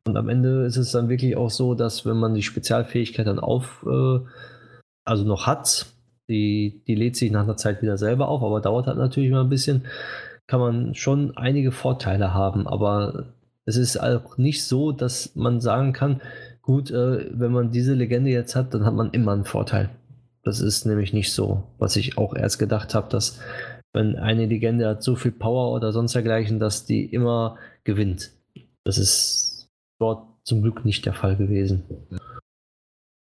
S2: Und am Ende ist es dann wirklich auch so, dass wenn man die Spezialfähigkeit dann auf, äh, also noch hat, die, die lädt sich nach einer Zeit wieder selber auf, aber dauert halt natürlich mal ein bisschen, kann man schon einige Vorteile haben. Aber es ist auch nicht so, dass man sagen kann, gut, äh, wenn man diese Legende jetzt hat, dann hat man immer einen Vorteil. Das ist nämlich nicht so, was ich auch erst gedacht habe, dass wenn eine Legende hat so viel Power oder sonst dergleichen, dass die immer gewinnt. Das ist dort zum Glück nicht der Fall gewesen.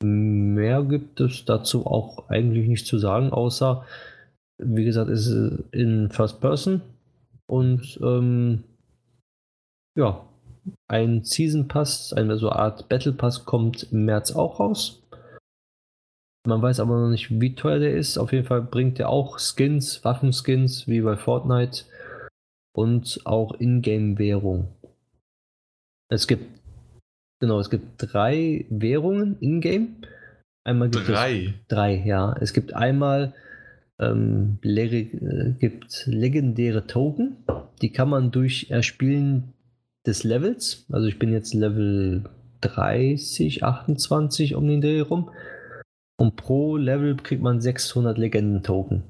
S2: Mehr gibt es dazu auch eigentlich nicht zu sagen, außer, wie gesagt, ist es in First Person und ähm, ja, ein Season Pass, eine so Art Battle Pass kommt im März auch raus. Man weiß aber noch nicht, wie teuer der ist. Auf jeden Fall bringt er auch Skins, Waffenskins, wie bei Fortnite und auch Ingame-Währung. Es gibt, genau, es gibt drei Währungen in-game. Einmal
S1: gibt drei?
S2: Es, drei, ja. Es gibt einmal ähm, äh, gibt legendäre Token, die kann man durch Erspielen des Levels, also ich bin jetzt Level 30, 28 um den Dreh rum, und pro Level kriegt man 600 Legenden-Token.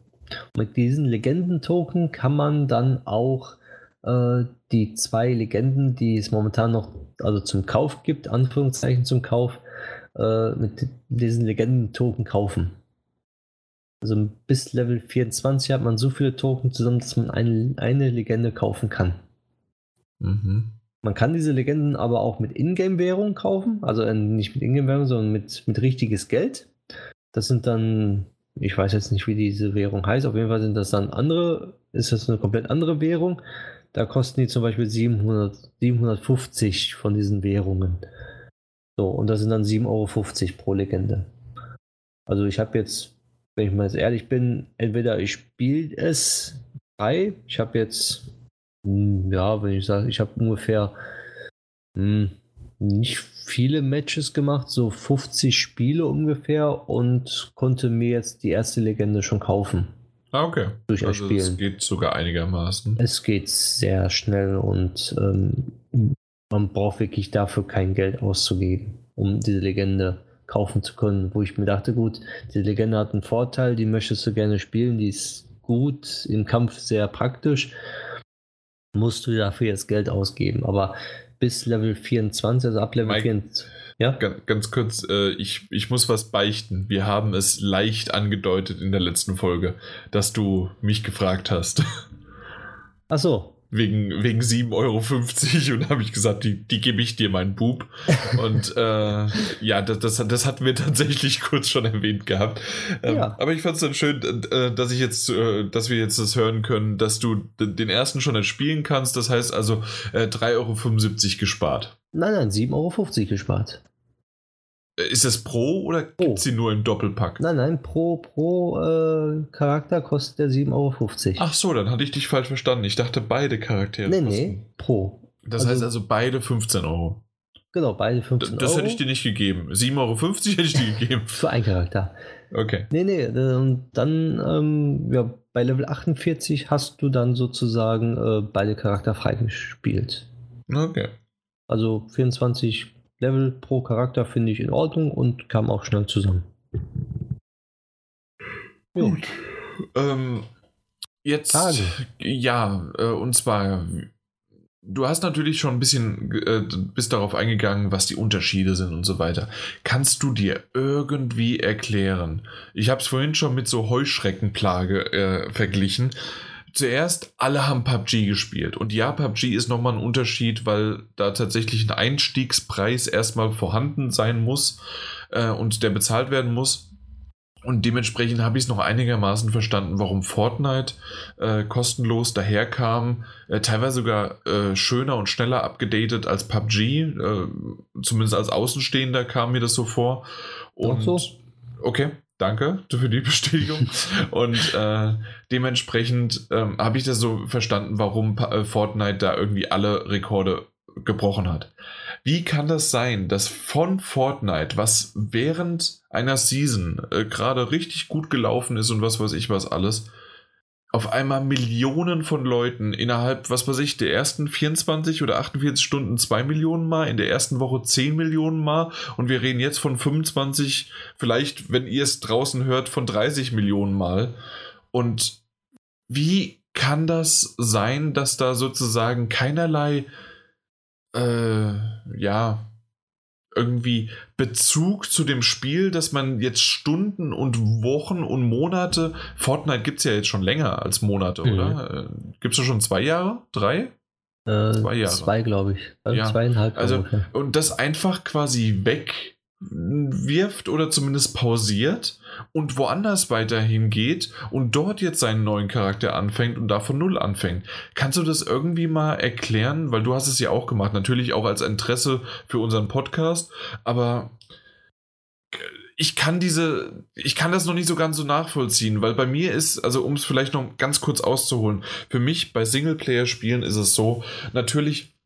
S2: Mit diesen Legenden-Token kann man dann auch äh, die zwei Legenden, die es momentan noch also zum Kauf gibt, Anführungszeichen zum Kauf, äh, mit diesen Legenden-Token kaufen. Also bis Level 24 hat man so viele Token zusammen, dass man ein, eine Legende kaufen kann. Mhm. Man kann diese Legenden aber auch mit Ingame-Währung kaufen, also nicht mit Ingame-Währung, sondern mit, mit richtiges Geld. Das sind dann, ich weiß jetzt nicht, wie diese Währung heißt, auf jeden Fall sind das dann andere, ist das eine komplett andere Währung. Da kosten die zum Beispiel 700, 750 von diesen Währungen. So, und das sind dann 7,50 Euro pro Legende. Also ich habe jetzt wenn ich mal jetzt ehrlich bin, entweder ich spiele es frei, ich habe jetzt, hm, ja, wenn ich sage, ich habe ungefähr mh, hm, nicht viele Matches gemacht, so 50 Spiele ungefähr und konnte mir jetzt die erste Legende schon kaufen.
S1: Ah, okay.
S2: Durch also Spielen. Es
S1: geht sogar einigermaßen.
S2: Es geht sehr schnell und ähm, man braucht wirklich dafür kein Geld auszugeben, um diese Legende kaufen zu können, wo ich mir dachte, gut, die Legende hat einen Vorteil, die möchtest du gerne spielen, die ist gut, im Kampf sehr praktisch, musst du dafür jetzt Geld ausgeben, aber bis Level 24, also ab Level Mike, 24.
S1: Ja? Ganz, ganz kurz, äh, ich, ich muss was beichten. Wir haben es leicht angedeutet in der letzten Folge, dass du mich gefragt hast.
S2: Ach so
S1: wegen, wegen 7,50 Euro und habe ich gesagt, die, die gebe ich dir, mein Bub. Und *laughs* äh, ja, das, das, das hatten wir tatsächlich *laughs* kurz schon erwähnt gehabt. Ähm, ja. Aber ich fand es dann schön, äh, dass ich jetzt, äh, dass wir jetzt das hören können, dass du den ersten schon spielen kannst. Das heißt also äh, 3,75 Euro gespart.
S2: Nein, nein, 7,50 Euro gespart.
S1: Ist das pro oder oh. gibt es sie nur im Doppelpack?
S2: Nein, nein, pro, pro äh, Charakter kostet der 7,50 Euro.
S1: Ach so, dann hatte ich dich falsch verstanden. Ich dachte, beide Charaktere.
S2: Nee, kosten. nee, pro.
S1: Das also, heißt also beide 15 Euro.
S2: Genau, beide 15
S1: Euro. Das hätte ich dir nicht gegeben. 7,50 Euro hätte ich dir *laughs* gegeben.
S2: Für einen Charakter.
S1: Okay.
S2: Nee, nee, und dann, ähm, ja, bei Level 48 hast du dann sozusagen äh, beide Charakter freigespielt.
S1: Okay.
S2: Also 24 Level pro Charakter finde ich in Ordnung und kam auch schnell zusammen.
S1: Gut. Ähm, jetzt, Frage. ja, äh, und zwar, du hast natürlich schon ein bisschen, äh, bist darauf eingegangen, was die Unterschiede sind und so weiter. Kannst du dir irgendwie erklären? Ich habe es vorhin schon mit so Heuschreckenplage äh, verglichen zuerst, alle haben PUBG gespielt. Und ja, PUBG ist nochmal ein Unterschied, weil da tatsächlich ein Einstiegspreis erstmal vorhanden sein muss äh, und der bezahlt werden muss. Und dementsprechend habe ich es noch einigermaßen verstanden, warum Fortnite äh, kostenlos daherkam, äh, teilweise sogar äh, schöner und schneller abgedatet als PUBG. Äh, zumindest als Außenstehender kam mir das so vor. Und so. okay. Danke für die Bestätigung. *laughs* und äh, dementsprechend ähm, habe ich das so verstanden, warum äh, Fortnite da irgendwie alle Rekorde gebrochen hat. Wie kann das sein, dass von Fortnite, was während einer Season äh, gerade richtig gut gelaufen ist und was weiß ich was alles, auf einmal Millionen von Leuten innerhalb, was weiß ich, der ersten 24 oder 48 Stunden 2 Millionen Mal, in der ersten Woche 10 Millionen Mal und wir reden jetzt von 25, vielleicht, wenn ihr es draußen hört, von 30 Millionen Mal. Und wie kann das sein, dass da sozusagen keinerlei, äh, ja, irgendwie Bezug zu dem Spiel, dass man jetzt Stunden und Wochen und Monate, Fortnite gibt es ja jetzt schon länger als Monate, mhm. oder? Äh, gibt es schon zwei Jahre? Drei?
S2: Äh, zwei Jahre. Zwei, glaube ich.
S1: Also ja. Zweieinhalb. Also, und das einfach quasi weg wirft oder zumindest pausiert und woanders weiterhin geht und dort jetzt seinen neuen Charakter anfängt und da von Null anfängt. Kannst du das irgendwie mal erklären? Weil du hast es ja auch gemacht, natürlich auch als Interesse für unseren Podcast, aber ich kann diese, ich kann das noch nicht so ganz so nachvollziehen, weil bei mir ist, also um es vielleicht noch ganz kurz auszuholen, für mich bei Singleplayer-Spielen ist es so, natürlich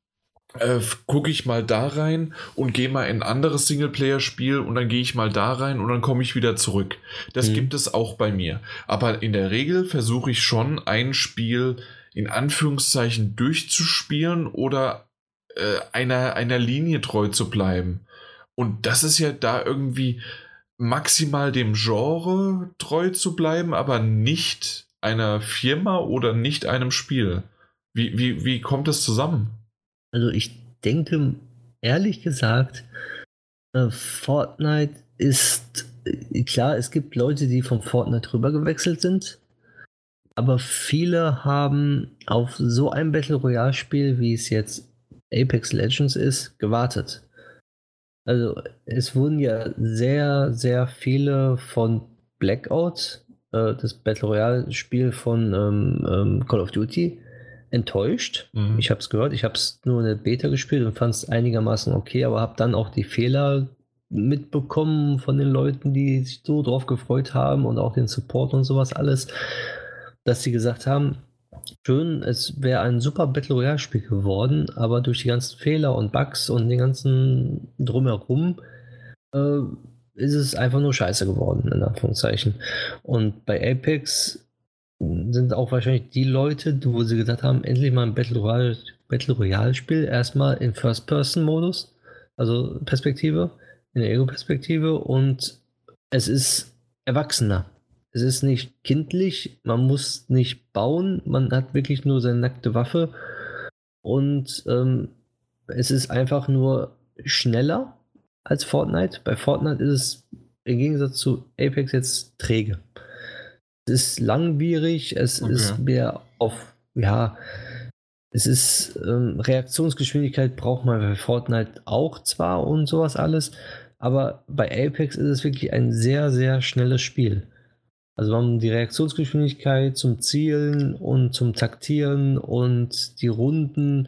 S1: äh, gucke ich mal da rein und gehe mal in ein anderes Singleplayer-Spiel und dann gehe ich mal da rein und dann komme ich wieder zurück. Das mhm. gibt es auch bei mir. Aber in der Regel versuche ich schon ein Spiel in Anführungszeichen durchzuspielen oder äh, einer, einer Linie treu zu bleiben. Und das ist ja da irgendwie maximal dem Genre treu zu bleiben, aber nicht einer Firma oder nicht einem Spiel. Wie, wie, wie kommt das zusammen?
S2: Also ich denke, ehrlich gesagt, äh, Fortnite ist äh, klar, es gibt Leute, die von Fortnite rüber gewechselt sind, aber viele haben auf so ein Battle Royale Spiel, wie es jetzt Apex Legends ist, gewartet. Also es wurden ja sehr, sehr viele von Blackout, äh, das Battle Royale Spiel von ähm, ähm, Call of Duty, enttäuscht. Mhm. Ich habe es gehört, ich habe es nur in der Beta gespielt und fand es einigermaßen okay, aber habe dann auch die Fehler mitbekommen von den Leuten, die sich so drauf gefreut haben und auch den Support und sowas alles, dass sie gesagt haben, schön, es wäre ein super Battle Royale Spiel geworden, aber durch die ganzen Fehler und Bugs und den ganzen drumherum äh, ist es einfach nur scheiße geworden, in Anführungszeichen. Und bei Apex sind auch wahrscheinlich die Leute, wo sie gesagt haben, endlich mal ein Battle Royale, Battle Royale Spiel, erstmal in First-Person-Modus, also Perspektive, in der Ego-Perspektive und es ist erwachsener. Es ist nicht kindlich, man muss nicht bauen, man hat wirklich nur seine nackte Waffe und ähm, es ist einfach nur schneller als Fortnite. Bei Fortnite ist es im Gegensatz zu Apex jetzt träge ist langwierig, es okay. ist mehr auf, ja, es ist ähm, Reaktionsgeschwindigkeit braucht man bei Fortnite auch zwar und sowas alles, aber bei Apex ist es wirklich ein sehr, sehr schnelles Spiel. Also wir haben die Reaktionsgeschwindigkeit zum Zielen und zum Taktieren und die Runden,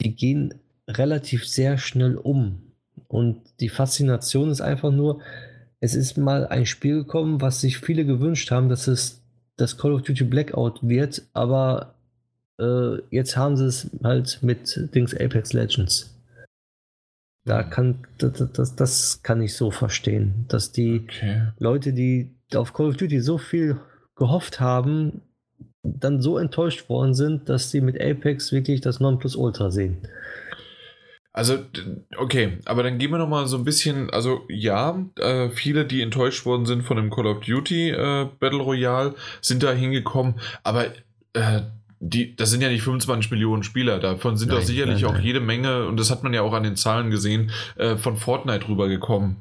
S2: die gehen relativ sehr schnell um. Und die Faszination ist einfach nur, es ist mal ein Spiel gekommen, was sich viele gewünscht haben, dass es das Call of Duty Blackout wird, aber äh, jetzt haben sie es halt mit Dings Apex Legends. Da hm. kann das, das, das kann ich so verstehen, dass die okay. Leute, die auf Call of Duty so viel gehofft haben, dann so enttäuscht worden sind, dass sie mit Apex wirklich das Nonplusultra sehen.
S1: Also, okay, aber dann gehen wir nochmal so ein bisschen, also ja, äh, viele, die enttäuscht worden sind von dem Call of Duty äh, Battle Royale, sind da hingekommen, aber äh, die, das sind ja nicht 25 Millionen Spieler, davon sind nein, doch sicherlich nein, nein. auch jede Menge, und das hat man ja auch an den Zahlen gesehen, äh, von Fortnite rübergekommen.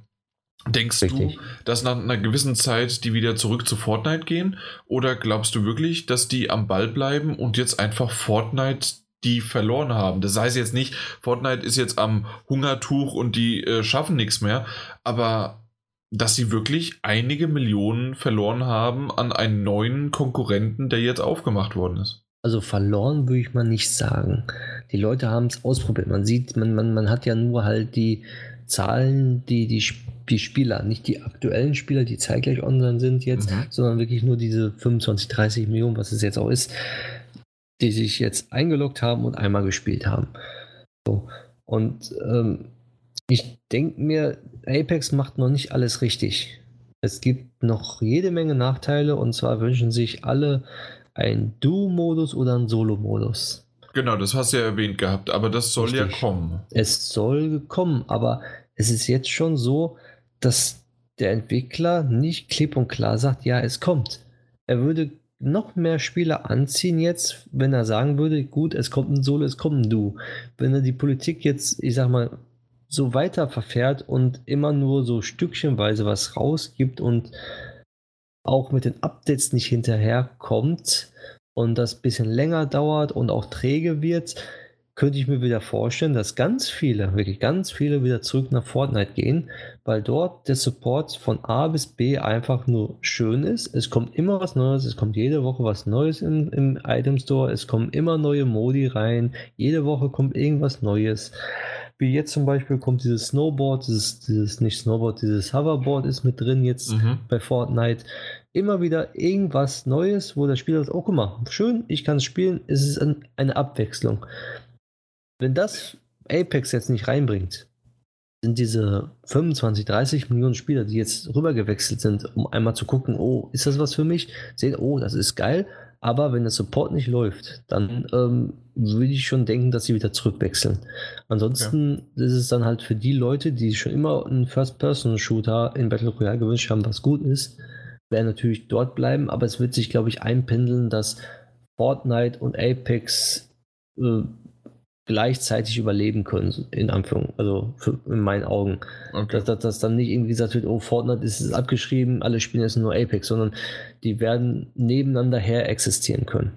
S1: Denkst Richtig. du, dass nach einer gewissen Zeit die wieder zurück zu Fortnite gehen? Oder glaubst du wirklich, dass die am Ball bleiben und jetzt einfach Fortnite die verloren haben. Das heißt jetzt nicht, Fortnite ist jetzt am Hungertuch und die äh, schaffen nichts mehr, aber dass sie wirklich einige Millionen verloren haben an einen neuen Konkurrenten, der jetzt aufgemacht worden ist.
S2: Also verloren würde ich mal nicht sagen. Die Leute haben es ausprobiert. Man sieht, man, man, man hat ja nur halt die Zahlen, die, die, die Spieler, nicht die aktuellen Spieler, die zeitgleich online sind jetzt, mhm. sondern wirklich nur diese 25, 30 Millionen, was es jetzt auch ist die sich jetzt eingeloggt haben und einmal gespielt haben. So. Und ähm, ich denke mir, Apex macht noch nicht alles richtig. Es gibt noch jede Menge Nachteile und zwar wünschen sich alle einen Duo-Modus oder einen Solo-Modus.
S1: Genau, das hast du ja erwähnt gehabt, aber das soll Richtig. ja kommen.
S2: Es soll kommen, aber es ist jetzt schon so, dass der Entwickler nicht klipp und klar sagt, ja, es kommt. Er würde noch mehr Spieler anziehen jetzt, wenn er sagen würde, gut, es kommt ein Solo, es kommt ein Du. Wenn er die Politik jetzt, ich sag mal, so weiter verfährt und immer nur so stückchenweise was rausgibt und auch mit den Updates nicht hinterherkommt und das bisschen länger dauert und auch träge wird, könnte ich mir wieder vorstellen, dass ganz viele, wirklich ganz viele wieder zurück nach Fortnite gehen, weil dort der Support von A bis B einfach nur schön ist. Es kommt immer was Neues, es kommt jede Woche was Neues in, im Item Store, es kommen immer neue Modi rein, jede Woche kommt irgendwas Neues. Wie jetzt zum Beispiel kommt dieses Snowboard, dieses, dieses nicht Snowboard, dieses Hoverboard ist mit drin jetzt mhm. bei Fortnite immer wieder irgendwas Neues, wo der Spieler sagt, oh guck mal, schön, ich kann es spielen, es ist eine Abwechslung. Wenn das Apex jetzt nicht reinbringt, sind diese 25, 30 Millionen Spieler, die jetzt rübergewechselt sind, um einmal zu gucken, oh, ist das was für mich? Sehen, oh, das ist geil. Aber wenn der Support nicht läuft, dann ähm, würde ich schon denken, dass sie wieder zurückwechseln. Ansonsten okay. ist es dann halt für die Leute, die schon immer einen First-Person-Shooter in Battle Royale gewünscht haben, was gut ist, werden natürlich dort bleiben. Aber es wird sich, glaube ich, einpendeln, dass Fortnite und Apex äh, gleichzeitig überleben können, in Anführung, also für, in meinen Augen. Okay. Dass, dass, dass, dann nicht irgendwie gesagt wird, oh, Fortnite ist, abgeschrieben, alle spielen jetzt nur Apex, sondern die werden nebeneinander her existieren können.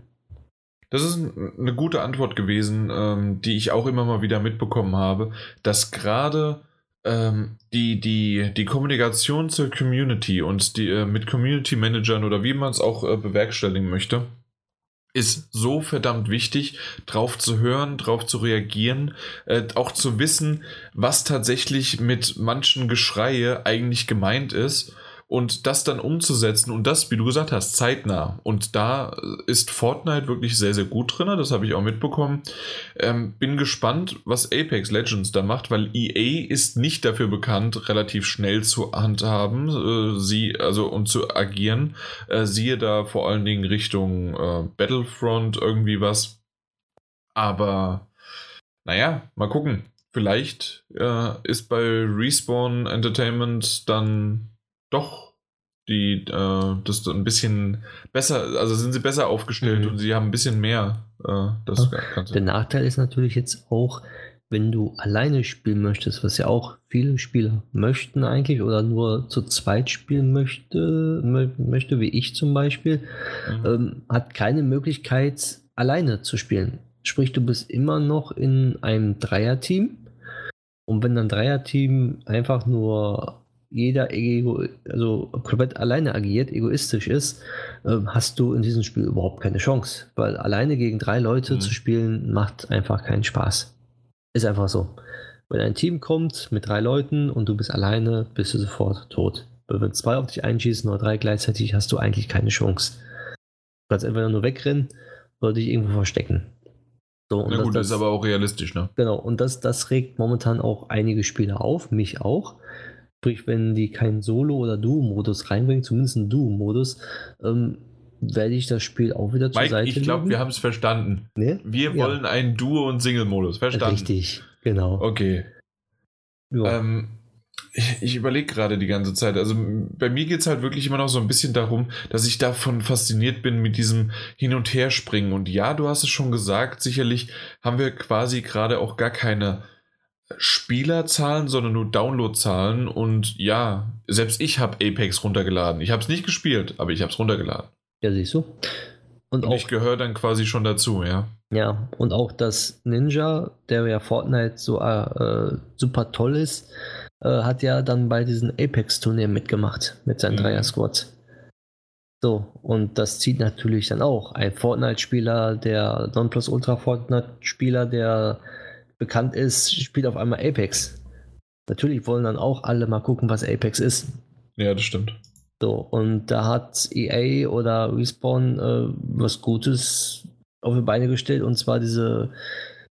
S1: Das ist eine gute Antwort gewesen, ähm, die ich auch immer mal wieder mitbekommen habe, dass gerade ähm, die, die, die Kommunikation zur Community und die äh, mit Community Managern oder wie man es auch äh, bewerkstelligen möchte, ist so verdammt wichtig, drauf zu hören, drauf zu reagieren, äh, auch zu wissen, was tatsächlich mit manchen Geschreie eigentlich gemeint ist und das dann umzusetzen und das, wie du gesagt hast, zeitnah. Und da ist Fortnite wirklich sehr, sehr gut drin, das habe ich auch mitbekommen. Ähm, bin gespannt, was Apex Legends da macht, weil EA ist nicht dafür bekannt, relativ schnell zu handhaben, äh, sie, also und zu agieren. Äh, siehe da vor allen Dingen Richtung äh, Battlefront irgendwie was. Aber naja, mal gucken. Vielleicht äh, ist bei Respawn Entertainment dann doch die äh, das ein bisschen besser, also sind sie besser aufgestellt mhm. und sie haben ein bisschen mehr. Äh, das
S2: ja. Der Nachteil ist natürlich jetzt auch, wenn du alleine spielen möchtest, was ja auch viele Spieler möchten eigentlich oder nur zu zweit spielen möchte, möchte wie ich zum Beispiel, mhm. ähm, hat keine Möglichkeit alleine zu spielen. Sprich, du bist immer noch in einem Dreierteam und wenn ein Dreierteam einfach nur jeder ego, also komplett alleine agiert, egoistisch ist, äh, hast du in diesem Spiel überhaupt keine Chance. Weil alleine gegen drei Leute mhm. zu spielen, macht einfach keinen Spaß. Ist einfach so. Wenn ein Team kommt mit drei Leuten und du bist alleine, bist du sofort tot. Weil wenn zwei auf dich einschießen oder drei gleichzeitig, hast du eigentlich keine Chance. Du kannst entweder nur wegrennen oder dich irgendwo verstecken.
S1: So, und Na gut, das, das ist aber auch realistisch, ne?
S2: Genau, und das, das regt momentan auch einige Spieler auf, mich auch. Sprich, wenn die keinen Solo- oder Duo-Modus reinbringen, zumindest einen Duo-Modus, ähm, werde ich das Spiel auch wieder zur
S1: Mike, Seite Ich glaube, wir haben es verstanden. Nee? Wir ja. wollen einen Duo- und Single-Modus. Verstanden.
S2: Richtig, genau.
S1: Okay. Ja. Ähm, ich, ich überlege gerade die ganze Zeit. Also bei mir geht es halt wirklich immer noch so ein bisschen darum, dass ich davon fasziniert bin mit diesem Hin- und Herspringen. Und ja, du hast es schon gesagt, sicherlich haben wir quasi gerade auch gar keine Spielerzahlen, sondern nur Downloadzahlen. Und ja, selbst ich habe Apex runtergeladen. Ich habe es nicht gespielt, aber ich habe es runtergeladen.
S2: Ja, siehst du.
S1: Und, und ich gehöre dann quasi schon dazu, ja.
S2: Ja, und auch das Ninja, der ja Fortnite so äh, super toll ist, äh, hat ja dann bei diesen Apex-Turnieren mitgemacht mit seinen mhm. Dreier-Squads. So, und das zieht natürlich dann auch. Ein Fortnite-Spieler, der Nonplus-Ultra-Fortnite-Spieler, der bekannt ist, spielt auf einmal Apex. Natürlich wollen dann auch alle mal gucken, was Apex ist.
S1: Ja, das stimmt.
S2: So, und da hat EA oder Respawn äh, was Gutes auf die Beine gestellt und zwar diese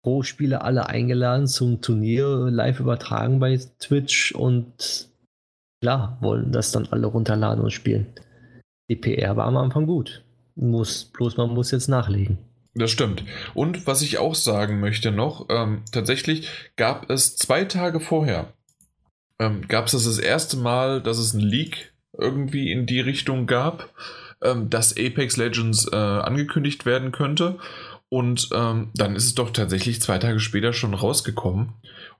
S2: Pro-Spieler alle eingeladen zum Turnier live übertragen bei Twitch und klar, wollen das dann alle runterladen und spielen. Die PR war am Anfang gut. Muss, bloß man muss jetzt nachlegen.
S1: Das stimmt. Und was ich auch sagen möchte noch, ähm, tatsächlich gab es zwei Tage vorher, ähm, gab es das, das erste Mal, dass es ein Leak irgendwie in die Richtung gab, ähm, dass Apex Legends äh, angekündigt werden könnte. Und ähm, dann ist es doch tatsächlich zwei Tage später schon rausgekommen.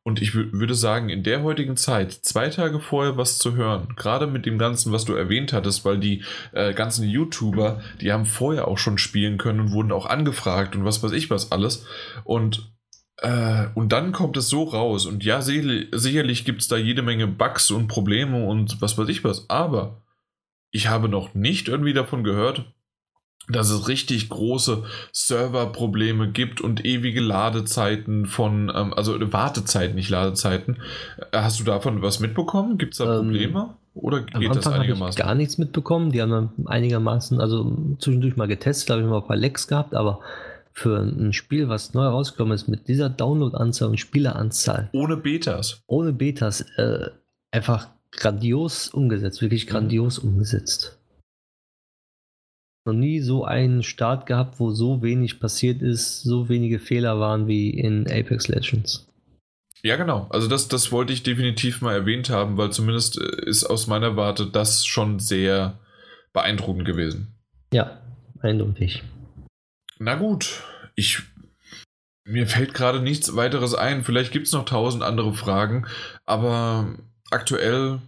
S1: Und ich würde sagen, in der heutigen Zeit, zwei Tage vorher was zu hören, gerade mit dem Ganzen, was du erwähnt hattest, weil die äh, ganzen YouTuber, die haben vorher auch schon spielen können und wurden auch angefragt und was weiß ich was alles. Und äh, und dann kommt es so raus. Und ja, sicherlich gibt es da jede Menge Bugs und Probleme und was weiß ich was. Aber ich habe noch nicht irgendwie davon gehört, dass es richtig große Serverprobleme gibt und ewige Ladezeiten von, ähm, also Wartezeiten, nicht Ladezeiten. Äh, hast du davon was mitbekommen? Gibt es da ähm, Probleme? Ähm, Oder
S2: geht das einigermaßen? Ich gar nichts mitbekommen. Die haben einigermaßen, also zwischendurch mal getestet, habe ich mal ein paar Lecks gehabt, aber für ein Spiel, was neu rausgekommen ist, mit dieser Download-Anzahl und Spieleranzahl.
S1: Ohne Betas.
S2: Ohne Betas. Äh, einfach grandios umgesetzt, wirklich grandios umgesetzt. Noch nie so einen Start gehabt, wo so wenig passiert ist, so wenige Fehler waren wie in Apex Legends.
S1: Ja, genau. Also das, das wollte ich definitiv mal erwähnt haben, weil zumindest äh, ist aus meiner Warte das schon sehr beeindruckend gewesen.
S2: Ja, eindeutig.
S1: Na gut, ich mir fällt gerade nichts weiteres ein. Vielleicht gibt es noch tausend andere Fragen, aber aktuell,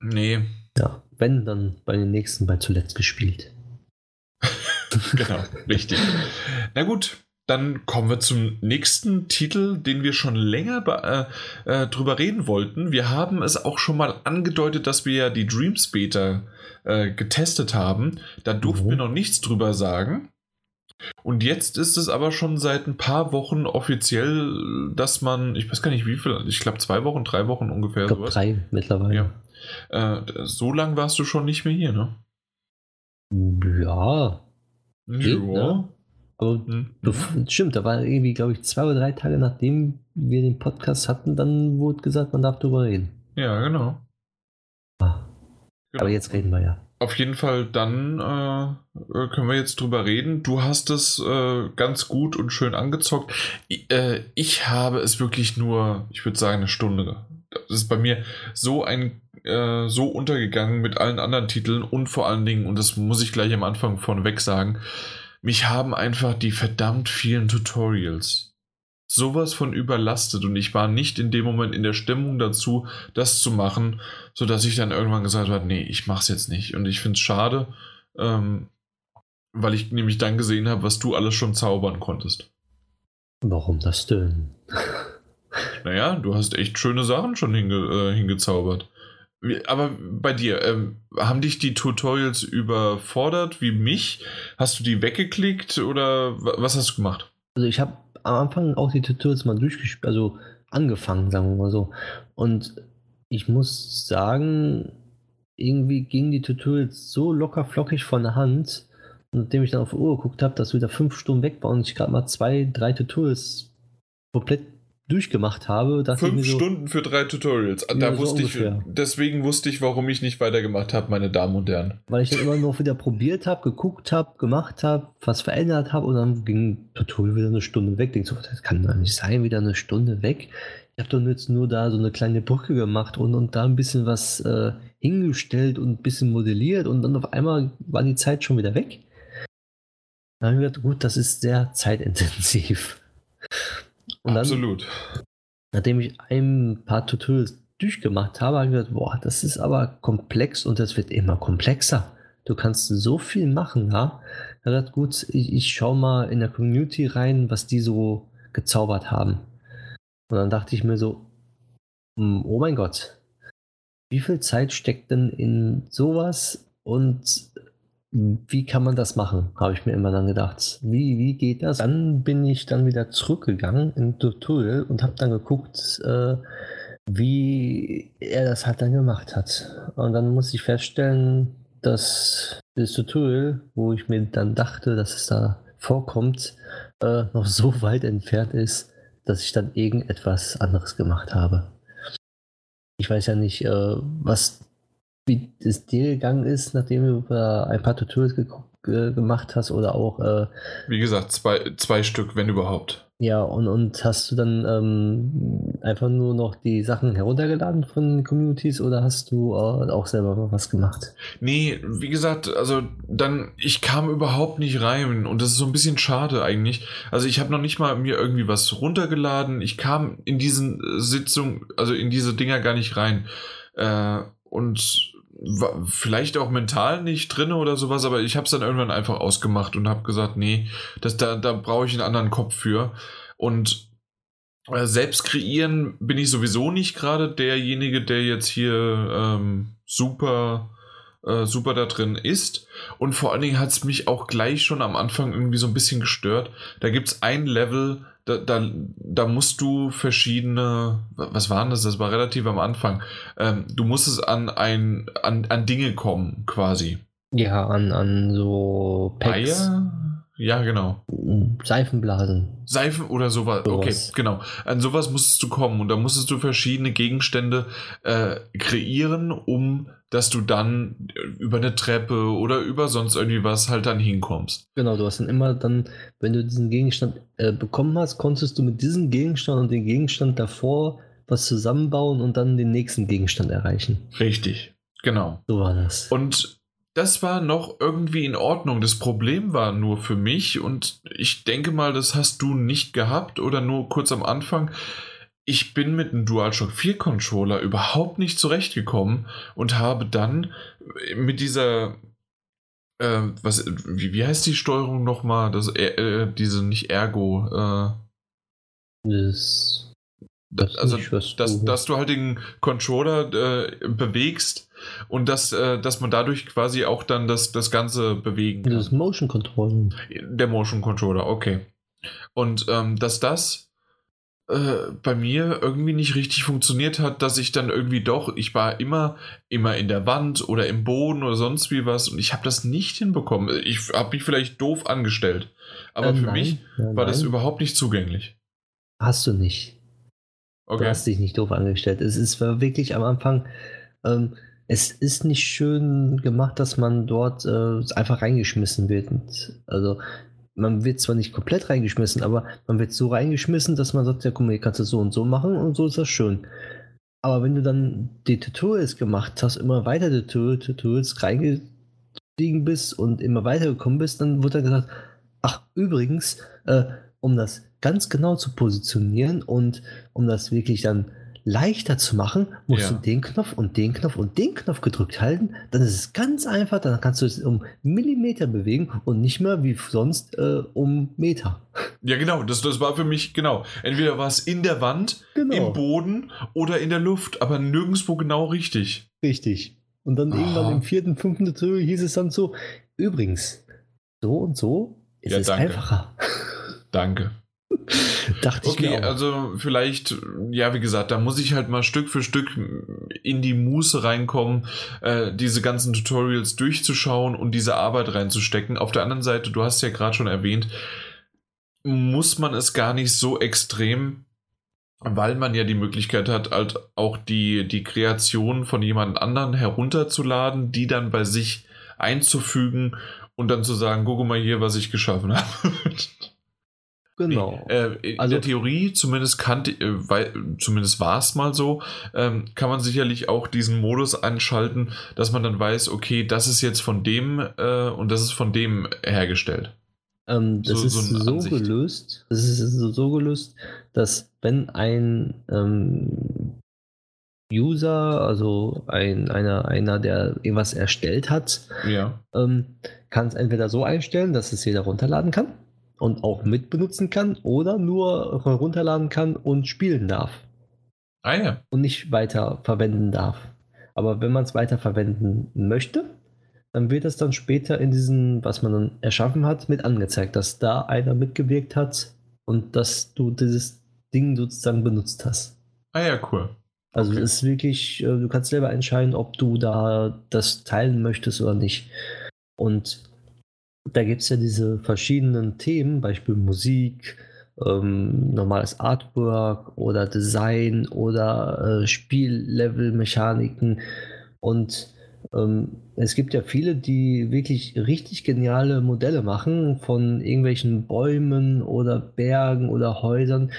S1: nee.
S2: Ja, wenn, dann bei den nächsten bei zuletzt gespielt. *laughs*
S1: genau, richtig. Na gut, dann kommen wir zum nächsten Titel, den wir schon länger äh, äh, drüber reden wollten. Wir haben es auch schon mal angedeutet, dass wir ja die Dreams Beta äh, getestet haben. Da durften mhm. wir noch nichts drüber sagen. Und jetzt ist es aber schon seit ein paar Wochen offiziell, dass man, ich weiß gar nicht wie viel, ich glaube zwei Wochen, drei Wochen ungefähr. Ich
S2: glaube drei mittlerweile.
S1: Ja. Äh, so lange warst du schon nicht mehr hier, ne?
S2: Ja. Geht, ja. Ne? Aber mhm. stimmt, da war irgendwie, glaube ich, zwei oder drei Tage nachdem wir den Podcast hatten, dann wurde gesagt, man darf drüber reden.
S1: Ja, genau.
S2: Ah. genau. Aber jetzt reden wir ja.
S1: Auf jeden Fall, dann äh, können wir jetzt drüber reden. Du hast es äh, ganz gut und schön angezockt. Ich, äh, ich habe es wirklich nur, ich würde sagen, eine Stunde. Das ist bei mir so ein äh, so untergegangen mit allen anderen Titeln und vor allen Dingen, und das muss ich gleich am Anfang vorneweg sagen, mich haben einfach die verdammt vielen Tutorials sowas von überlastet und ich war nicht in dem Moment in der Stimmung dazu, das zu machen, sodass ich dann irgendwann gesagt habe, nee, ich mach's jetzt nicht. Und ich finde es schade, ähm, weil ich nämlich dann gesehen habe, was du alles schon zaubern konntest.
S2: Warum das denn?
S1: naja, du hast echt schöne Sachen schon hinge äh, hingezaubert. Aber bei dir, ähm, haben dich die Tutorials überfordert wie mich? Hast du die weggeklickt oder was hast du gemacht?
S2: Also ich habe am Anfang auch die Tutorials mal durchgespielt, also angefangen, sagen wir mal so. Und ich muss sagen, irgendwie gingen die Tutorials so locker flockig von der Hand, nachdem ich dann auf die Uhr geguckt habe, dass wieder fünf Stunden weg war und ich gerade mal zwei, drei Tutorials komplett durchgemacht habe.
S1: Fünf so, Stunden für drei Tutorials. Da ja, wusste so ich, deswegen wusste ich, warum ich nicht weitergemacht habe, meine Damen und Herren.
S2: Weil ich dann immer noch wieder probiert habe, geguckt habe, gemacht habe, was verändert habe und dann ging Tutorial wieder eine Stunde weg. Denk so, das kann doch nicht sein, wieder eine Stunde weg. Ich habe doch jetzt nur da so eine kleine Brücke gemacht und, und da ein bisschen was äh, hingestellt und ein bisschen modelliert und dann auf einmal war die Zeit schon wieder weg. Dann habe ich gedacht, gut, das ist sehr zeitintensiv.
S1: Und Absolut.
S2: nachdem ich ein paar Tutorials durchgemacht habe, habe ich gedacht, boah, das ist aber komplex und das wird immer komplexer. Du kannst so viel machen, ja. Er hat gut, ich, ich schaue mal in der Community rein, was die so gezaubert haben. Und dann dachte ich mir so, hm, oh mein Gott, wie viel Zeit steckt denn in sowas und wie kann man das machen, habe ich mir immer dann gedacht. Wie, wie geht das? Dann bin ich dann wieder zurückgegangen in Tutorial und habe dann geguckt, äh, wie er das halt dann gemacht hat. Und dann muss ich feststellen, dass das Tutorial, wo ich mir dann dachte, dass es da vorkommt, äh, noch so *laughs* weit entfernt ist, dass ich dann irgendetwas anderes gemacht habe. Ich weiß ja nicht, äh, was wie es dir gegangen ist, nachdem du ein paar Tutorials äh, gemacht hast oder auch. Äh,
S1: Wie gesagt, zwei, zwei Stück, wenn überhaupt.
S2: Ja, und, und hast du dann ähm, einfach nur noch die Sachen heruntergeladen von den Communities oder hast du äh, auch selber was gemacht?
S1: Nee, wie gesagt, also dann, ich kam überhaupt nicht rein und das ist so ein bisschen schade eigentlich. Also ich habe noch nicht mal mir irgendwie was runtergeladen. Ich kam in diesen Sitzungen, also in diese Dinger gar nicht rein. Äh, und vielleicht auch mental nicht drin oder sowas, aber ich habe es dann irgendwann einfach ausgemacht und habe gesagt, nee, das, da, da brauche ich einen anderen Kopf für. Und äh, selbst kreieren bin ich sowieso nicht gerade derjenige, der jetzt hier ähm, super, äh, super da drin ist. Und vor allen Dingen hat es mich auch gleich schon am Anfang irgendwie so ein bisschen gestört. Da gibt es ein Level, da, da, da musst du verschiedene, was waren das? Das war relativ am Anfang. Ähm, du musstest an ein, an, an Dinge kommen, quasi.
S2: Ja, an, an so
S1: Packs. Eier? Ja, genau.
S2: Seifenblasen.
S1: Seifen oder sowas. sowas. Okay, genau. An sowas musstest du kommen und da musstest du verschiedene Gegenstände äh, kreieren, um dass du dann über eine Treppe oder über sonst irgendwie was halt dann hinkommst.
S2: Genau, du hast dann immer dann, wenn du diesen Gegenstand äh, bekommen hast, konntest du mit diesem Gegenstand und dem Gegenstand davor was zusammenbauen und dann den nächsten Gegenstand erreichen.
S1: Richtig, genau.
S2: So war das.
S1: Und das war noch irgendwie in Ordnung. Das Problem war nur für mich und ich denke mal, das hast du nicht gehabt oder nur kurz am Anfang. Ich bin mit einem DualShock 4 Controller überhaupt nicht zurechtgekommen und habe dann mit dieser äh, was wie, wie heißt die Steuerung nochmal? Das äh, diese nicht Ergo äh,
S2: das,
S1: das also nicht, dass, dass du halt den Controller äh, bewegst und dass, äh, dass man dadurch quasi auch dann das, das Ganze bewegen
S2: kann. Das Motion Controller.
S1: Der Motion Controller, okay. Und ähm, dass das äh, bei mir irgendwie nicht richtig funktioniert hat, dass ich dann irgendwie doch, ich war immer, immer in der Wand oder im Boden oder sonst wie was und ich habe das nicht hinbekommen. Ich habe mich vielleicht doof angestellt, aber äh, für nein, mich ja, war nein. das überhaupt nicht zugänglich.
S2: Hast du nicht. Okay. Du hast dich nicht doof angestellt. Es ist wirklich am Anfang, ähm, es ist nicht schön gemacht, dass man dort äh, einfach reingeschmissen wird. Also man wird zwar nicht komplett reingeschmissen, aber man wird so reingeschmissen, dass man sagt, ja guck mal, hier kannst du so und so machen und so ist das schön. Aber wenn du dann die Tutorials gemacht hast, immer weiter die Tutorials reingestiegen bist und immer weiter gekommen bist, dann wird dann gesagt, ach übrigens, äh, um das ganz genau zu positionieren und um das wirklich dann leichter zu machen, musst ja. du den Knopf und den Knopf und den Knopf gedrückt halten. Dann ist es ganz einfach, dann kannst du es um Millimeter bewegen und nicht mehr wie sonst äh, um Meter. *laughs*
S1: Ja, genau, das, das war für mich, genau. Entweder war es in der Wand, genau. im Boden oder in der Luft, aber nirgendwo genau richtig.
S2: Richtig. Und dann Aha. irgendwann im vierten, fünften Tutorial hieß es dann so, übrigens, so und so ist ja, es danke. einfacher.
S1: Danke.
S2: Dachte
S1: ich okay, also vielleicht, ja, wie gesagt, da muss ich halt mal Stück für Stück in die Muße reinkommen, äh, diese ganzen Tutorials durchzuschauen und diese Arbeit reinzustecken. Auf der anderen Seite, du hast ja gerade schon erwähnt, muss man es gar nicht so extrem, weil man ja die Möglichkeit hat, halt auch die, die Kreation von jemand anderen herunterzuladen, die dann bei sich einzufügen und dann zu sagen, guck mal hier, was ich geschaffen *laughs* habe.
S2: Genau.
S1: Äh, in also, der Theorie, zumindest kannte, äh, weil, zumindest war es mal so, ähm, kann man sicherlich auch diesen Modus einschalten, dass man dann weiß, okay, das ist jetzt von dem äh, und das ist von dem hergestellt.
S2: Ähm, das so, ist so, so gelöst, das ist so gelöst, dass wenn ein ähm, User, also ein, einer, einer, der irgendwas erstellt hat,
S1: ja.
S2: ähm, kann es entweder so einstellen, dass es jeder runterladen kann und auch mitbenutzen kann oder nur herunterladen kann und spielen darf.
S1: Ah ja.
S2: Und nicht weiter verwenden darf. Aber wenn man es weiter verwenden möchte, dann wird es dann später in diesen, was man dann erschaffen hat, mit angezeigt, dass da einer mitgewirkt hat und dass du dieses Ding sozusagen benutzt hast.
S1: Ah ja, cool.
S2: Also okay. es ist wirklich, äh, du kannst selber entscheiden, ob du da das teilen möchtest oder nicht. Und da gibt es ja diese verschiedenen Themen, Beispiel Musik, ähm, normales Artwork oder Design oder äh, Spiellevel-Mechaniken. Und ähm, es gibt ja viele, die wirklich richtig geniale Modelle machen von irgendwelchen Bäumen oder Bergen oder Häusern.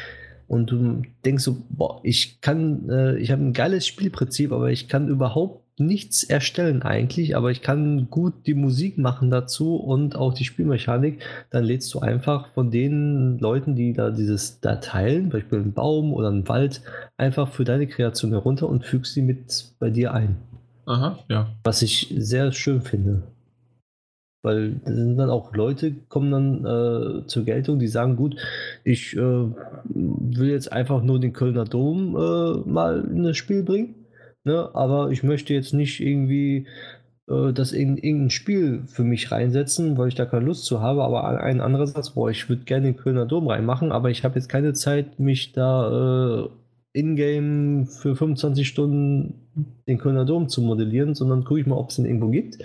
S2: Und du denkst so, boah, ich kann, äh, ich habe ein geiles Spielprinzip, aber ich kann überhaupt nichts erstellen eigentlich, aber ich kann gut die Musik machen dazu und auch die Spielmechanik. Dann lädst du einfach von den Leuten, die da dieses da teilen, Beispiel einen Baum oder einen Wald, einfach für deine Kreation herunter und fügst sie mit bei dir ein.
S1: Aha, ja.
S2: Was ich sehr schön finde. Weil da sind dann auch Leute, kommen dann äh, zur Geltung, die sagen, gut, ich äh, will jetzt einfach nur den Kölner Dom äh, mal in das Spiel bringen Ne? Aber ich möchte jetzt nicht irgendwie äh, das in irgendein Spiel für mich reinsetzen, weil ich da keine Lust zu habe. Aber ein anderer Satz, boah, ich würde gerne den Kölner Dom reinmachen, aber ich habe jetzt keine Zeit, mich da äh, in-game für 25 Stunden den Kölner Dom zu modellieren, sondern gucke ich mal, ob es den irgendwo gibt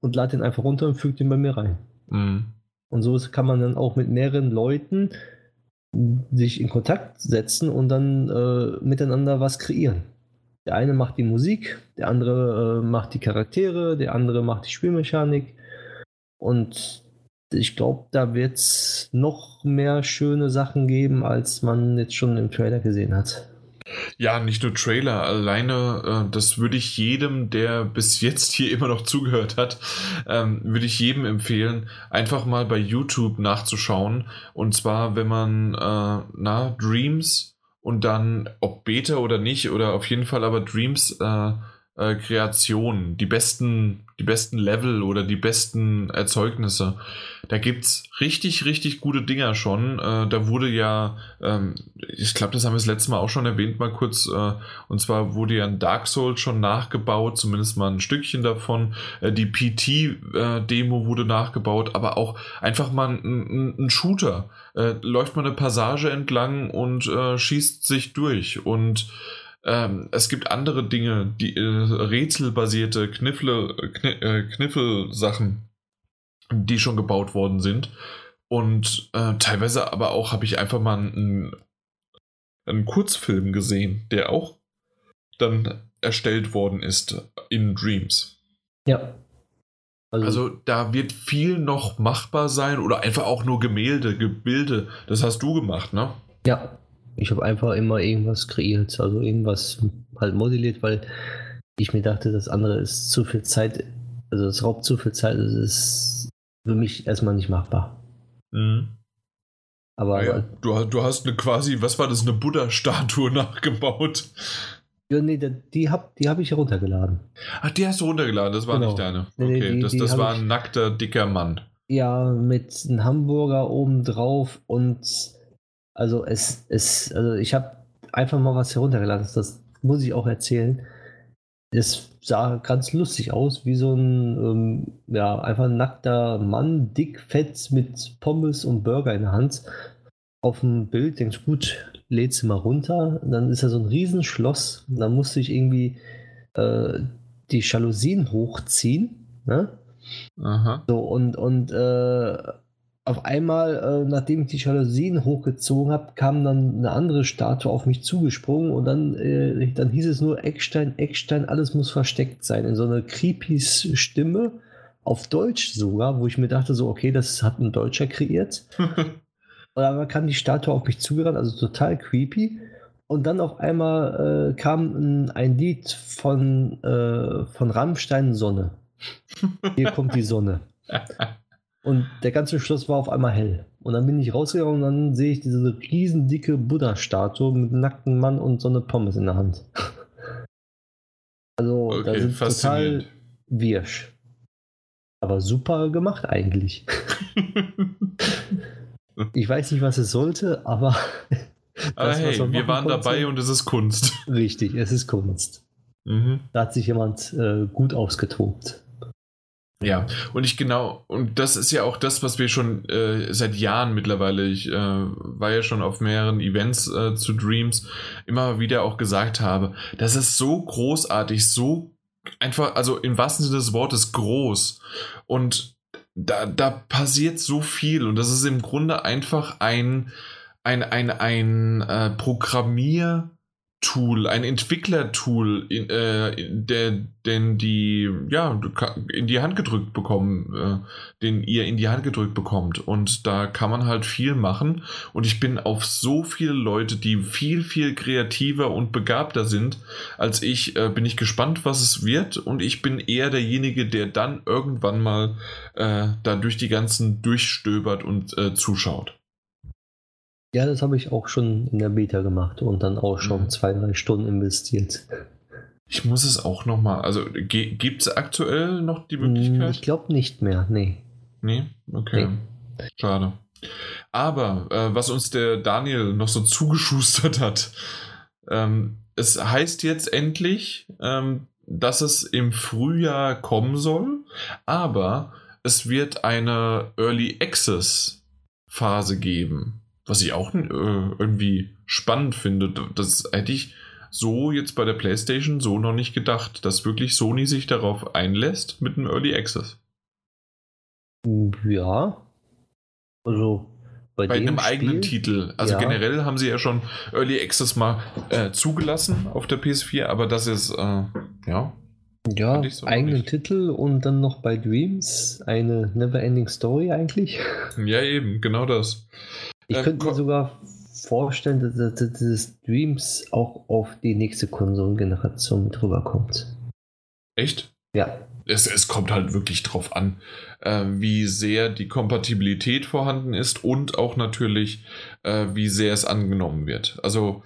S2: und lade den einfach runter und füge den bei mir rein.
S1: Mhm.
S2: Und so kann man dann auch mit mehreren Leuten sich in Kontakt setzen und dann äh, miteinander was kreieren. Der eine macht die Musik, der andere äh, macht die Charaktere, der andere macht die Spielmechanik. Und ich glaube, da wird es noch mehr schöne Sachen geben, als man jetzt schon im Trailer gesehen hat.
S1: Ja, nicht nur Trailer, alleine, äh, das würde ich jedem, der bis jetzt hier immer noch zugehört hat, ähm, würde ich jedem empfehlen, einfach mal bei YouTube nachzuschauen. Und zwar, wenn man, äh, na, Dreams und dann, ob Beta oder nicht, oder auf jeden Fall aber Dreams, äh, äh, Kreationen, die besten, die besten Level oder die besten Erzeugnisse. Da gibt es richtig, richtig gute Dinger schon. Äh, da wurde ja, ähm, ich glaube, das haben wir das letzte Mal auch schon erwähnt, mal kurz, äh, und zwar wurde ja ein Dark Souls schon nachgebaut, zumindest mal ein Stückchen davon. Äh, die PT-Demo wurde nachgebaut, aber auch einfach mal ein, ein, ein Shooter. Äh, läuft man eine Passage entlang und äh, schießt sich durch und ähm, es gibt andere Dinge, die äh, rätselbasierte Kniffle, Kni äh, Kniffelsachen, die schon gebaut worden sind. Und äh, teilweise aber auch habe ich einfach mal einen, einen Kurzfilm gesehen, der auch dann erstellt worden ist in Dreams.
S2: Ja.
S1: Also, also, da wird viel noch machbar sein oder einfach auch nur Gemälde, Gebilde. Das hast du gemacht, ne?
S2: Ja. Ich habe einfach immer irgendwas kreiert, also irgendwas halt modelliert, weil ich mir dachte, das andere ist zu viel Zeit, also es raubt zu viel Zeit, es ist für mich erstmal nicht machbar.
S1: Mhm. Aber ja, du, du hast eine quasi, was war das, eine Buddha-Statue *laughs* nachgebaut?
S2: Ja, nee, die habe die hab ich heruntergeladen.
S1: Ach, die hast du runtergeladen, das war genau. nicht deine. Okay, nee, die, das, das war ein nackter, dicker Mann.
S2: Ja, mit einem Hamburger oben drauf und also es ist, also ich habe einfach mal was heruntergeladen, das muss ich auch erzählen. Es sah ganz lustig aus, wie so ein, ähm, ja, einfach ein nackter Mann, dick, fett, mit Pommes und Burger in der Hand. Auf dem Bild denkst du, gut, lädst du mal runter. dann ist da so ein Riesenschloss. dann musste ich irgendwie äh, die Jalousien hochziehen. Ne?
S1: Aha.
S2: So, und, und äh, auf einmal, äh, nachdem ich die Jalousien hochgezogen habe, kam dann eine andere Statue auf mich zugesprungen und dann, äh, dann hieß es nur Eckstein, Eckstein, alles muss versteckt sein. In so einer creepy Stimme, auf Deutsch sogar, wo ich mir dachte, so, okay, das hat ein Deutscher kreiert. *laughs* und dann kam die Statue auf mich zugerannt, also total creepy. Und dann auf einmal äh, kam ein, Lied von, äh, von Rammstein Sonne. Hier kommt die Sonne. *laughs* Und der ganze Schloss war auf einmal hell. Und dann bin ich rausgegangen und dann sehe ich diese riesen dicke Buddha-Statue mit einem nackten Mann und so eine Pommes in der Hand. Also, okay, da sind total wirsch. Aber super gemacht eigentlich. *laughs* ich weiß nicht, was es sollte, aber. *laughs*
S1: aber das, hey, wir waren konnte, dabei und es ist Kunst.
S2: Richtig, es ist Kunst. Mhm. Da hat sich jemand äh, gut ausgetobt.
S1: Ja, und ich genau, und das ist ja auch das, was wir schon äh, seit Jahren mittlerweile, ich äh, war ja schon auf mehreren Events äh, zu Dreams, immer wieder auch gesagt habe, das ist so großartig, so einfach, also im wahrsten Sinne des Wortes groß. Und da, da passiert so viel und das ist im Grunde einfach ein, ein, ein, ein, ein äh, Programmier- Tool, ein Entwicklertool, in, äh, der, den die, ja, in die Hand gedrückt bekommen, äh, den ihr in die Hand gedrückt bekommt. Und da kann man halt viel machen. Und ich bin auf so viele Leute, die viel, viel kreativer und begabter sind als ich, äh, bin ich gespannt, was es wird. Und ich bin eher derjenige, der dann irgendwann mal äh, da durch die ganzen durchstöbert und äh, zuschaut.
S2: Ja, das habe ich auch schon in der Beta gemacht und dann auch schon mhm. zwei, drei Stunden investiert.
S1: Ich muss es auch noch mal, also gibt es aktuell noch die Möglichkeit?
S2: Ich glaube nicht mehr, nee.
S1: Nee? Okay. Nee. Schade. Aber äh, was uns der Daniel noch so zugeschustert hat, ähm, es heißt jetzt endlich, ähm, dass es im Frühjahr kommen soll, aber es wird eine Early Access Phase geben. Was ich auch äh, irgendwie spannend finde, das hätte ich so jetzt bei der PlayStation so noch nicht gedacht, dass wirklich Sony sich darauf einlässt mit einem Early Access.
S2: Ja. Also
S1: bei, bei einem Spiel? eigenen Titel. Also ja. generell haben sie ja schon Early Access mal äh, zugelassen auf der PS4, aber das ist, äh, ja.
S2: Ja, so eigenen Titel und dann noch bei Dreams eine Neverending Story eigentlich.
S1: Ja, eben, genau das.
S2: Ich äh, könnte mir sogar vorstellen, dass, dass, dass Dreams auch auf die nächste Konsolengeneration mit rüberkommt.
S1: Echt?
S2: Ja.
S1: Es, es kommt halt wirklich drauf an, äh, wie sehr die Kompatibilität vorhanden ist und auch natürlich, äh, wie sehr es angenommen wird. Also,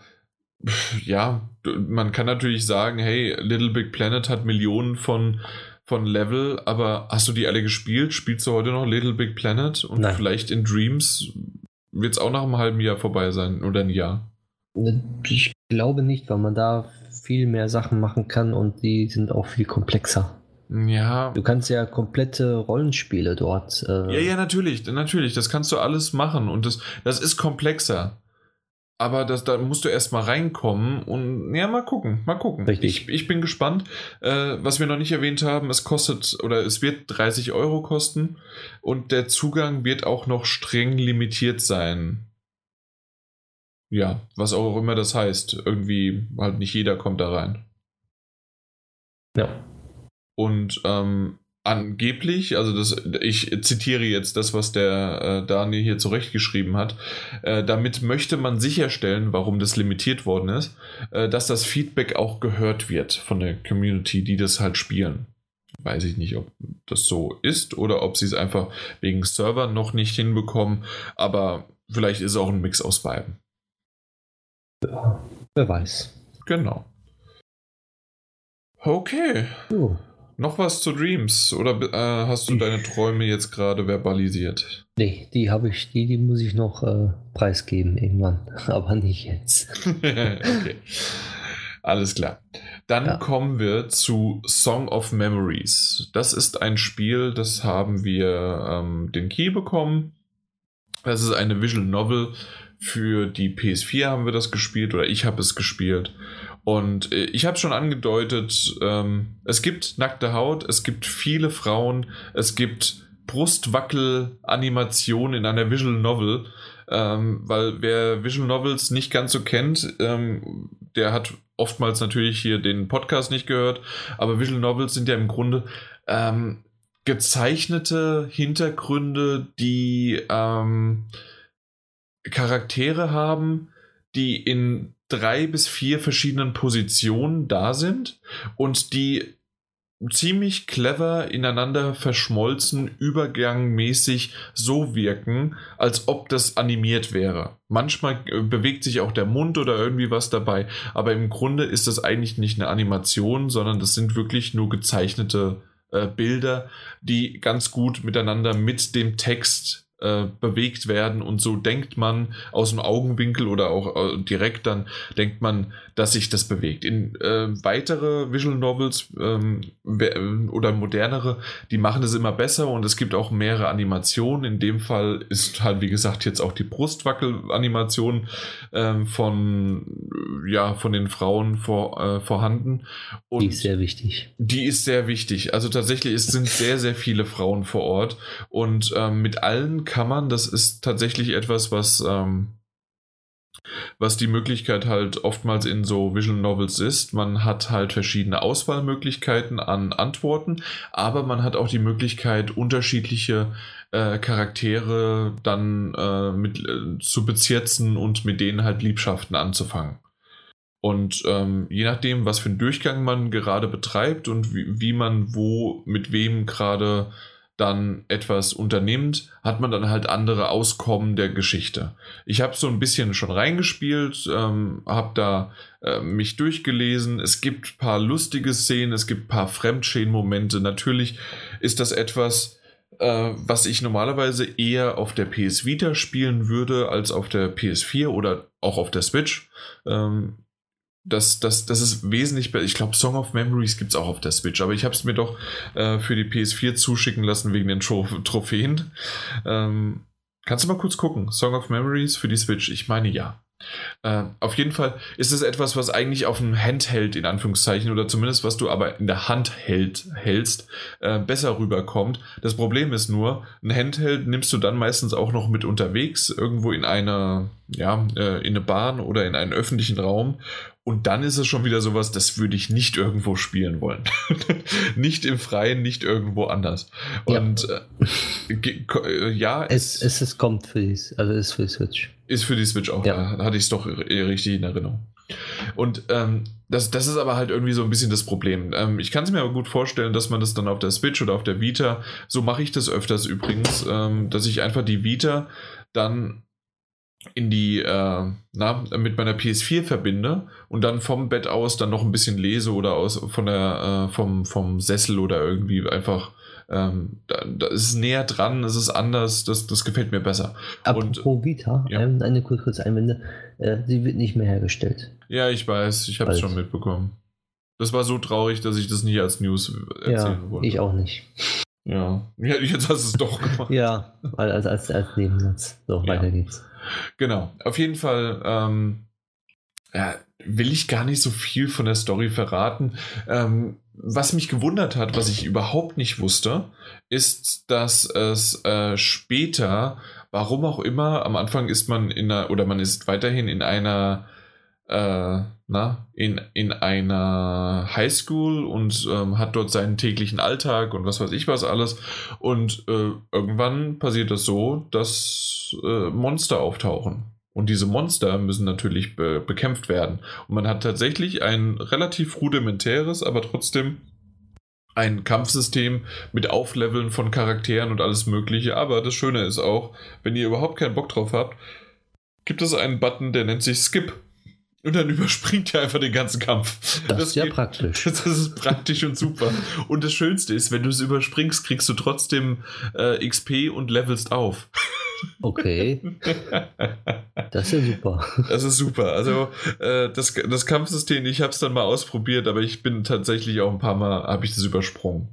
S1: ja, man kann natürlich sagen, hey, Little Big Planet hat Millionen von, von Level, aber hast du die alle gespielt? Spielst du heute noch Little Big Planet? Und Nein. vielleicht in Dreams wird es auch nach einem halben Jahr vorbei sein oder ein Jahr?
S2: Ich glaube nicht, weil man da viel mehr Sachen machen kann und die sind auch viel komplexer.
S1: Ja.
S2: Du kannst ja komplette Rollenspiele dort.
S1: Äh ja, ja, natürlich, natürlich. Das kannst du alles machen und das, das ist komplexer. Aber das, da musst du erst mal reinkommen und ja, mal gucken, mal gucken.
S2: Richtig.
S1: Ich, ich bin gespannt. Äh, was wir noch nicht erwähnt haben, es kostet oder es wird 30 Euro kosten und der Zugang wird auch noch streng limitiert sein. Ja, was auch immer das heißt. Irgendwie halt nicht jeder kommt da rein.
S2: Ja.
S1: Und ähm, angeblich, also das, ich zitiere jetzt das, was der äh, Daniel hier zurechtgeschrieben hat, äh, damit möchte man sicherstellen, warum das limitiert worden ist, äh, dass das Feedback auch gehört wird von der Community, die das halt spielen. Weiß ich nicht, ob das so ist oder ob sie es einfach wegen Server noch nicht hinbekommen, aber vielleicht ist es auch ein Mix aus beiden.
S2: Ja, wer weiß.
S1: Genau. Okay.
S2: Uh.
S1: Noch was zu Dreams oder äh, hast du deine Träume jetzt gerade verbalisiert?
S2: Nee, die habe ich, die, die muss ich noch äh, preisgeben irgendwann, *laughs* aber nicht jetzt. *laughs*
S1: okay. Alles klar. Dann ja. kommen wir zu Song of Memories. Das ist ein Spiel, das haben wir ähm, den Key bekommen. Das ist eine Visual Novel. Für die PS4 haben wir das gespielt oder ich habe es gespielt. Und äh, ich habe schon angedeutet, ähm, es gibt nackte Haut, es gibt viele Frauen, es gibt Brustwackel-Animationen in einer Visual Novel. Ähm, weil wer Visual Novels nicht ganz so kennt, ähm, der hat oftmals natürlich hier den Podcast nicht gehört, aber Visual Novels sind ja im Grunde ähm, gezeichnete Hintergründe, die ähm, Charaktere haben, die in drei bis vier verschiedenen Positionen da sind und die ziemlich clever ineinander verschmolzen, übergangmäßig so wirken, als ob das animiert wäre. Manchmal äh, bewegt sich auch der Mund oder irgendwie was dabei, aber im Grunde ist das eigentlich nicht eine Animation, sondern das sind wirklich nur gezeichnete äh, Bilder, die ganz gut miteinander mit dem Text äh, bewegt werden und so denkt man aus dem Augenwinkel oder auch äh, direkt dann denkt man, dass sich das bewegt. In äh, weitere Visual Novels ähm, oder modernere, die machen es immer besser und es gibt auch mehrere Animationen. In dem Fall ist halt wie gesagt jetzt auch die Brustwackel-Animation ähm, von ja von den Frauen vor, äh, vorhanden.
S2: Und die ist sehr wichtig.
S1: Die ist sehr wichtig. Also tatsächlich es sind sehr sehr viele Frauen vor Ort und ähm, mit allen kann man. Das ist tatsächlich etwas, was, ähm, was die Möglichkeit halt oftmals in so Visual Novels ist. Man hat halt verschiedene Auswahlmöglichkeiten an Antworten, aber man hat auch die Möglichkeit, unterschiedliche äh, Charaktere dann äh, mit, äh, zu bezirzen und mit denen halt Liebschaften anzufangen. Und ähm, je nachdem, was für einen Durchgang man gerade betreibt und wie, wie man wo mit wem gerade dann etwas unternimmt, hat man dann halt andere Auskommen der Geschichte. Ich habe so ein bisschen schon reingespielt, ähm, habe da äh, mich durchgelesen. Es gibt paar lustige Szenen, es gibt paar Fremdschämen-Momente. Natürlich ist das etwas, äh, was ich normalerweise eher auf der PS Vita spielen würde als auf der PS4 oder auch auf der Switch. Ähm, das, das, das ist wesentlich besser. Ich glaube, Song of Memories gibt es auch auf der Switch, aber ich habe es mir doch äh, für die PS4 zuschicken lassen wegen den Tro *laughs* Trophäen. Ähm, kannst du mal kurz gucken? Song of Memories für die Switch? Ich meine ja. Äh, auf jeden Fall ist es etwas, was eigentlich auf dem Handheld in Anführungszeichen oder zumindest was du aber in der Hand hält, hältst, äh, besser rüberkommt. Das Problem ist nur, ein Handheld nimmst du dann meistens auch noch mit unterwegs, irgendwo in einer, ja, äh, in eine Bahn oder in einen öffentlichen Raum und dann ist es schon wieder sowas, das würde ich nicht irgendwo spielen wollen. *laughs* nicht im Freien, nicht irgendwo anders. Und ja,
S2: äh, äh, ja es, es, es, kommt für die, also ist für die Switch.
S1: Ist für die Switch auch, ja. hatte ich es doch richtig in Erinnerung. Und ähm, das, das ist aber halt irgendwie so ein bisschen das Problem. Ähm, ich kann es mir aber gut vorstellen, dass man das dann auf der Switch oder auf der Vita, so mache ich das öfters übrigens, ähm, dass ich einfach die Vita dann in die, äh, na, mit meiner PS4 verbinde und dann vom Bett aus dann noch ein bisschen lese oder aus von der, äh, vom, vom Sessel oder irgendwie einfach, ähm, da, da ist es näher dran, es ist anders, das, das gefällt mir besser.
S2: Apropos und, Vita, ja. ähm, eine kurze, kurze Einwende, äh, sie wird nicht mehr hergestellt.
S1: Ja, ich weiß, ich habe es schon mitbekommen. Das war so traurig, dass ich das nie als News erzählen
S2: ja, wollte. Ich auch nicht.
S1: Ja, *laughs* jetzt hast du es doch
S2: gemacht. ja, als, als, als Nebensatz. So, ja. weiter geht's.
S1: Genau, auf jeden Fall ähm, ja, will ich gar nicht so viel von der Story verraten. Ähm, was mich gewundert hat, was ich überhaupt nicht wusste, ist, dass es äh, später, warum auch immer, am Anfang ist man in einer, oder man ist weiterhin in einer äh, na, in, in einer Highschool und ähm, hat dort seinen täglichen Alltag und was weiß ich was alles. Und äh, irgendwann passiert das so, dass äh, Monster auftauchen. Und diese Monster müssen natürlich be bekämpft werden. Und man hat tatsächlich ein relativ rudimentäres, aber trotzdem ein Kampfsystem mit Aufleveln von Charakteren und alles Mögliche. Aber das Schöne ist auch, wenn ihr überhaupt keinen Bock drauf habt, gibt es einen Button, der nennt sich Skip. Und dann *laughs* überspringt er einfach den ganzen Kampf.
S2: Das, das ist ja geht, praktisch. *laughs*
S1: Das ist praktisch und super. Und das Schönste ist, wenn du es überspringst, kriegst du trotzdem äh, XP und levelst auf. *laughs*
S2: Okay. Das ist ja super.
S1: Das ist super. Also äh, das, das Kampfsystem, ich habe es dann mal ausprobiert, aber ich bin tatsächlich auch ein paar Mal, habe ich das übersprungen.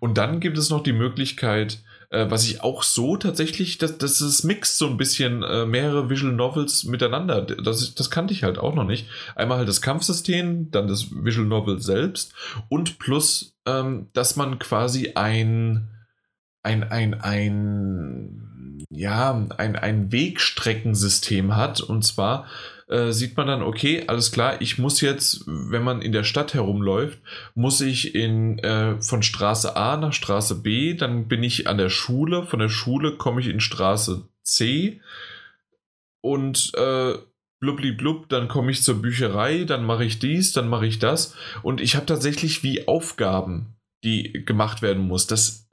S1: Und dann gibt es noch die Möglichkeit, äh, was ich auch so tatsächlich, das, das ist Mix so ein bisschen äh, mehrere Visual Novels miteinander. Das, das kannte ich halt auch noch nicht. Einmal halt das Kampfsystem, dann das Visual Novel selbst und plus, ähm, dass man quasi ein, ein, ein, ein, ja, ein, ein Wegstreckensystem hat. Und zwar äh, sieht man dann, okay, alles klar, ich muss jetzt, wenn man in der Stadt herumläuft, muss ich in, äh, von Straße A nach Straße B, dann bin ich an der Schule, von der Schule komme ich in Straße C und äh, blubli blub, dann komme ich zur Bücherei, dann mache ich dies, dann mache ich das und ich habe tatsächlich wie Aufgaben, die gemacht werden muss. Das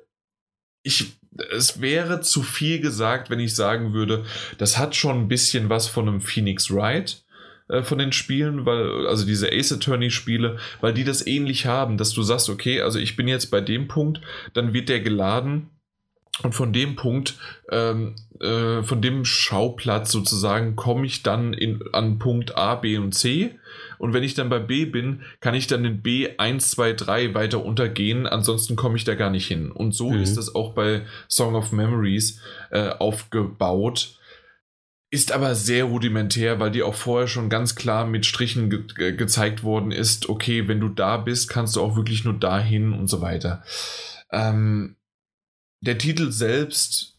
S1: ich es wäre zu viel gesagt, wenn ich sagen würde, das hat schon ein bisschen was von einem Phoenix Wright äh, von den Spielen, weil, also diese Ace Attorney Spiele, weil die das ähnlich haben, dass du sagst, okay, also ich bin jetzt bei dem Punkt, dann wird der geladen und von dem Punkt, ähm, äh, von dem Schauplatz sozusagen, komme ich dann in, an Punkt A, B und C und wenn ich dann bei B bin, kann ich dann den B 1, 2, 3 weiter untergehen. Ansonsten komme ich da gar nicht hin. Und so mhm. ist das auch bei Song of Memories äh, aufgebaut. Ist aber sehr rudimentär, weil die auch vorher schon ganz klar mit Strichen ge gezeigt worden ist, okay, wenn du da bist, kannst du auch wirklich nur dahin und so weiter. Ähm, der Titel selbst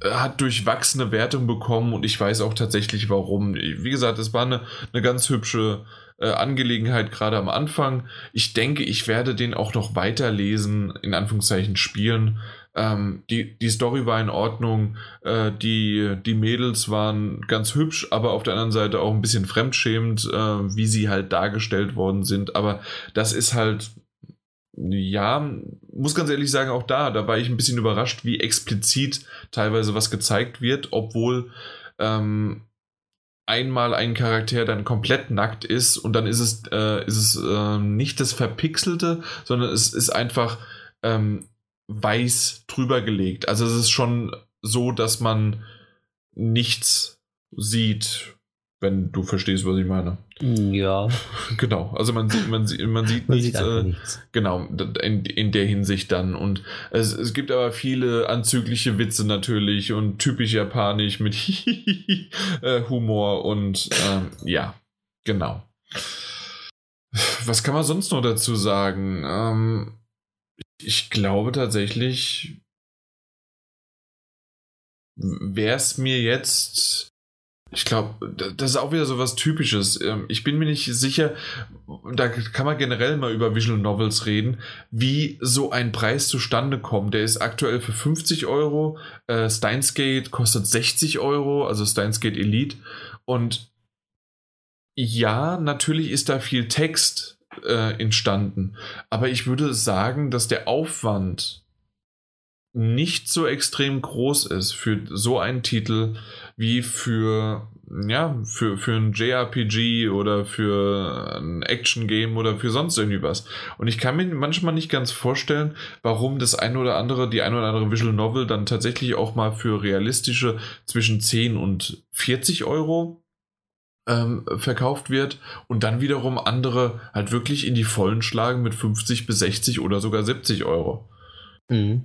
S1: äh, hat durchwachsene Wertung bekommen und ich weiß auch tatsächlich warum. Wie gesagt, es war eine, eine ganz hübsche äh, Angelegenheit gerade am Anfang. Ich denke, ich werde den auch noch weiterlesen, in Anführungszeichen spielen. Ähm, die, die Story war in Ordnung, äh, die, die Mädels waren ganz hübsch, aber auf der anderen Seite auch ein bisschen fremdschämend, äh, wie sie halt dargestellt worden sind. Aber das ist halt, ja, muss ganz ehrlich sagen, auch da, da war ich ein bisschen überrascht, wie explizit teilweise was gezeigt wird, obwohl ähm, einmal ein Charakter dann komplett nackt ist und dann ist es, äh, ist es äh, nicht das Verpixelte, sondern es ist einfach ähm, weiß drüber gelegt. Also es ist schon so, dass man nichts sieht, wenn du verstehst, was ich meine.
S2: Ja. *laughs*
S1: Genau, also man sieht, man sieht, man sieht, man nichts, sieht äh, nichts. Genau, in, in der Hinsicht dann. Und es, es gibt aber viele anzügliche Witze natürlich und typisch japanisch mit *laughs* äh, Humor und ähm, ja, genau. Was kann man sonst noch dazu sagen? Ähm, ich glaube tatsächlich, wäre es mir jetzt ich glaube, das ist auch wieder so was Typisches. Ähm, ich bin mir nicht sicher, da kann man generell mal über Visual Novels reden, wie so ein Preis zustande kommt. Der ist aktuell für 50 Euro. Äh, Steins Gate kostet 60 Euro, also Steins Gate Elite. Und ja, natürlich ist da viel Text äh, entstanden. Aber ich würde sagen, dass der Aufwand nicht so extrem groß ist für so einen Titel wie für ja, für, für ein JRPG oder für ein Action-Game oder für sonst irgendwie was. Und ich kann mir manchmal nicht ganz vorstellen, warum das ein oder andere, die ein oder andere Visual Novel dann tatsächlich auch mal für realistische zwischen 10 und 40 Euro ähm, verkauft wird und dann wiederum andere halt wirklich in die Vollen schlagen mit 50 bis 60 oder sogar 70 Euro. Mhm.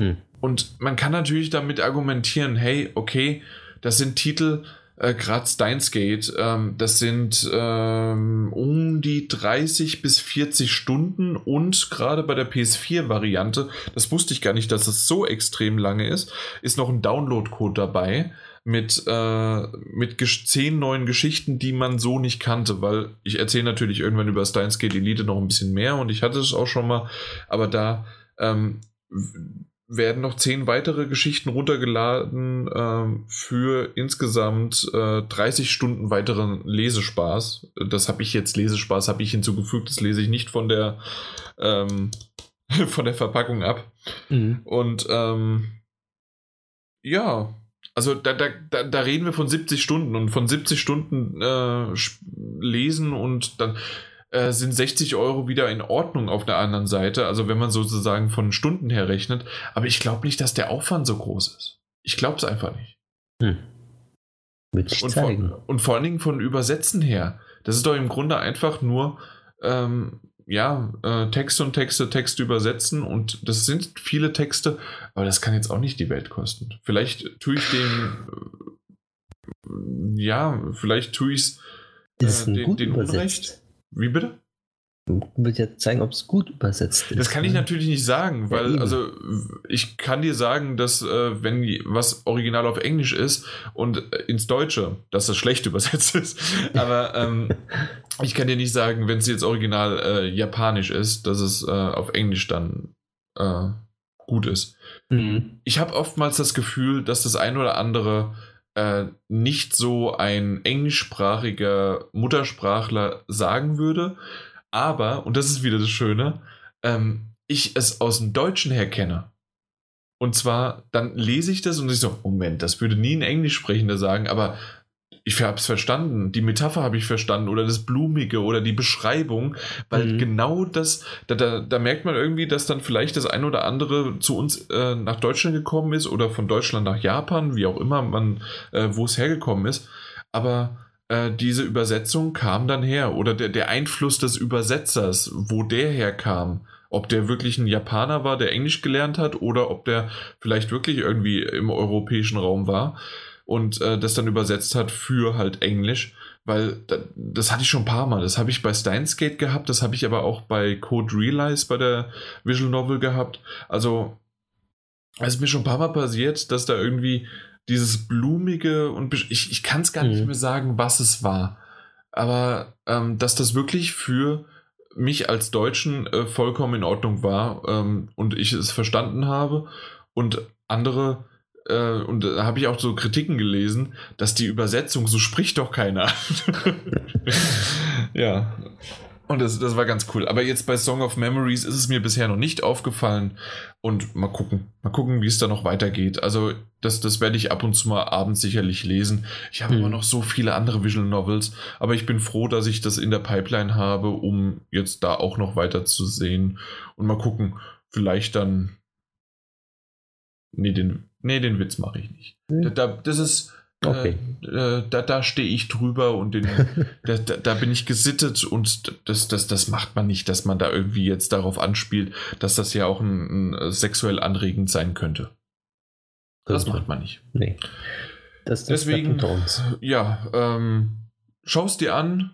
S1: Hm. Und man kann natürlich damit argumentieren, hey, okay, das sind Titel, äh, gerade Steins Gate, ähm, das sind ähm, um die 30 bis 40 Stunden und gerade bei der PS4-Variante, das wusste ich gar nicht, dass es so extrem lange ist, ist noch ein Download-Code dabei mit, äh, mit zehn neuen Geschichten, die man so nicht kannte, weil ich erzähle natürlich irgendwann über Steins Gate Elite noch ein bisschen mehr und ich hatte es auch schon mal, aber da ähm, werden noch zehn weitere Geschichten runtergeladen ähm, für insgesamt äh, 30 Stunden weiteren Lesespaß. Das habe ich jetzt Lesespaß habe ich hinzugefügt. Das lese ich nicht von der ähm, *laughs* von der Verpackung ab. Mhm. Und ähm, ja, also da, da, da, da, reden wir von 70 Stunden und von 70 Stunden äh, lesen und dann äh, sind 60 Euro wieder in Ordnung auf der anderen Seite. Also wenn man sozusagen von Stunden her rechnet. Aber ich glaube nicht, dass der Aufwand so groß ist. Ich glaube es einfach nicht. Hm.
S2: Wird ich
S1: und,
S2: zeigen.
S1: Vor, und vor allen Dingen von Übersetzen her. Das ist doch im Grunde einfach nur ähm, ja, äh, Texte und Texte, Texte übersetzen und das sind viele Texte, aber das kann jetzt auch nicht die Welt kosten. Vielleicht tue ich dem, äh, ja, vielleicht tue ich es
S2: äh, den, den Unrecht.
S1: Wie bitte?
S2: Will ja zeigen, ob es gut übersetzt ist.
S1: Das kann ich ne? natürlich nicht sagen, weil, ja, also, ich kann dir sagen, dass, äh, wenn was original auf Englisch ist und äh, ins Deutsche, dass das schlecht *laughs* übersetzt ist. Aber ähm, *laughs* ich kann dir nicht sagen, wenn es jetzt original äh, japanisch ist, dass es äh, auf Englisch dann äh, gut ist. Mhm. Ich habe oftmals das Gefühl, dass das ein oder andere äh, nicht so ein englischsprachiger Muttersprachler sagen würde. Aber, und das ist wieder das Schöne, ähm, ich es aus dem Deutschen her kenne. Und zwar, dann lese ich das und ich so, Moment, das würde nie ein Englischsprechender sagen, aber ich habe es verstanden, die Metapher habe ich verstanden oder das Blumige oder die Beschreibung, weil mhm. genau das, da, da, da, merkt man irgendwie, dass dann vielleicht das ein oder andere zu uns äh, nach Deutschland gekommen ist oder von Deutschland nach Japan, wie auch immer man, äh, wo es hergekommen ist. Aber äh, diese Übersetzung kam dann her oder der, der Einfluss des Übersetzers, wo der herkam ob der wirklich ein Japaner war, der Englisch gelernt hat, oder ob der vielleicht wirklich irgendwie im europäischen Raum war und äh, das dann übersetzt hat für halt Englisch. Weil das, das hatte ich schon ein paar Mal. Das habe ich bei Steins Gate gehabt, das habe ich aber auch bei Code Realize bei der Visual Novel gehabt. Also, es ist mir schon ein paar Mal passiert, dass da irgendwie dieses blumige und ich, ich kann es gar mhm. nicht mehr sagen, was es war. Aber ähm, dass das wirklich für mich als Deutschen äh, vollkommen in Ordnung war ähm, und ich es verstanden habe und andere äh, und da habe ich auch so Kritiken gelesen, dass die Übersetzung, so spricht doch keiner. *laughs* ja. Und das, das war ganz cool. Aber jetzt bei Song of Memories ist es mir bisher noch nicht aufgefallen. Und mal gucken. Mal gucken, wie es da noch weitergeht. Also, das, das werde ich ab und zu mal abends sicherlich lesen. Ich habe mhm. immer noch so viele andere Visual Novels. Aber ich bin froh, dass ich das in der Pipeline habe, um jetzt da auch noch weiter zu sehen. Und mal gucken, vielleicht dann. Nee, den, Nee, den Witz mache ich nicht. Mhm. Da, das ist, Okay. Äh, da, da stehe ich drüber und den, *laughs* da, da, bin ich gesittet und das, das, das macht man nicht, dass man da irgendwie jetzt darauf anspielt, dass das ja auch ein, ein sexuell anregend sein könnte. Das macht man nicht.
S2: Nee. Das, das
S1: Deswegen, ja, ähm, schau es dir an,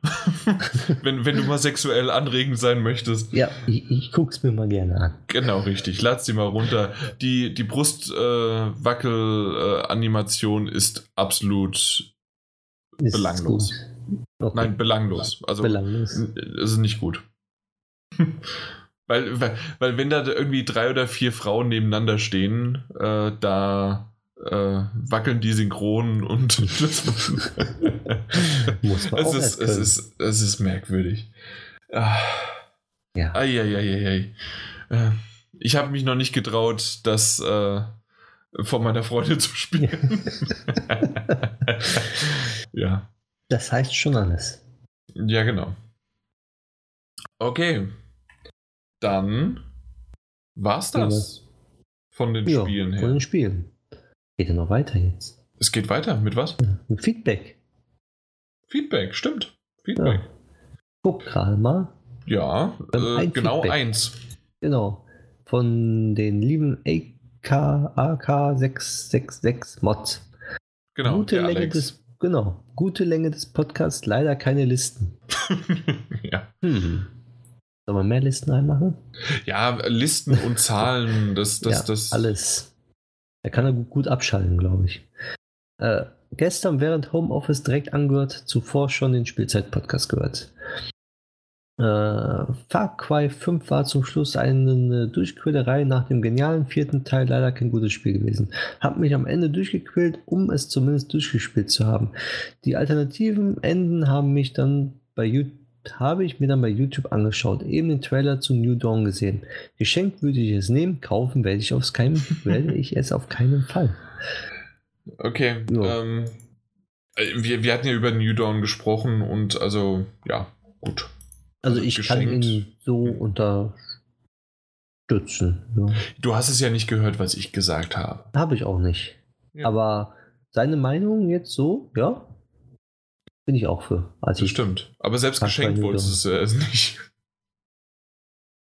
S1: *laughs* wenn, wenn du mal sexuell anregend sein möchtest.
S2: Ja, ich, ich guck's mir mal gerne an.
S1: Genau, richtig. Lad's dir mal runter. Die, die Brustwackel-Animation äh, ist absolut ist belanglos. Okay. Nein, belanglos. Also, belanglos. ist nicht gut. *laughs* weil, weil, weil, wenn da irgendwie drei oder vier Frauen nebeneinander stehen, äh, da äh, wackeln die synchron und *laughs* Muss man *laughs* es, ist, es, ist, es ist merkwürdig. Ah. Ja. Eieieiei. Äh, ich habe mich noch nicht getraut, das äh, von meiner Freundin zu spielen. *laughs* ja.
S2: Das heißt schon alles.
S1: Ja, genau. Okay. Dann war's das ja. von den ja, Spielen her.
S2: Von den Spielen. Geht ja noch weiter jetzt.
S1: Es geht weiter. Mit was?
S2: Mit Feedback.
S1: Feedback, stimmt. Feedback. Ja.
S2: Guck gerade mal.
S1: Ja, äh, ein genau Feedback. eins.
S2: Genau. Von den lieben AK666 Mods.
S1: Genau.
S2: Gute Länge Alex. des, genau. Gute Länge des Podcasts, leider keine Listen. *laughs*
S1: ja.
S2: Hm. Sollen wir mehr Listen einmachen?
S1: Ja, Listen und Zahlen, das, das, ja, das.
S2: Alles. Er kann er gut abschalten, glaube ich. Äh, gestern während Homeoffice direkt angehört, zuvor schon den Spielzeit-Podcast gehört. Äh, Far Cry 5 war zum Schluss eine Durchquälerei nach dem genialen vierten Teil leider kein gutes Spiel gewesen. Hab mich am Ende durchgequält, um es zumindest durchgespielt zu haben. Die alternativen Enden haben mich dann bei YouTube habe ich mir dann bei YouTube angeschaut, eben den Trailer zu New Dawn gesehen. Geschenkt würde ich es nehmen, kaufen werde ich, aufs keinen, *laughs* werde ich es auf keinen Fall.
S1: Okay, ja. ähm, äh, wir, wir hatten ja über New Dawn gesprochen und also, ja, gut.
S2: Also, also ich geschenkt. kann ihn so unterstützen. Ja.
S1: Du hast es ja nicht gehört, was ich gesagt habe.
S2: Habe ich auch nicht. Ja. Aber seine Meinung jetzt so, ja, bin ich auch für.
S1: Also stimmt. Aber selbst geschenkt wolltest du es äh, *laughs* nicht.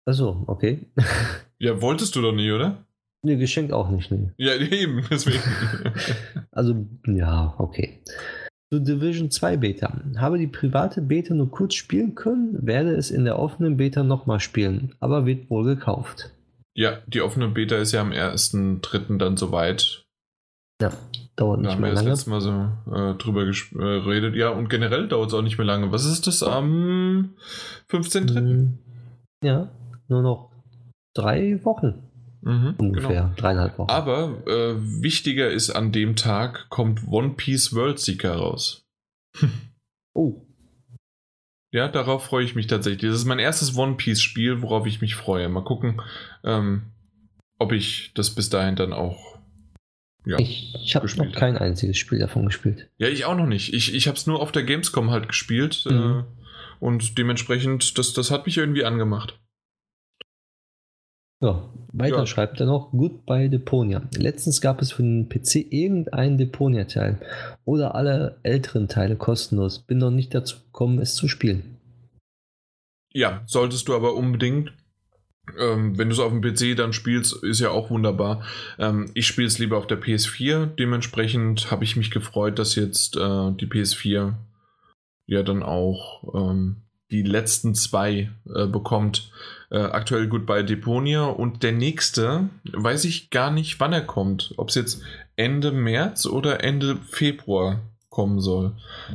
S2: Achso, okay. *laughs*
S1: ja, wolltest du doch nie, oder?
S2: Nee, geschenkt auch nicht, nee.
S1: Ja, *laughs* eben, deswegen.
S2: also, ja, okay. Zu Division 2 Beta. Habe die private Beta nur kurz spielen können, werde es in der offenen Beta nochmal spielen, aber wird wohl gekauft.
S1: Ja, die offene Beta ist ja am 1.3. dann soweit.
S2: Ja, dauert nicht da mehr lange.
S1: Da haben wir das letzte Mal so äh, drüber geredet. Äh, ja, und generell dauert es auch nicht mehr lange. Was ist das am 15.3.? Hm,
S2: ja, nur noch drei Wochen. Mhm, Ungefähr, genau. dreieinhalb Wochen.
S1: Aber äh, wichtiger ist, an dem Tag kommt One Piece World Seeker raus. *laughs*
S2: oh.
S1: Ja, darauf freue ich mich tatsächlich. Das ist mein erstes One Piece Spiel, worauf ich mich freue. Mal gucken, ähm, ob ich das bis dahin dann auch
S2: ja, ich ich habe noch kein einziges Spiel davon gespielt.
S1: Ja, ich auch noch nicht. Ich, ich habe es nur auf der Gamescom halt gespielt mhm. äh, und dementsprechend, das, das hat mich irgendwie angemacht.
S2: Ja, weiter ja. schreibt er noch, Goodbye Deponia. Letztens gab es für den PC irgendeinen Deponia-Teil oder alle älteren Teile kostenlos. Bin noch nicht dazu gekommen, es zu spielen.
S1: Ja, solltest du aber unbedingt. Ähm, wenn du es auf dem PC dann spielst, ist ja auch wunderbar. Ähm, ich spiele es lieber auf der PS4. Dementsprechend habe ich mich gefreut, dass jetzt äh, die PS4 ja dann auch ähm, die letzten zwei äh, bekommt. Äh, aktuell Goodbye Deponia und der nächste weiß ich gar nicht, wann er kommt. Ob es jetzt Ende März oder Ende Februar kommen soll.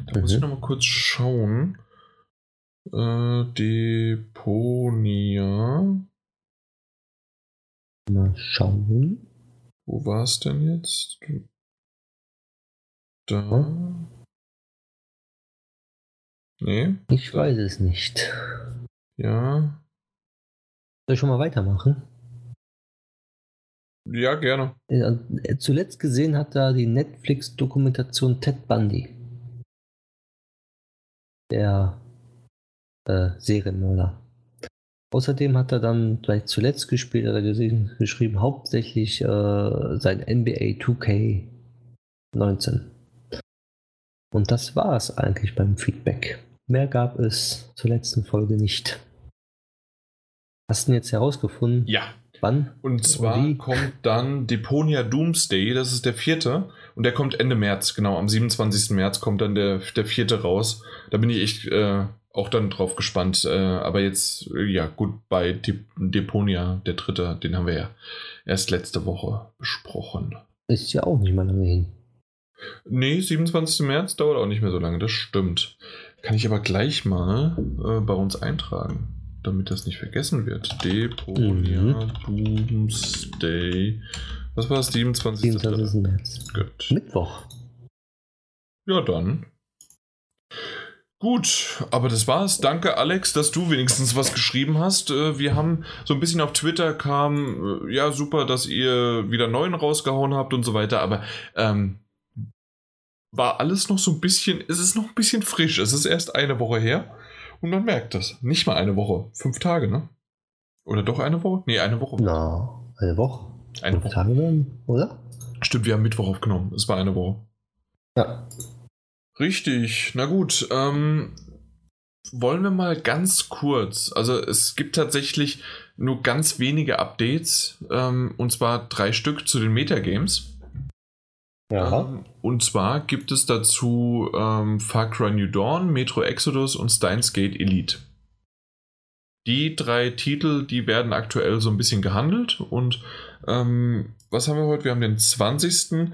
S1: Da mhm. muss ich mhm. noch mal kurz schauen. Äh, Deponia.
S2: Mal schauen.
S1: Wo war es denn jetzt? Da. Nee.
S2: Ich weiß es nicht.
S1: Ja.
S2: Soll ich schon mal weitermachen?
S1: Ja, gerne.
S2: Äh, zuletzt gesehen hat er die Netflix-Dokumentation Ted Bundy. Der äh, Serienmörder. Außerdem hat er dann gleich zuletzt gespielt, hat er gesehen, geschrieben, hauptsächlich äh, sein NBA 2K19. Und das war es eigentlich beim Feedback. Mehr gab es zur letzten Folge nicht. Hast du denn jetzt herausgefunden?
S1: Ja.
S2: Wann?
S1: Und zwar Wie? kommt dann Deponia Doomsday, das ist der vierte. Und der kommt Ende März, genau. Am 27. März kommt dann der, der vierte raus. Da bin ich echt äh, auch dann drauf gespannt. Äh, aber jetzt, äh, ja, gut, bei De Deponia, der dritte, den haben wir ja erst letzte Woche besprochen.
S2: Ist ja auch nicht mal lange hin.
S1: Nee, 27. März dauert auch nicht mehr so lange, das stimmt. Kann ich aber gleich mal äh, bei uns eintragen, damit das nicht vergessen wird. Deponia mhm. Doomsday. Was war das? 27.
S2: 27. März. Gut. Mittwoch.
S1: Ja, dann. Gut, aber das war's. Danke, Alex, dass du wenigstens was geschrieben hast. Äh, wir haben so ein bisschen auf Twitter kam, äh, ja, super, dass ihr wieder neuen rausgehauen habt und so weiter, aber ähm, war alles noch so ein bisschen, es ist noch ein bisschen frisch. Es ist erst eine Woche her und man merkt das. Nicht mal eine Woche, fünf Tage, ne? Oder doch eine Woche? Nee, eine Woche.
S2: Na, eine Woche.
S1: Eine fünf Woche.
S2: Tage oder?
S1: Stimmt, wir haben Mittwoch aufgenommen. Es war eine Woche.
S2: Ja.
S1: Richtig. Na gut. Ähm, wollen wir mal ganz kurz. Also es gibt tatsächlich nur ganz wenige Updates. Ähm, und zwar drei Stück zu den Metagames.
S2: Ja. Ähm,
S1: und zwar gibt es dazu ähm, Far Cry New Dawn, Metro Exodus und Steins Gate Elite. Die drei Titel, die werden aktuell so ein bisschen gehandelt. Und ähm, was haben wir heute? Wir haben den 20.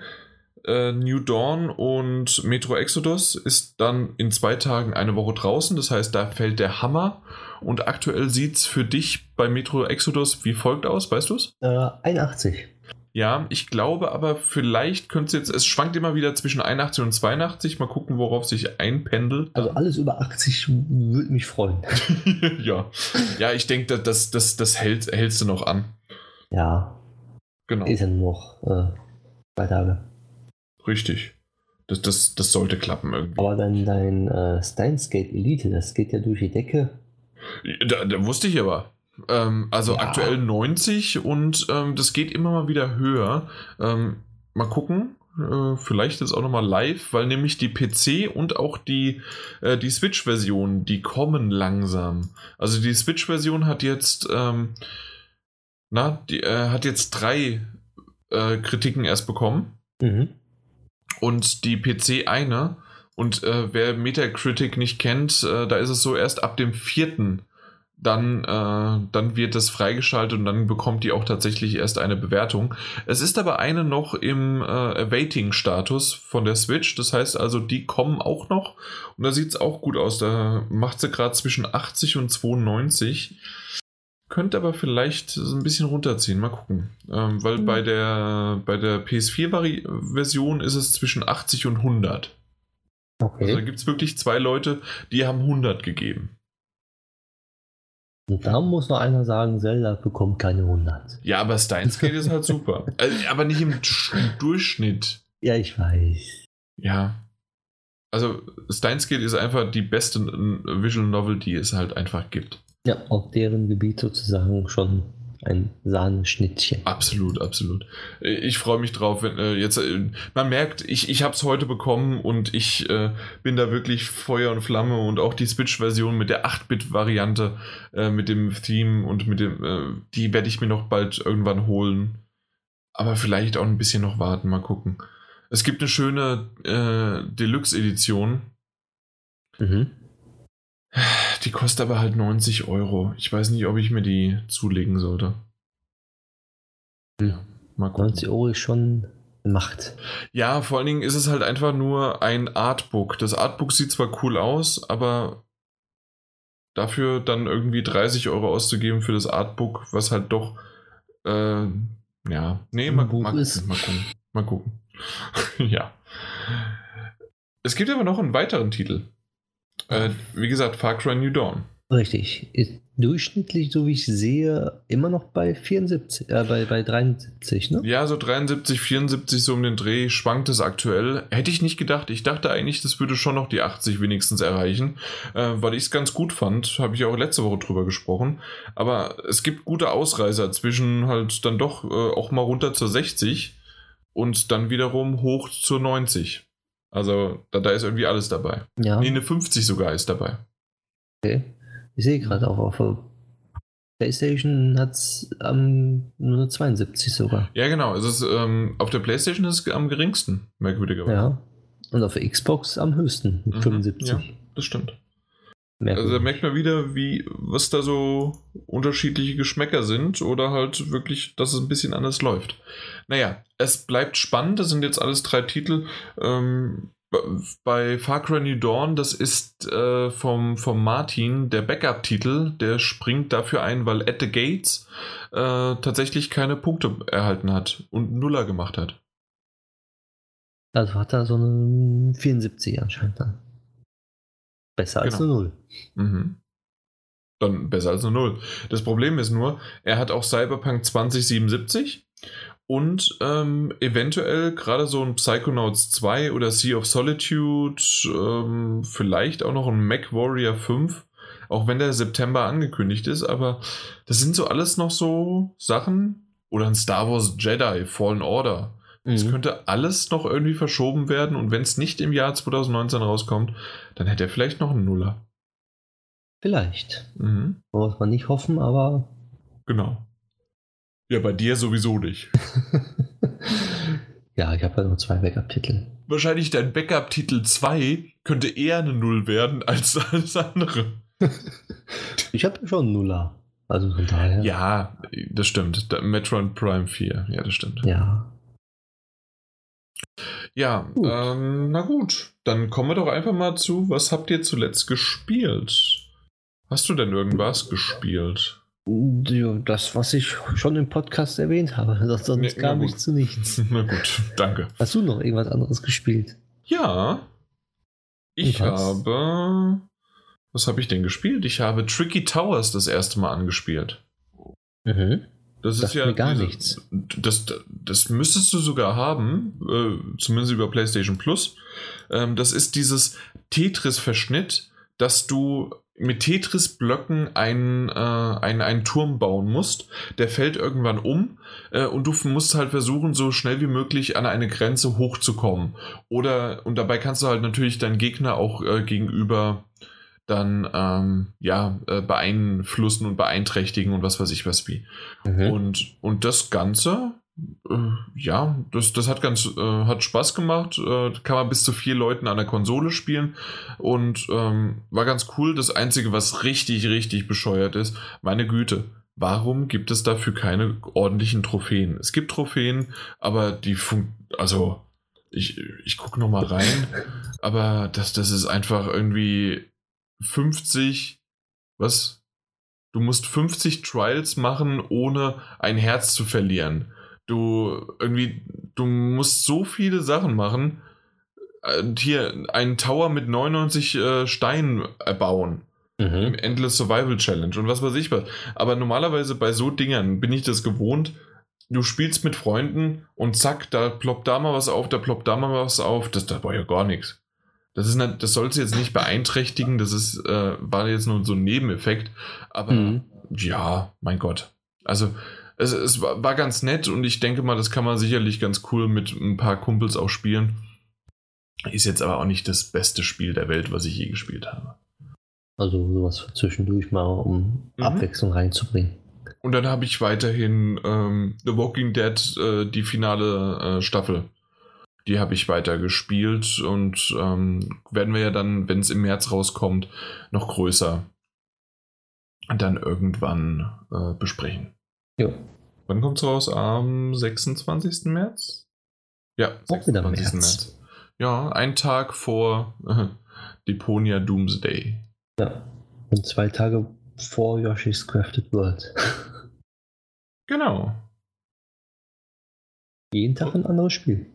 S1: Äh, New Dawn und Metro Exodus ist dann in zwei Tagen eine Woche draußen. Das heißt, da fällt der Hammer. Und aktuell sieht es für dich bei Metro Exodus wie folgt aus, weißt du es?
S2: Äh, 81.
S1: Ja, ich glaube aber, vielleicht könnte es jetzt, es schwankt immer wieder zwischen 81 und 82. Mal gucken, worauf sich einpendelt.
S2: Also alles über 80 würde mich freuen. *laughs*
S1: ja. Ja, ich denke, das, das, das hält, hältst du noch an.
S2: Ja.
S1: Genau.
S2: Ist ja noch äh, zwei Tage.
S1: Richtig. Das, das, das sollte klappen irgendwie.
S2: Aber dann dein äh, Steins Elite, das geht ja durch die Decke.
S1: Da, da wusste ich aber. Ähm, also ja. aktuell 90 und ähm, das geht immer mal wieder höher. Ähm, mal gucken. Äh, vielleicht ist auch nochmal live, weil nämlich die PC und auch die, äh, die Switch-Version, die kommen langsam. Also die Switch-Version hat jetzt, ähm, na, die äh, hat jetzt drei äh, Kritiken erst bekommen.
S2: Mhm.
S1: Und die PC eine. Und äh, wer Metacritic nicht kennt, äh, da ist es so erst ab dem vierten dann, äh, dann wird das freigeschaltet und dann bekommt die auch tatsächlich erst eine Bewertung. Es ist aber eine noch im äh, Awaiting-Status von der Switch. Das heißt also, die kommen auch noch. Und da sieht es auch gut aus. Da macht sie gerade zwischen 80 und 92. Könnte aber vielleicht so ein bisschen runterziehen. Mal gucken. Ähm, weil mhm. bei der, bei der PS4-Version ist es zwischen 80 und 100.
S2: Okay.
S1: Also da gibt es wirklich zwei Leute, die haben 100 gegeben.
S2: Da muss noch einer sagen, Zelda bekommt keine 100.
S1: Ja, aber Steins Gate ist halt super. *laughs* Also, aber nicht im Durchschnitt.
S2: Ja, ich weiß.
S1: Ja. Also Steins Gate ist einfach die beste Visual Novel, die es halt einfach gibt.
S2: Ja, auf deren Gebiet sozusagen schon ein Sahnenschnittchen.
S1: Absolut, absolut. Ich freue mich drauf, wenn äh, jetzt, äh, man merkt, ich, ich habe es heute bekommen und ich äh, bin da wirklich Feuer und Flamme und auch die Switch-Version mit der 8-Bit-Variante, äh, mit dem Theme und mit dem, äh, die werde ich mir noch bald irgendwann holen. Aber vielleicht auch ein bisschen noch warten, mal gucken. Es gibt eine schöne äh, Deluxe-Edition.
S2: Mhm.
S1: Die kostet aber halt 90 Euro. Ich weiß nicht, ob ich mir die zulegen sollte.
S2: Ja, mal gucken. 90 Euro ist schon Macht.
S1: Ja, vor allen Dingen ist es halt einfach nur ein Artbook. Das Artbook sieht zwar cool aus, aber dafür dann irgendwie 30 Euro auszugeben für das Artbook, was halt doch, äh, ja, nee, mal, mal, gucken, mal gucken. Mal *laughs* gucken. ja. Es gibt aber noch einen weiteren Titel. Äh, wie gesagt, Far Cry New Dawn.
S2: Richtig. Ist durchschnittlich, so wie ich sehe, immer noch bei 74, äh, bei, bei 73, ne?
S1: Ja, so 73, 74, so um den Dreh schwankt es aktuell. Hätte ich nicht gedacht. Ich dachte eigentlich, das würde schon noch die 80 wenigstens erreichen, äh, weil ich es ganz gut fand. Habe ich auch letzte Woche drüber gesprochen. Aber es gibt gute Ausreißer zwischen halt dann doch äh, auch mal runter zur 60 und dann wiederum hoch zur 90. Also da, da ist irgendwie alles dabei.
S2: Ja.
S1: Nee, eine 50 sogar ist dabei.
S2: Okay. Ich sehe gerade auch auf der PlayStation hat es ähm, nur eine 72 sogar.
S1: Ja, genau. Es ist, ähm, auf der PlayStation ist es am geringsten, merkwürdigerweise.
S2: Ja. Und auf der Xbox am höchsten mit
S1: Mhm,
S2: 75.
S1: Ja, das stimmt.
S2: Merkwürdig.
S1: Also da merkt man wieder, wie, was da so unterschiedliche Geschmäcker sind oder halt wirklich, dass es ein bisschen anders läuft. Naja, es bleibt spannend, das sind jetzt alles drei Titel. Ähm, bei Far Cry New Dawn, das ist äh, vom, vom Martin der Backup-Titel, der springt dafür ein, weil At the Gates äh, tatsächlich keine Punkte erhalten hat und Nuller gemacht hat.
S2: also hat er so eine 74 anscheinend dann. Besser als
S1: Genau.
S2: eine 0.
S1: Mhm. Dann besser als eine Null. Das Problem ist nur, er hat auch Cyberpunk 2077 und ähm, eventuell gerade so ein Psychonauts 2 oder Sea of Solitude, ähm, vielleicht auch noch ein Mac Warrior 5, auch wenn der September angekündigt ist, aber das sind so alles noch so Sachen oder ein Star Wars Jedi Fallen Order. Es
S2: Mhm.
S1: könnte alles noch irgendwie verschoben werden und wenn es nicht im Jahr 2019 rauskommt, dann hätte er vielleicht noch einen Nuller.
S2: Vielleicht.
S1: Mhm.
S2: Muss man nicht hoffen, aber
S1: Genau. Ja, bei dir sowieso nicht. *laughs*
S2: ja, ich habe ja nur zwei Backup-Titel.
S1: Wahrscheinlich dein Backup-Titel 2 könnte eher eine Null werden als *laughs* alles andere.
S2: Ich habe ja schon einen Nuller. Also von daher.
S1: Ja, das stimmt. Metroid Prime 4. Ja, das stimmt.
S2: Ja.
S1: Ja,
S2: Gut.
S1: Ähm, na gut. Dann kommen wir doch einfach mal zu, was habt ihr zuletzt gespielt? Hast du denn irgendwas gespielt?
S2: Ja, Das, was ich schon im Podcast erwähnt habe. *laughs* Sonst
S1: Ja,
S2: kam ich zu nichts. *laughs*
S1: Na gut, danke.
S2: Hast du noch irgendwas anderes gespielt?
S1: Ja. Ich
S2: was?
S1: habe. Was habe ich denn gespielt? Ich habe Tricky Towers das erste Mal angespielt.
S2: Mhm.
S1: Das ist
S2: Sagt
S1: ja
S2: mir gar
S1: diese-
S2: nichts.
S1: Das, das müsstest du sogar haben, äh, zumindest über PlayStation Plus. Ähm, das ist dieses Tetris-Verschnitt, dass du mit Tetris-Blöcken einen, äh, einen, einen Turm bauen musst. Der fällt irgendwann um äh, und du musst halt versuchen, so schnell wie möglich an eine Grenze hochzukommen. Oder, und dabei kannst du halt natürlich deinen Gegner auch äh, gegenüber dann ähm, ja, äh, beeinflussen und beeinträchtigen und was weiß ich was wie.
S2: Mhm.
S1: Und, und das Ganze, äh, ja, das, das hat ganz, äh, hat Spaß gemacht. Äh, kann man bis zu vier Leuten an der Konsole spielen und ähm, war ganz cool. Das Einzige, was richtig, richtig bescheuert ist, meine Güte, warum gibt es dafür keine ordentlichen Trophäen? Es gibt Trophäen, aber die fun also ich, ich gucke noch mal rein, *laughs* aber das, das ist einfach irgendwie 50, was? Du musst 50 Trials machen, ohne ein Herz zu verlieren. Du irgendwie, du musst so viele Sachen machen. Und hier einen Tower mit 99 äh, Steinen erbauen.
S2: Mhm.
S1: Endless Survival Challenge und was weiß ich was. Aber normalerweise bei so Dingern bin ich das gewohnt. Du spielst mit Freunden und zack, da ploppt da mal was auf, da ploppt da mal was auf. Das, das war ja gar nichts. Das, ist nicht, das sollte jetzt nicht beeinträchtigen, das ist, äh, war jetzt nur so ein Nebeneffekt. Aber
S2: Mhm.
S1: ja, mein Gott. Also, es, es war, war ganz nett und ich denke mal, das kann man sicherlich ganz cool mit ein paar Kumpels auch spielen. Ist jetzt aber auch nicht das beste Spiel der Welt, was ich je gespielt habe.
S2: Also sowas für zwischendurch mal, um
S1: Mhm.
S2: Abwechslung reinzubringen.
S1: Und dann habe ich weiterhin ähm, The Walking Dead, äh, die finale äh, Staffel. Die habe ich weiter gespielt und ähm, werden wir ja dann, wenn es im März rauskommt, noch größer dann irgendwann äh, besprechen.
S2: Jo.
S1: Wann kommt's raus? Am 26. März? Ja,
S2: Auch wieder März.
S1: Ja, ein Tag vor äh, *laughs* Deponia Doomsday.
S2: Ja. Und zwei Tage vor Yoshi's Crafted World.
S1: Genau.
S2: Jeden Tag ein anderes Spiel.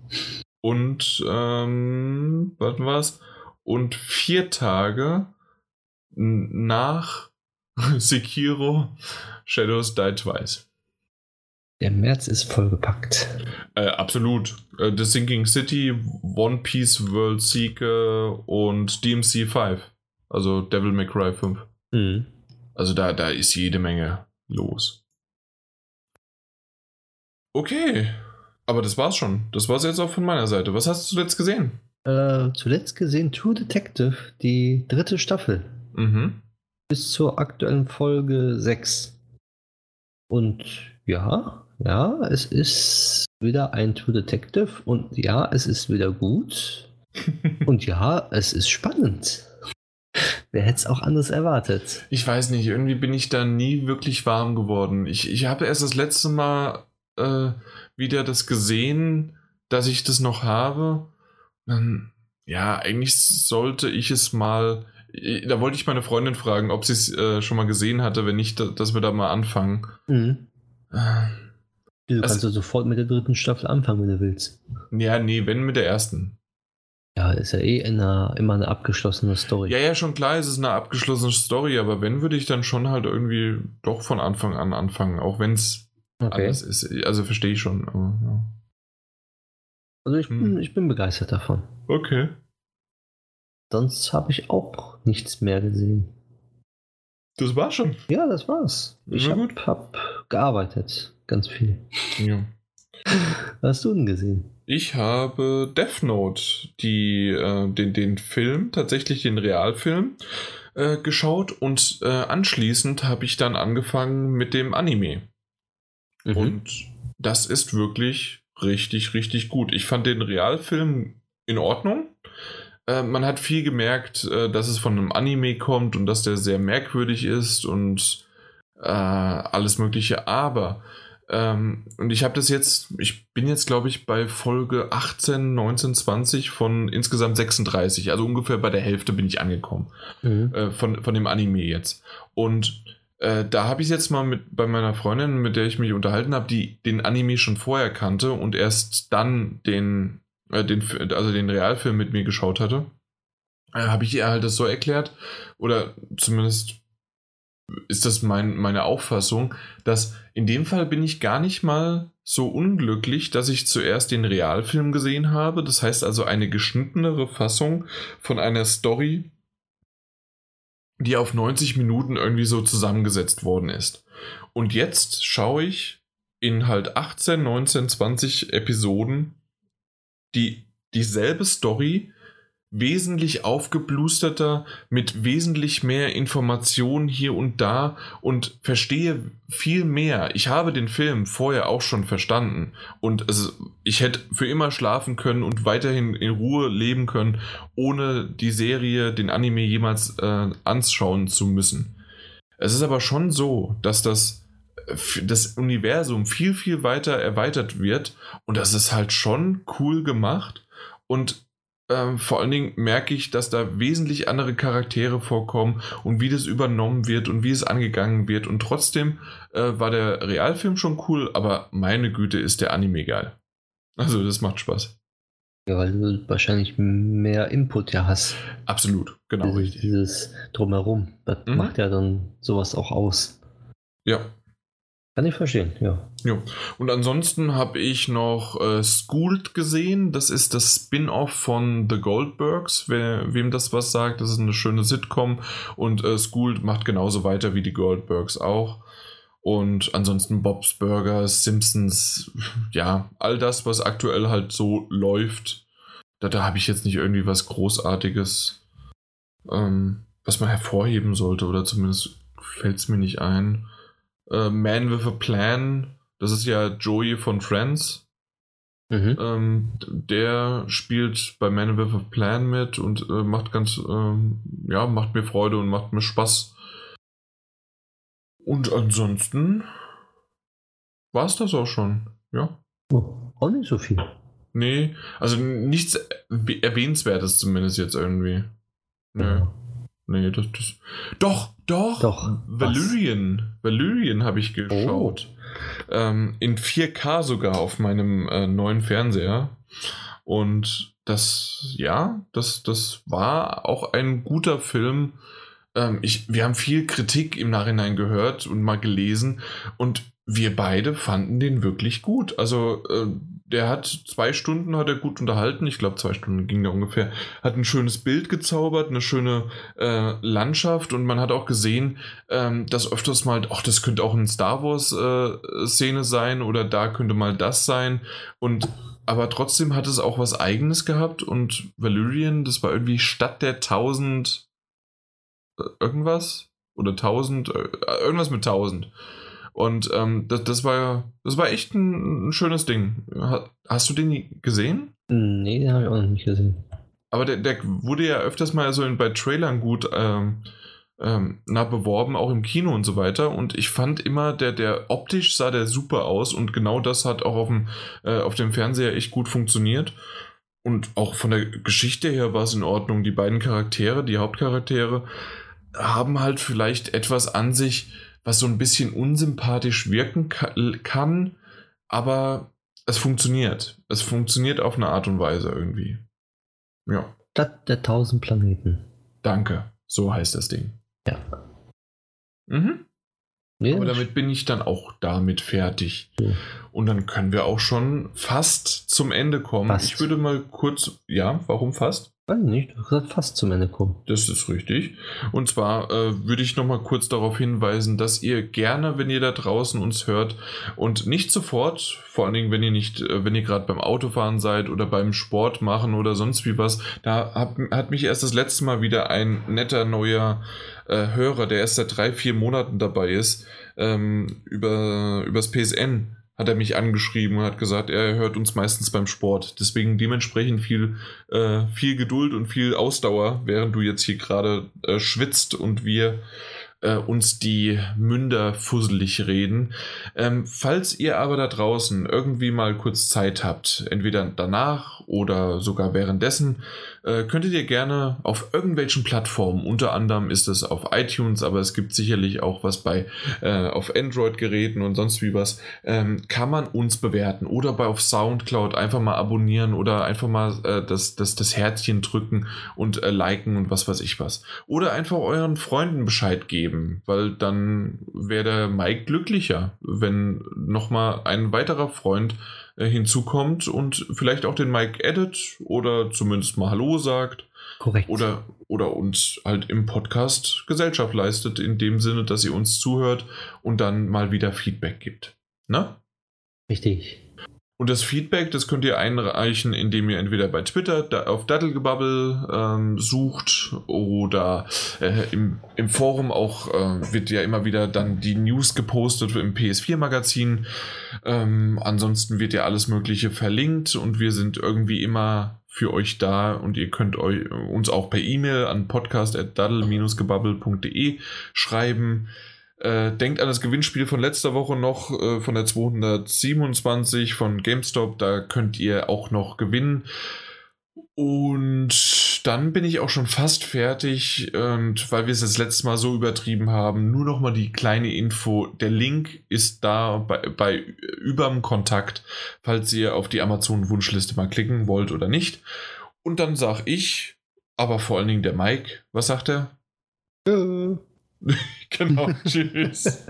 S1: Und, ähm, was war's? Und vier Tage nach *laughs* Sekiro Shadows Die Twice.
S2: Der März ist vollgepackt.
S1: Äh, absolut. Äh, The Sinking City, One Piece World Seeker und DMC 5. Also Devil May Cry 5.
S2: Mhm.
S1: Also da, da ist jede Menge los. Okay. Aber das war's schon. Das war's jetzt auch von meiner Seite. Was hast du zuletzt gesehen?
S2: Äh, zuletzt gesehen True Detective, die dritte Staffel.
S1: Mhm.
S2: Bis zur aktuellen Folge 6. Und ja, ja, es ist wieder ein True Detective und ja, es ist wieder gut. *laughs* und ja, es ist spannend. Wer hätte es auch anders erwartet?
S1: Ich weiß nicht, irgendwie bin ich da nie wirklich warm geworden. Ich, ich habe erst das letzte Mal äh, wieder das gesehen, dass ich das noch habe. Dann, ja, eigentlich sollte ich es mal. Da wollte ich meine Freundin fragen, ob sie es äh, schon mal gesehen hatte, wenn nicht, dass wir da mal anfangen.
S2: Mhm. Äh, du kannst also, sofort mit der dritten Staffel anfangen, wenn du willst.
S1: Ja, nee, wenn mit der ersten.
S2: Ja, ist ja eh eine, immer eine abgeschlossene Story.
S1: Ja, ja, schon klar, es ist eine abgeschlossene Story, aber wenn, würde ich dann schon halt irgendwie doch von Anfang an anfangen, auch wenn es okay. anders ist. Also verstehe ich schon, aber ja.
S2: Also ich bin, hm. ich bin begeistert davon.
S1: Okay.
S2: Sonst habe ich auch nichts mehr gesehen.
S1: Das war schon.
S2: Ja, das war's. Ich habe hab gearbeitet, ganz viel.
S1: Ja.
S2: Was hast du denn gesehen?
S1: Ich habe Death Note, die, äh, den, den Film, tatsächlich den Realfilm, äh, geschaut und äh, anschließend habe ich dann angefangen mit dem Anime. Mhm. Und das ist wirklich richtig, richtig gut. Ich fand den Realfilm in Ordnung. Äh, man hat viel gemerkt, äh, dass es von einem Anime kommt und dass der sehr merkwürdig ist und äh, alles Mögliche. Aber ähm, und ich habe das jetzt, ich bin jetzt, glaube ich, bei Folge 18, 19, 20 von insgesamt 36. Also ungefähr bei der Hälfte bin ich angekommen. Mhm. Äh, von, von dem Anime jetzt. Und äh, da habe ich es jetzt mal mit bei meiner Freundin, mit der ich mich unterhalten habe, die den Anime schon vorher kannte und erst dann den, äh, den, also den Realfilm mit mir geschaut hatte. Äh, habe ich ihr halt das so erklärt, oder zumindest ist das mein, meine Auffassung, dass in dem Fall bin ich gar nicht mal so unglücklich, dass ich zuerst den Realfilm gesehen habe. Das heißt also eine geschnittenere Fassung von einer Story, die auf 90 Minuten irgendwie so zusammengesetzt worden ist. Und jetzt schaue ich in halt 18, 19, 20 Episoden die dieselbe Story wesentlich aufgeblusterter, mit wesentlich mehr Informationen hier und da und verstehe viel mehr. Ich habe den Film vorher auch schon verstanden und es, ich hätte für immer schlafen können und weiterhin in Ruhe leben können, ohne die Serie, den Anime jemals äh, anschauen zu müssen. Es ist aber schon so, dass das das Universum viel, viel weiter erweitert wird und das ist halt schon cool gemacht und ähm, vor allen Dingen merke ich, dass da wesentlich andere Charaktere vorkommen und wie das übernommen wird und wie es angegangen wird. Und trotzdem äh, war der Realfilm schon cool, aber meine Güte ist der Anime geil. Also das macht Spaß.
S2: Ja, weil du wahrscheinlich mehr Input ja hast.
S1: Absolut, genau
S2: dieses,
S1: richtig.
S2: Dieses Drumherum, das mhm. macht ja dann sowas auch aus.
S1: Ja,
S2: kann ich verstehen, ja.
S1: ja. Und ansonsten habe ich noch äh, Schooled gesehen. Das ist das Spin-off von The Goldbergs. Wer, wem das was sagt, das ist eine schöne Sitcom. Und äh, Schooled macht genauso weiter wie die Goldbergs auch. Und ansonsten Bob's Burgers, Simpsons, ja, all das, was aktuell halt so läuft. Da, da habe ich jetzt nicht irgendwie was Großartiges, ähm, was man hervorheben sollte. Oder zumindest fällt es mir nicht ein äh, Man with a Plan, das ist ja Joey von Friends. Mhm. Ähm, der spielt bei Man with a Plan mit und äh, macht ganz, ähm, ja, macht mir Freude und macht mir Spaß. Und ansonsten war es das auch schon, ja.
S2: Oh, auch nicht so viel.
S1: Nee, also nichts Erwähnenswertes zumindest jetzt irgendwie. Nö. Ja. Nee, das, das. Doch, doch.
S2: Doch.
S1: Valyrian. Was? Valyrian habe ich geschaut. Oh. Ähm, in 4K sogar auf meinem äh, neuen Fernseher. Und das, ja, das, das war auch ein guter Film. Ähm, ich, wir haben viel Kritik im Nachhinein gehört und mal gelesen. Und wir beide fanden den wirklich gut. Also, äh, der hat zwei Stunden hat er gut unterhalten. Ich glaube, zwei Stunden ging er ungefähr. Hat ein schönes Bild gezaubert, eine schöne äh, Landschaft und man hat auch gesehen, ähm, dass öfters mal, ach, das könnte auch eine Star Wars äh, Szene sein oder da könnte mal das sein. Und aber trotzdem hat es auch was Eigenes gehabt und Valyrian, das war irgendwie Stadt der 1000 äh, irgendwas oder 1000, äh, irgendwas mit 1000. Und ähm, das, das, war, das war echt ein, ein, schönes Ding. Hast du den gesehen?
S2: Nee, den habe ich auch noch nicht gesehen.
S1: Aber der, der wurde ja öfters mal so in, bei Trailern gut ähm, ähm, na, beworben, auch im Kino und so weiter. Und ich fand immer, der, der optisch sah der super aus und genau das hat auch auf dem, äh, auf dem Fernseher echt gut funktioniert. Und auch von der Geschichte her war es in Ordnung. Die beiden Charaktere, die Hauptcharaktere, haben halt vielleicht etwas an sich, was so ein bisschen unsympathisch wirken kann, aber es funktioniert. Es funktioniert auf eine Art und Weise irgendwie. Ja.
S2: Stadt der tausend Planeten.
S1: Danke. So heißt das Ding.
S2: Ja.
S1: Mhm. Nee, Aber damit bin ich dann auch damit fertig. Ja. Und dann können wir auch schon fast zum Ende kommen. Fast. Ich würde mal kurz, ja, warum fast?
S2: Weiß nicht, du gesagt, fast zum Ende kommen.
S1: Das ist richtig. Und zwar äh, würde ich noch mal kurz darauf hinweisen, dass ihr gerne, wenn ihr da draußen uns hört und nicht sofort, vor allen Dingen, wenn ihr nicht, äh, wenn ihr gerade beim Autofahren seid oder beim Sport machen oder sonst wie was, da hat, hat mich erst das letzte Mal wieder ein netter neuer äh, Hörer, der erst seit drei, vier Monaten dabei ist, ähm, über übers PSN hat er mich angeschrieben und hat gesagt, er hört uns meistens beim Sport. Deswegen dementsprechend viel, äh, viel Geduld und viel Ausdauer, während du jetzt hier gerade äh, schwitzt und wir äh, uns die Münder fusselig reden. Ähm, falls ihr aber da draußen irgendwie mal kurz Zeit habt, entweder danach oder sogar währenddessen, äh, könntet ihr gerne auf irgendwelchen Plattformen, unter anderem ist es auf iTunes, aber es gibt sicherlich auch was bei äh, auf Android-Geräten und sonst wie was, ähm, kann man uns bewerten oder bei auf Soundcloud einfach mal abonnieren oder einfach mal äh, das, das, das Herzchen drücken und äh, liken und was weiß ich was. Oder einfach euren Freunden Bescheid geben, weil dann wäre der Mike glücklicher, wenn nochmal ein weiterer Freund hinzukommt und vielleicht auch den Mike edit oder zumindest mal Hallo sagt.
S2: Korrekt.
S1: Oder, oder uns halt im Podcast Gesellschaft leistet, in dem Sinne, dass ihr uns zuhört und dann mal wieder Feedback gibt. Ne?
S2: Richtig.
S1: Und das Feedback, das könnt ihr einreichen, indem ihr entweder bei Twitter da auf Dattelgebubble ähm, sucht oder äh, im, im Forum auch äh, wird ja immer wieder dann die News gepostet im PS4-Magazin. Ähm, ansonsten wird ja alles Mögliche verlinkt und wir sind irgendwie immer für euch da und ihr könnt euch, uns auch per E-Mail an podcast.daddle-gebubble.de schreiben. Äh, denkt an das Gewinnspiel von letzter Woche noch, äh, von der 227 von GameStop. Da könnt ihr auch noch gewinnen. Und dann bin ich auch schon fast fertig. Und weil wir es das letzte Mal so übertrieben haben, nur noch mal die kleine Info. Der Link ist da bei, bei überm Kontakt, falls ihr auf die Amazon-Wunschliste mal klicken wollt oder nicht. Und dann sag ich, aber vor allen Dingen der Mike, was sagt er?
S2: Ja. *laughs*
S1: genau, tschüss.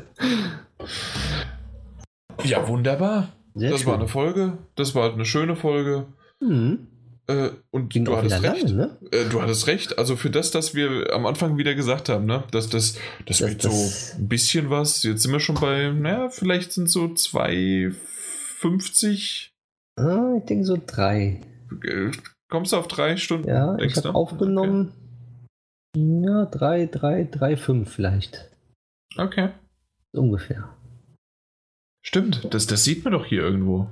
S1: Ja, wunderbar. Sehr das schön. war eine Folge. Das war eine schöne Folge. Mhm. Äh, und Ging du hattest recht. Lange, ne? äh, du hattest recht. Also für das, dass wir am Anfang wieder gesagt haben, ne, dass das, das, das wird das so ein bisschen was. Jetzt sind wir schon bei, naja, vielleicht sind so 2,50.
S2: Ah, ich denke so drei.
S1: Äh, kommst du auf drei Stunden?
S2: Ja, ich habe aufgenommen. Okay. Ja, 3, 3, 3, 5 vielleicht.
S1: Okay.
S2: Ungefähr.
S1: Stimmt, das, das sieht man doch hier irgendwo.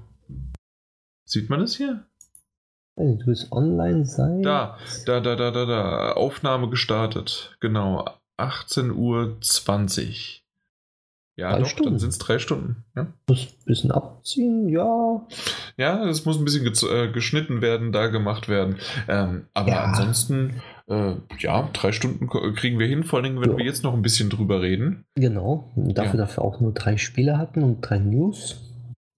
S1: Sieht man das hier?
S2: Du bist online sein.
S1: Da, da, da, da, da, da. Aufnahme gestartet. Genau. 18.20 Uhr. Ja, drei doch, Stunden. dann sind es drei Stunden. Ja.
S2: Muss ein bisschen abziehen, ja.
S1: Ja, es muss ein bisschen äh, geschnitten werden, da gemacht werden. Ähm, aber ja. ansonsten, äh, ja, drei Stunden kriegen wir hin, vor allem, wenn ja. wir jetzt noch ein bisschen drüber reden.
S2: Genau, dafür, ja. dass wir auch nur drei Spiele hatten und drei News.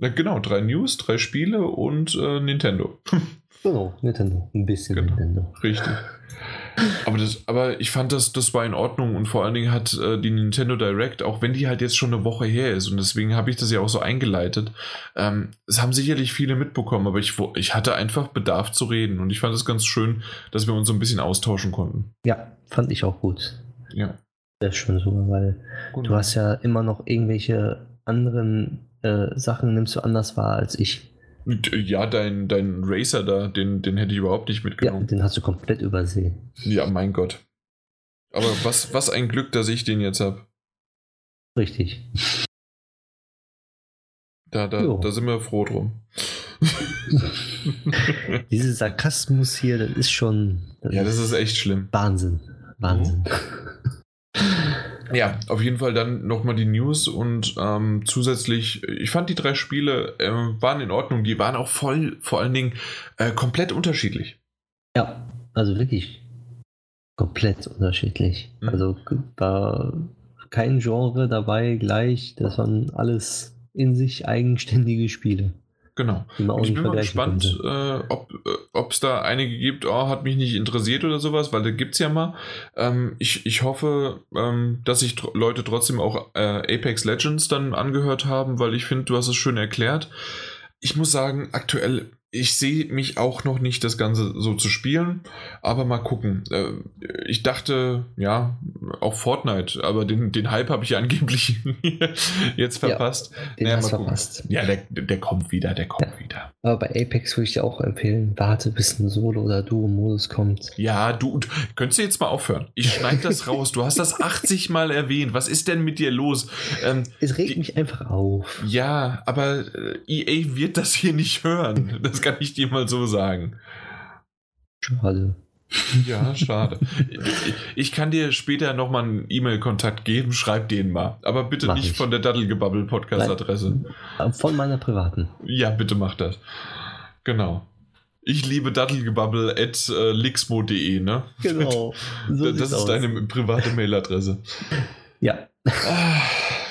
S1: Ja, genau, drei News, drei Spiele und äh, Nintendo. *laughs*
S2: genau, Nintendo, ein bisschen genau. Nintendo.
S1: Richtig. Aber, das, aber ich fand, das, das war in Ordnung und vor allen Dingen hat äh, die Nintendo Direct, auch wenn die halt jetzt schon eine Woche her ist und deswegen habe ich das ja auch so eingeleitet, ähm, es haben sicherlich viele mitbekommen, aber ich, ich hatte einfach Bedarf zu reden und ich fand es ganz schön, dass wir uns so ein bisschen austauschen konnten.
S2: Ja, fand ich auch gut.
S1: Ja.
S2: Sehr schön sogar, weil gut. du hast ja immer noch irgendwelche anderen äh, Sachen, nimmst du anders wahr als ich.
S1: Ja, dein, dein Racer da, den, den hätte ich überhaupt nicht mitgenommen. Ja,
S2: den hast du komplett übersehen.
S1: Ja, mein Gott. Aber was, was ein Glück, dass ich den jetzt habe.
S2: Richtig.
S1: Da, da, da sind wir froh drum. *laughs* *laughs*
S2: Dieser Sarkasmus hier, das ist schon.
S1: Das ja, das ist echt schlimm.
S2: Wahnsinn. Wahnsinn.
S1: Oh. *laughs* Ja, auf jeden Fall dann nochmal die News und ähm, zusätzlich, ich fand die drei Spiele äh, waren in Ordnung, die waren auch voll, vor allen Dingen äh, komplett unterschiedlich.
S2: Ja, also wirklich komplett unterschiedlich. Mhm. Also war kein Genre dabei gleich, das waren alles in sich eigenständige Spiele.
S1: Genau. Und ich bin mal gespannt, äh, ob es äh, da einige gibt, oh, hat mich nicht interessiert oder sowas, weil da gibt es ja mal. Ähm, ich, ich hoffe, ähm, dass sich tr Leute trotzdem auch äh, Apex Legends dann angehört haben, weil ich finde, du hast es schön erklärt. Ich muss sagen, aktuell ich sehe mich auch noch nicht, das Ganze so zu spielen, aber mal gucken. Äh, ich dachte, ja, auch Fortnite, aber den, den Hype habe ich angeblich *laughs* jetzt verpasst. Ja,
S2: den naja, hast verpasst.
S1: Ja, der, der kommt wieder, der kommt ja. wieder.
S2: Aber bei Apex würde ich dir auch empfehlen, warte bis ein Solo- oder Duo-Modus kommt.
S1: Ja, du, könntest du jetzt mal aufhören? Ich schneide das *laughs* raus. Du hast das 80 Mal erwähnt. Was ist denn mit dir los?
S2: Ähm, es regt die, mich einfach auf.
S1: Ja, aber äh, EA wird das hier nicht hören. Das kann ich dir mal so sagen.
S2: Schade.
S1: Ja, schade. ich kann dir später nochmal einen E-Mail-Kontakt geben, schreib den mal. Aber bitte mach nicht ich. von der Daddelgebubble Podcast-Adresse.
S2: Von meiner privaten.
S1: Ja, bitte mach das. Genau. Ich liebe Daddelgebubble at äh, lixmo.de, ne?
S2: Genau. *laughs*
S1: So das ist aus. deine private Mailadresse.
S2: Ja.
S1: Ah,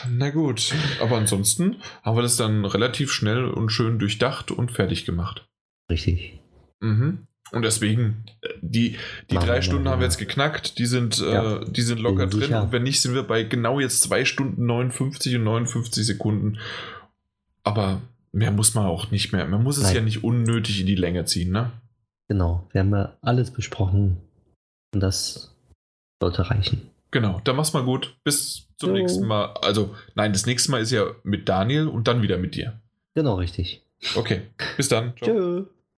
S1: na gut. Aber ansonsten haben wir das dann relativ schnell und schön durchdacht und fertig gemacht.
S2: Richtig.
S1: Mhm. Und deswegen, äh, die, die drei wir, Stunden haben wir jetzt geknackt, die sind, ja, äh, die sind locker drin. Sicher. Und wenn nicht, sind wir bei genau jetzt zwei Stunden 59 und 59 Sekunden. Aber mehr muss man auch nicht mehr. Man muss es Nein. ja nicht unnötig in die Länge ziehen, ne?
S2: Genau, wir haben ja alles besprochen. Und das sollte reichen.
S1: Genau, dann mach's mal gut. Bis zum so. nächsten Mal. Also, nein, das nächste Mal ist ja mit Daniel und dann wieder mit dir.
S2: Genau, richtig.
S1: Okay, bis dann.
S2: Ciao. Tschö.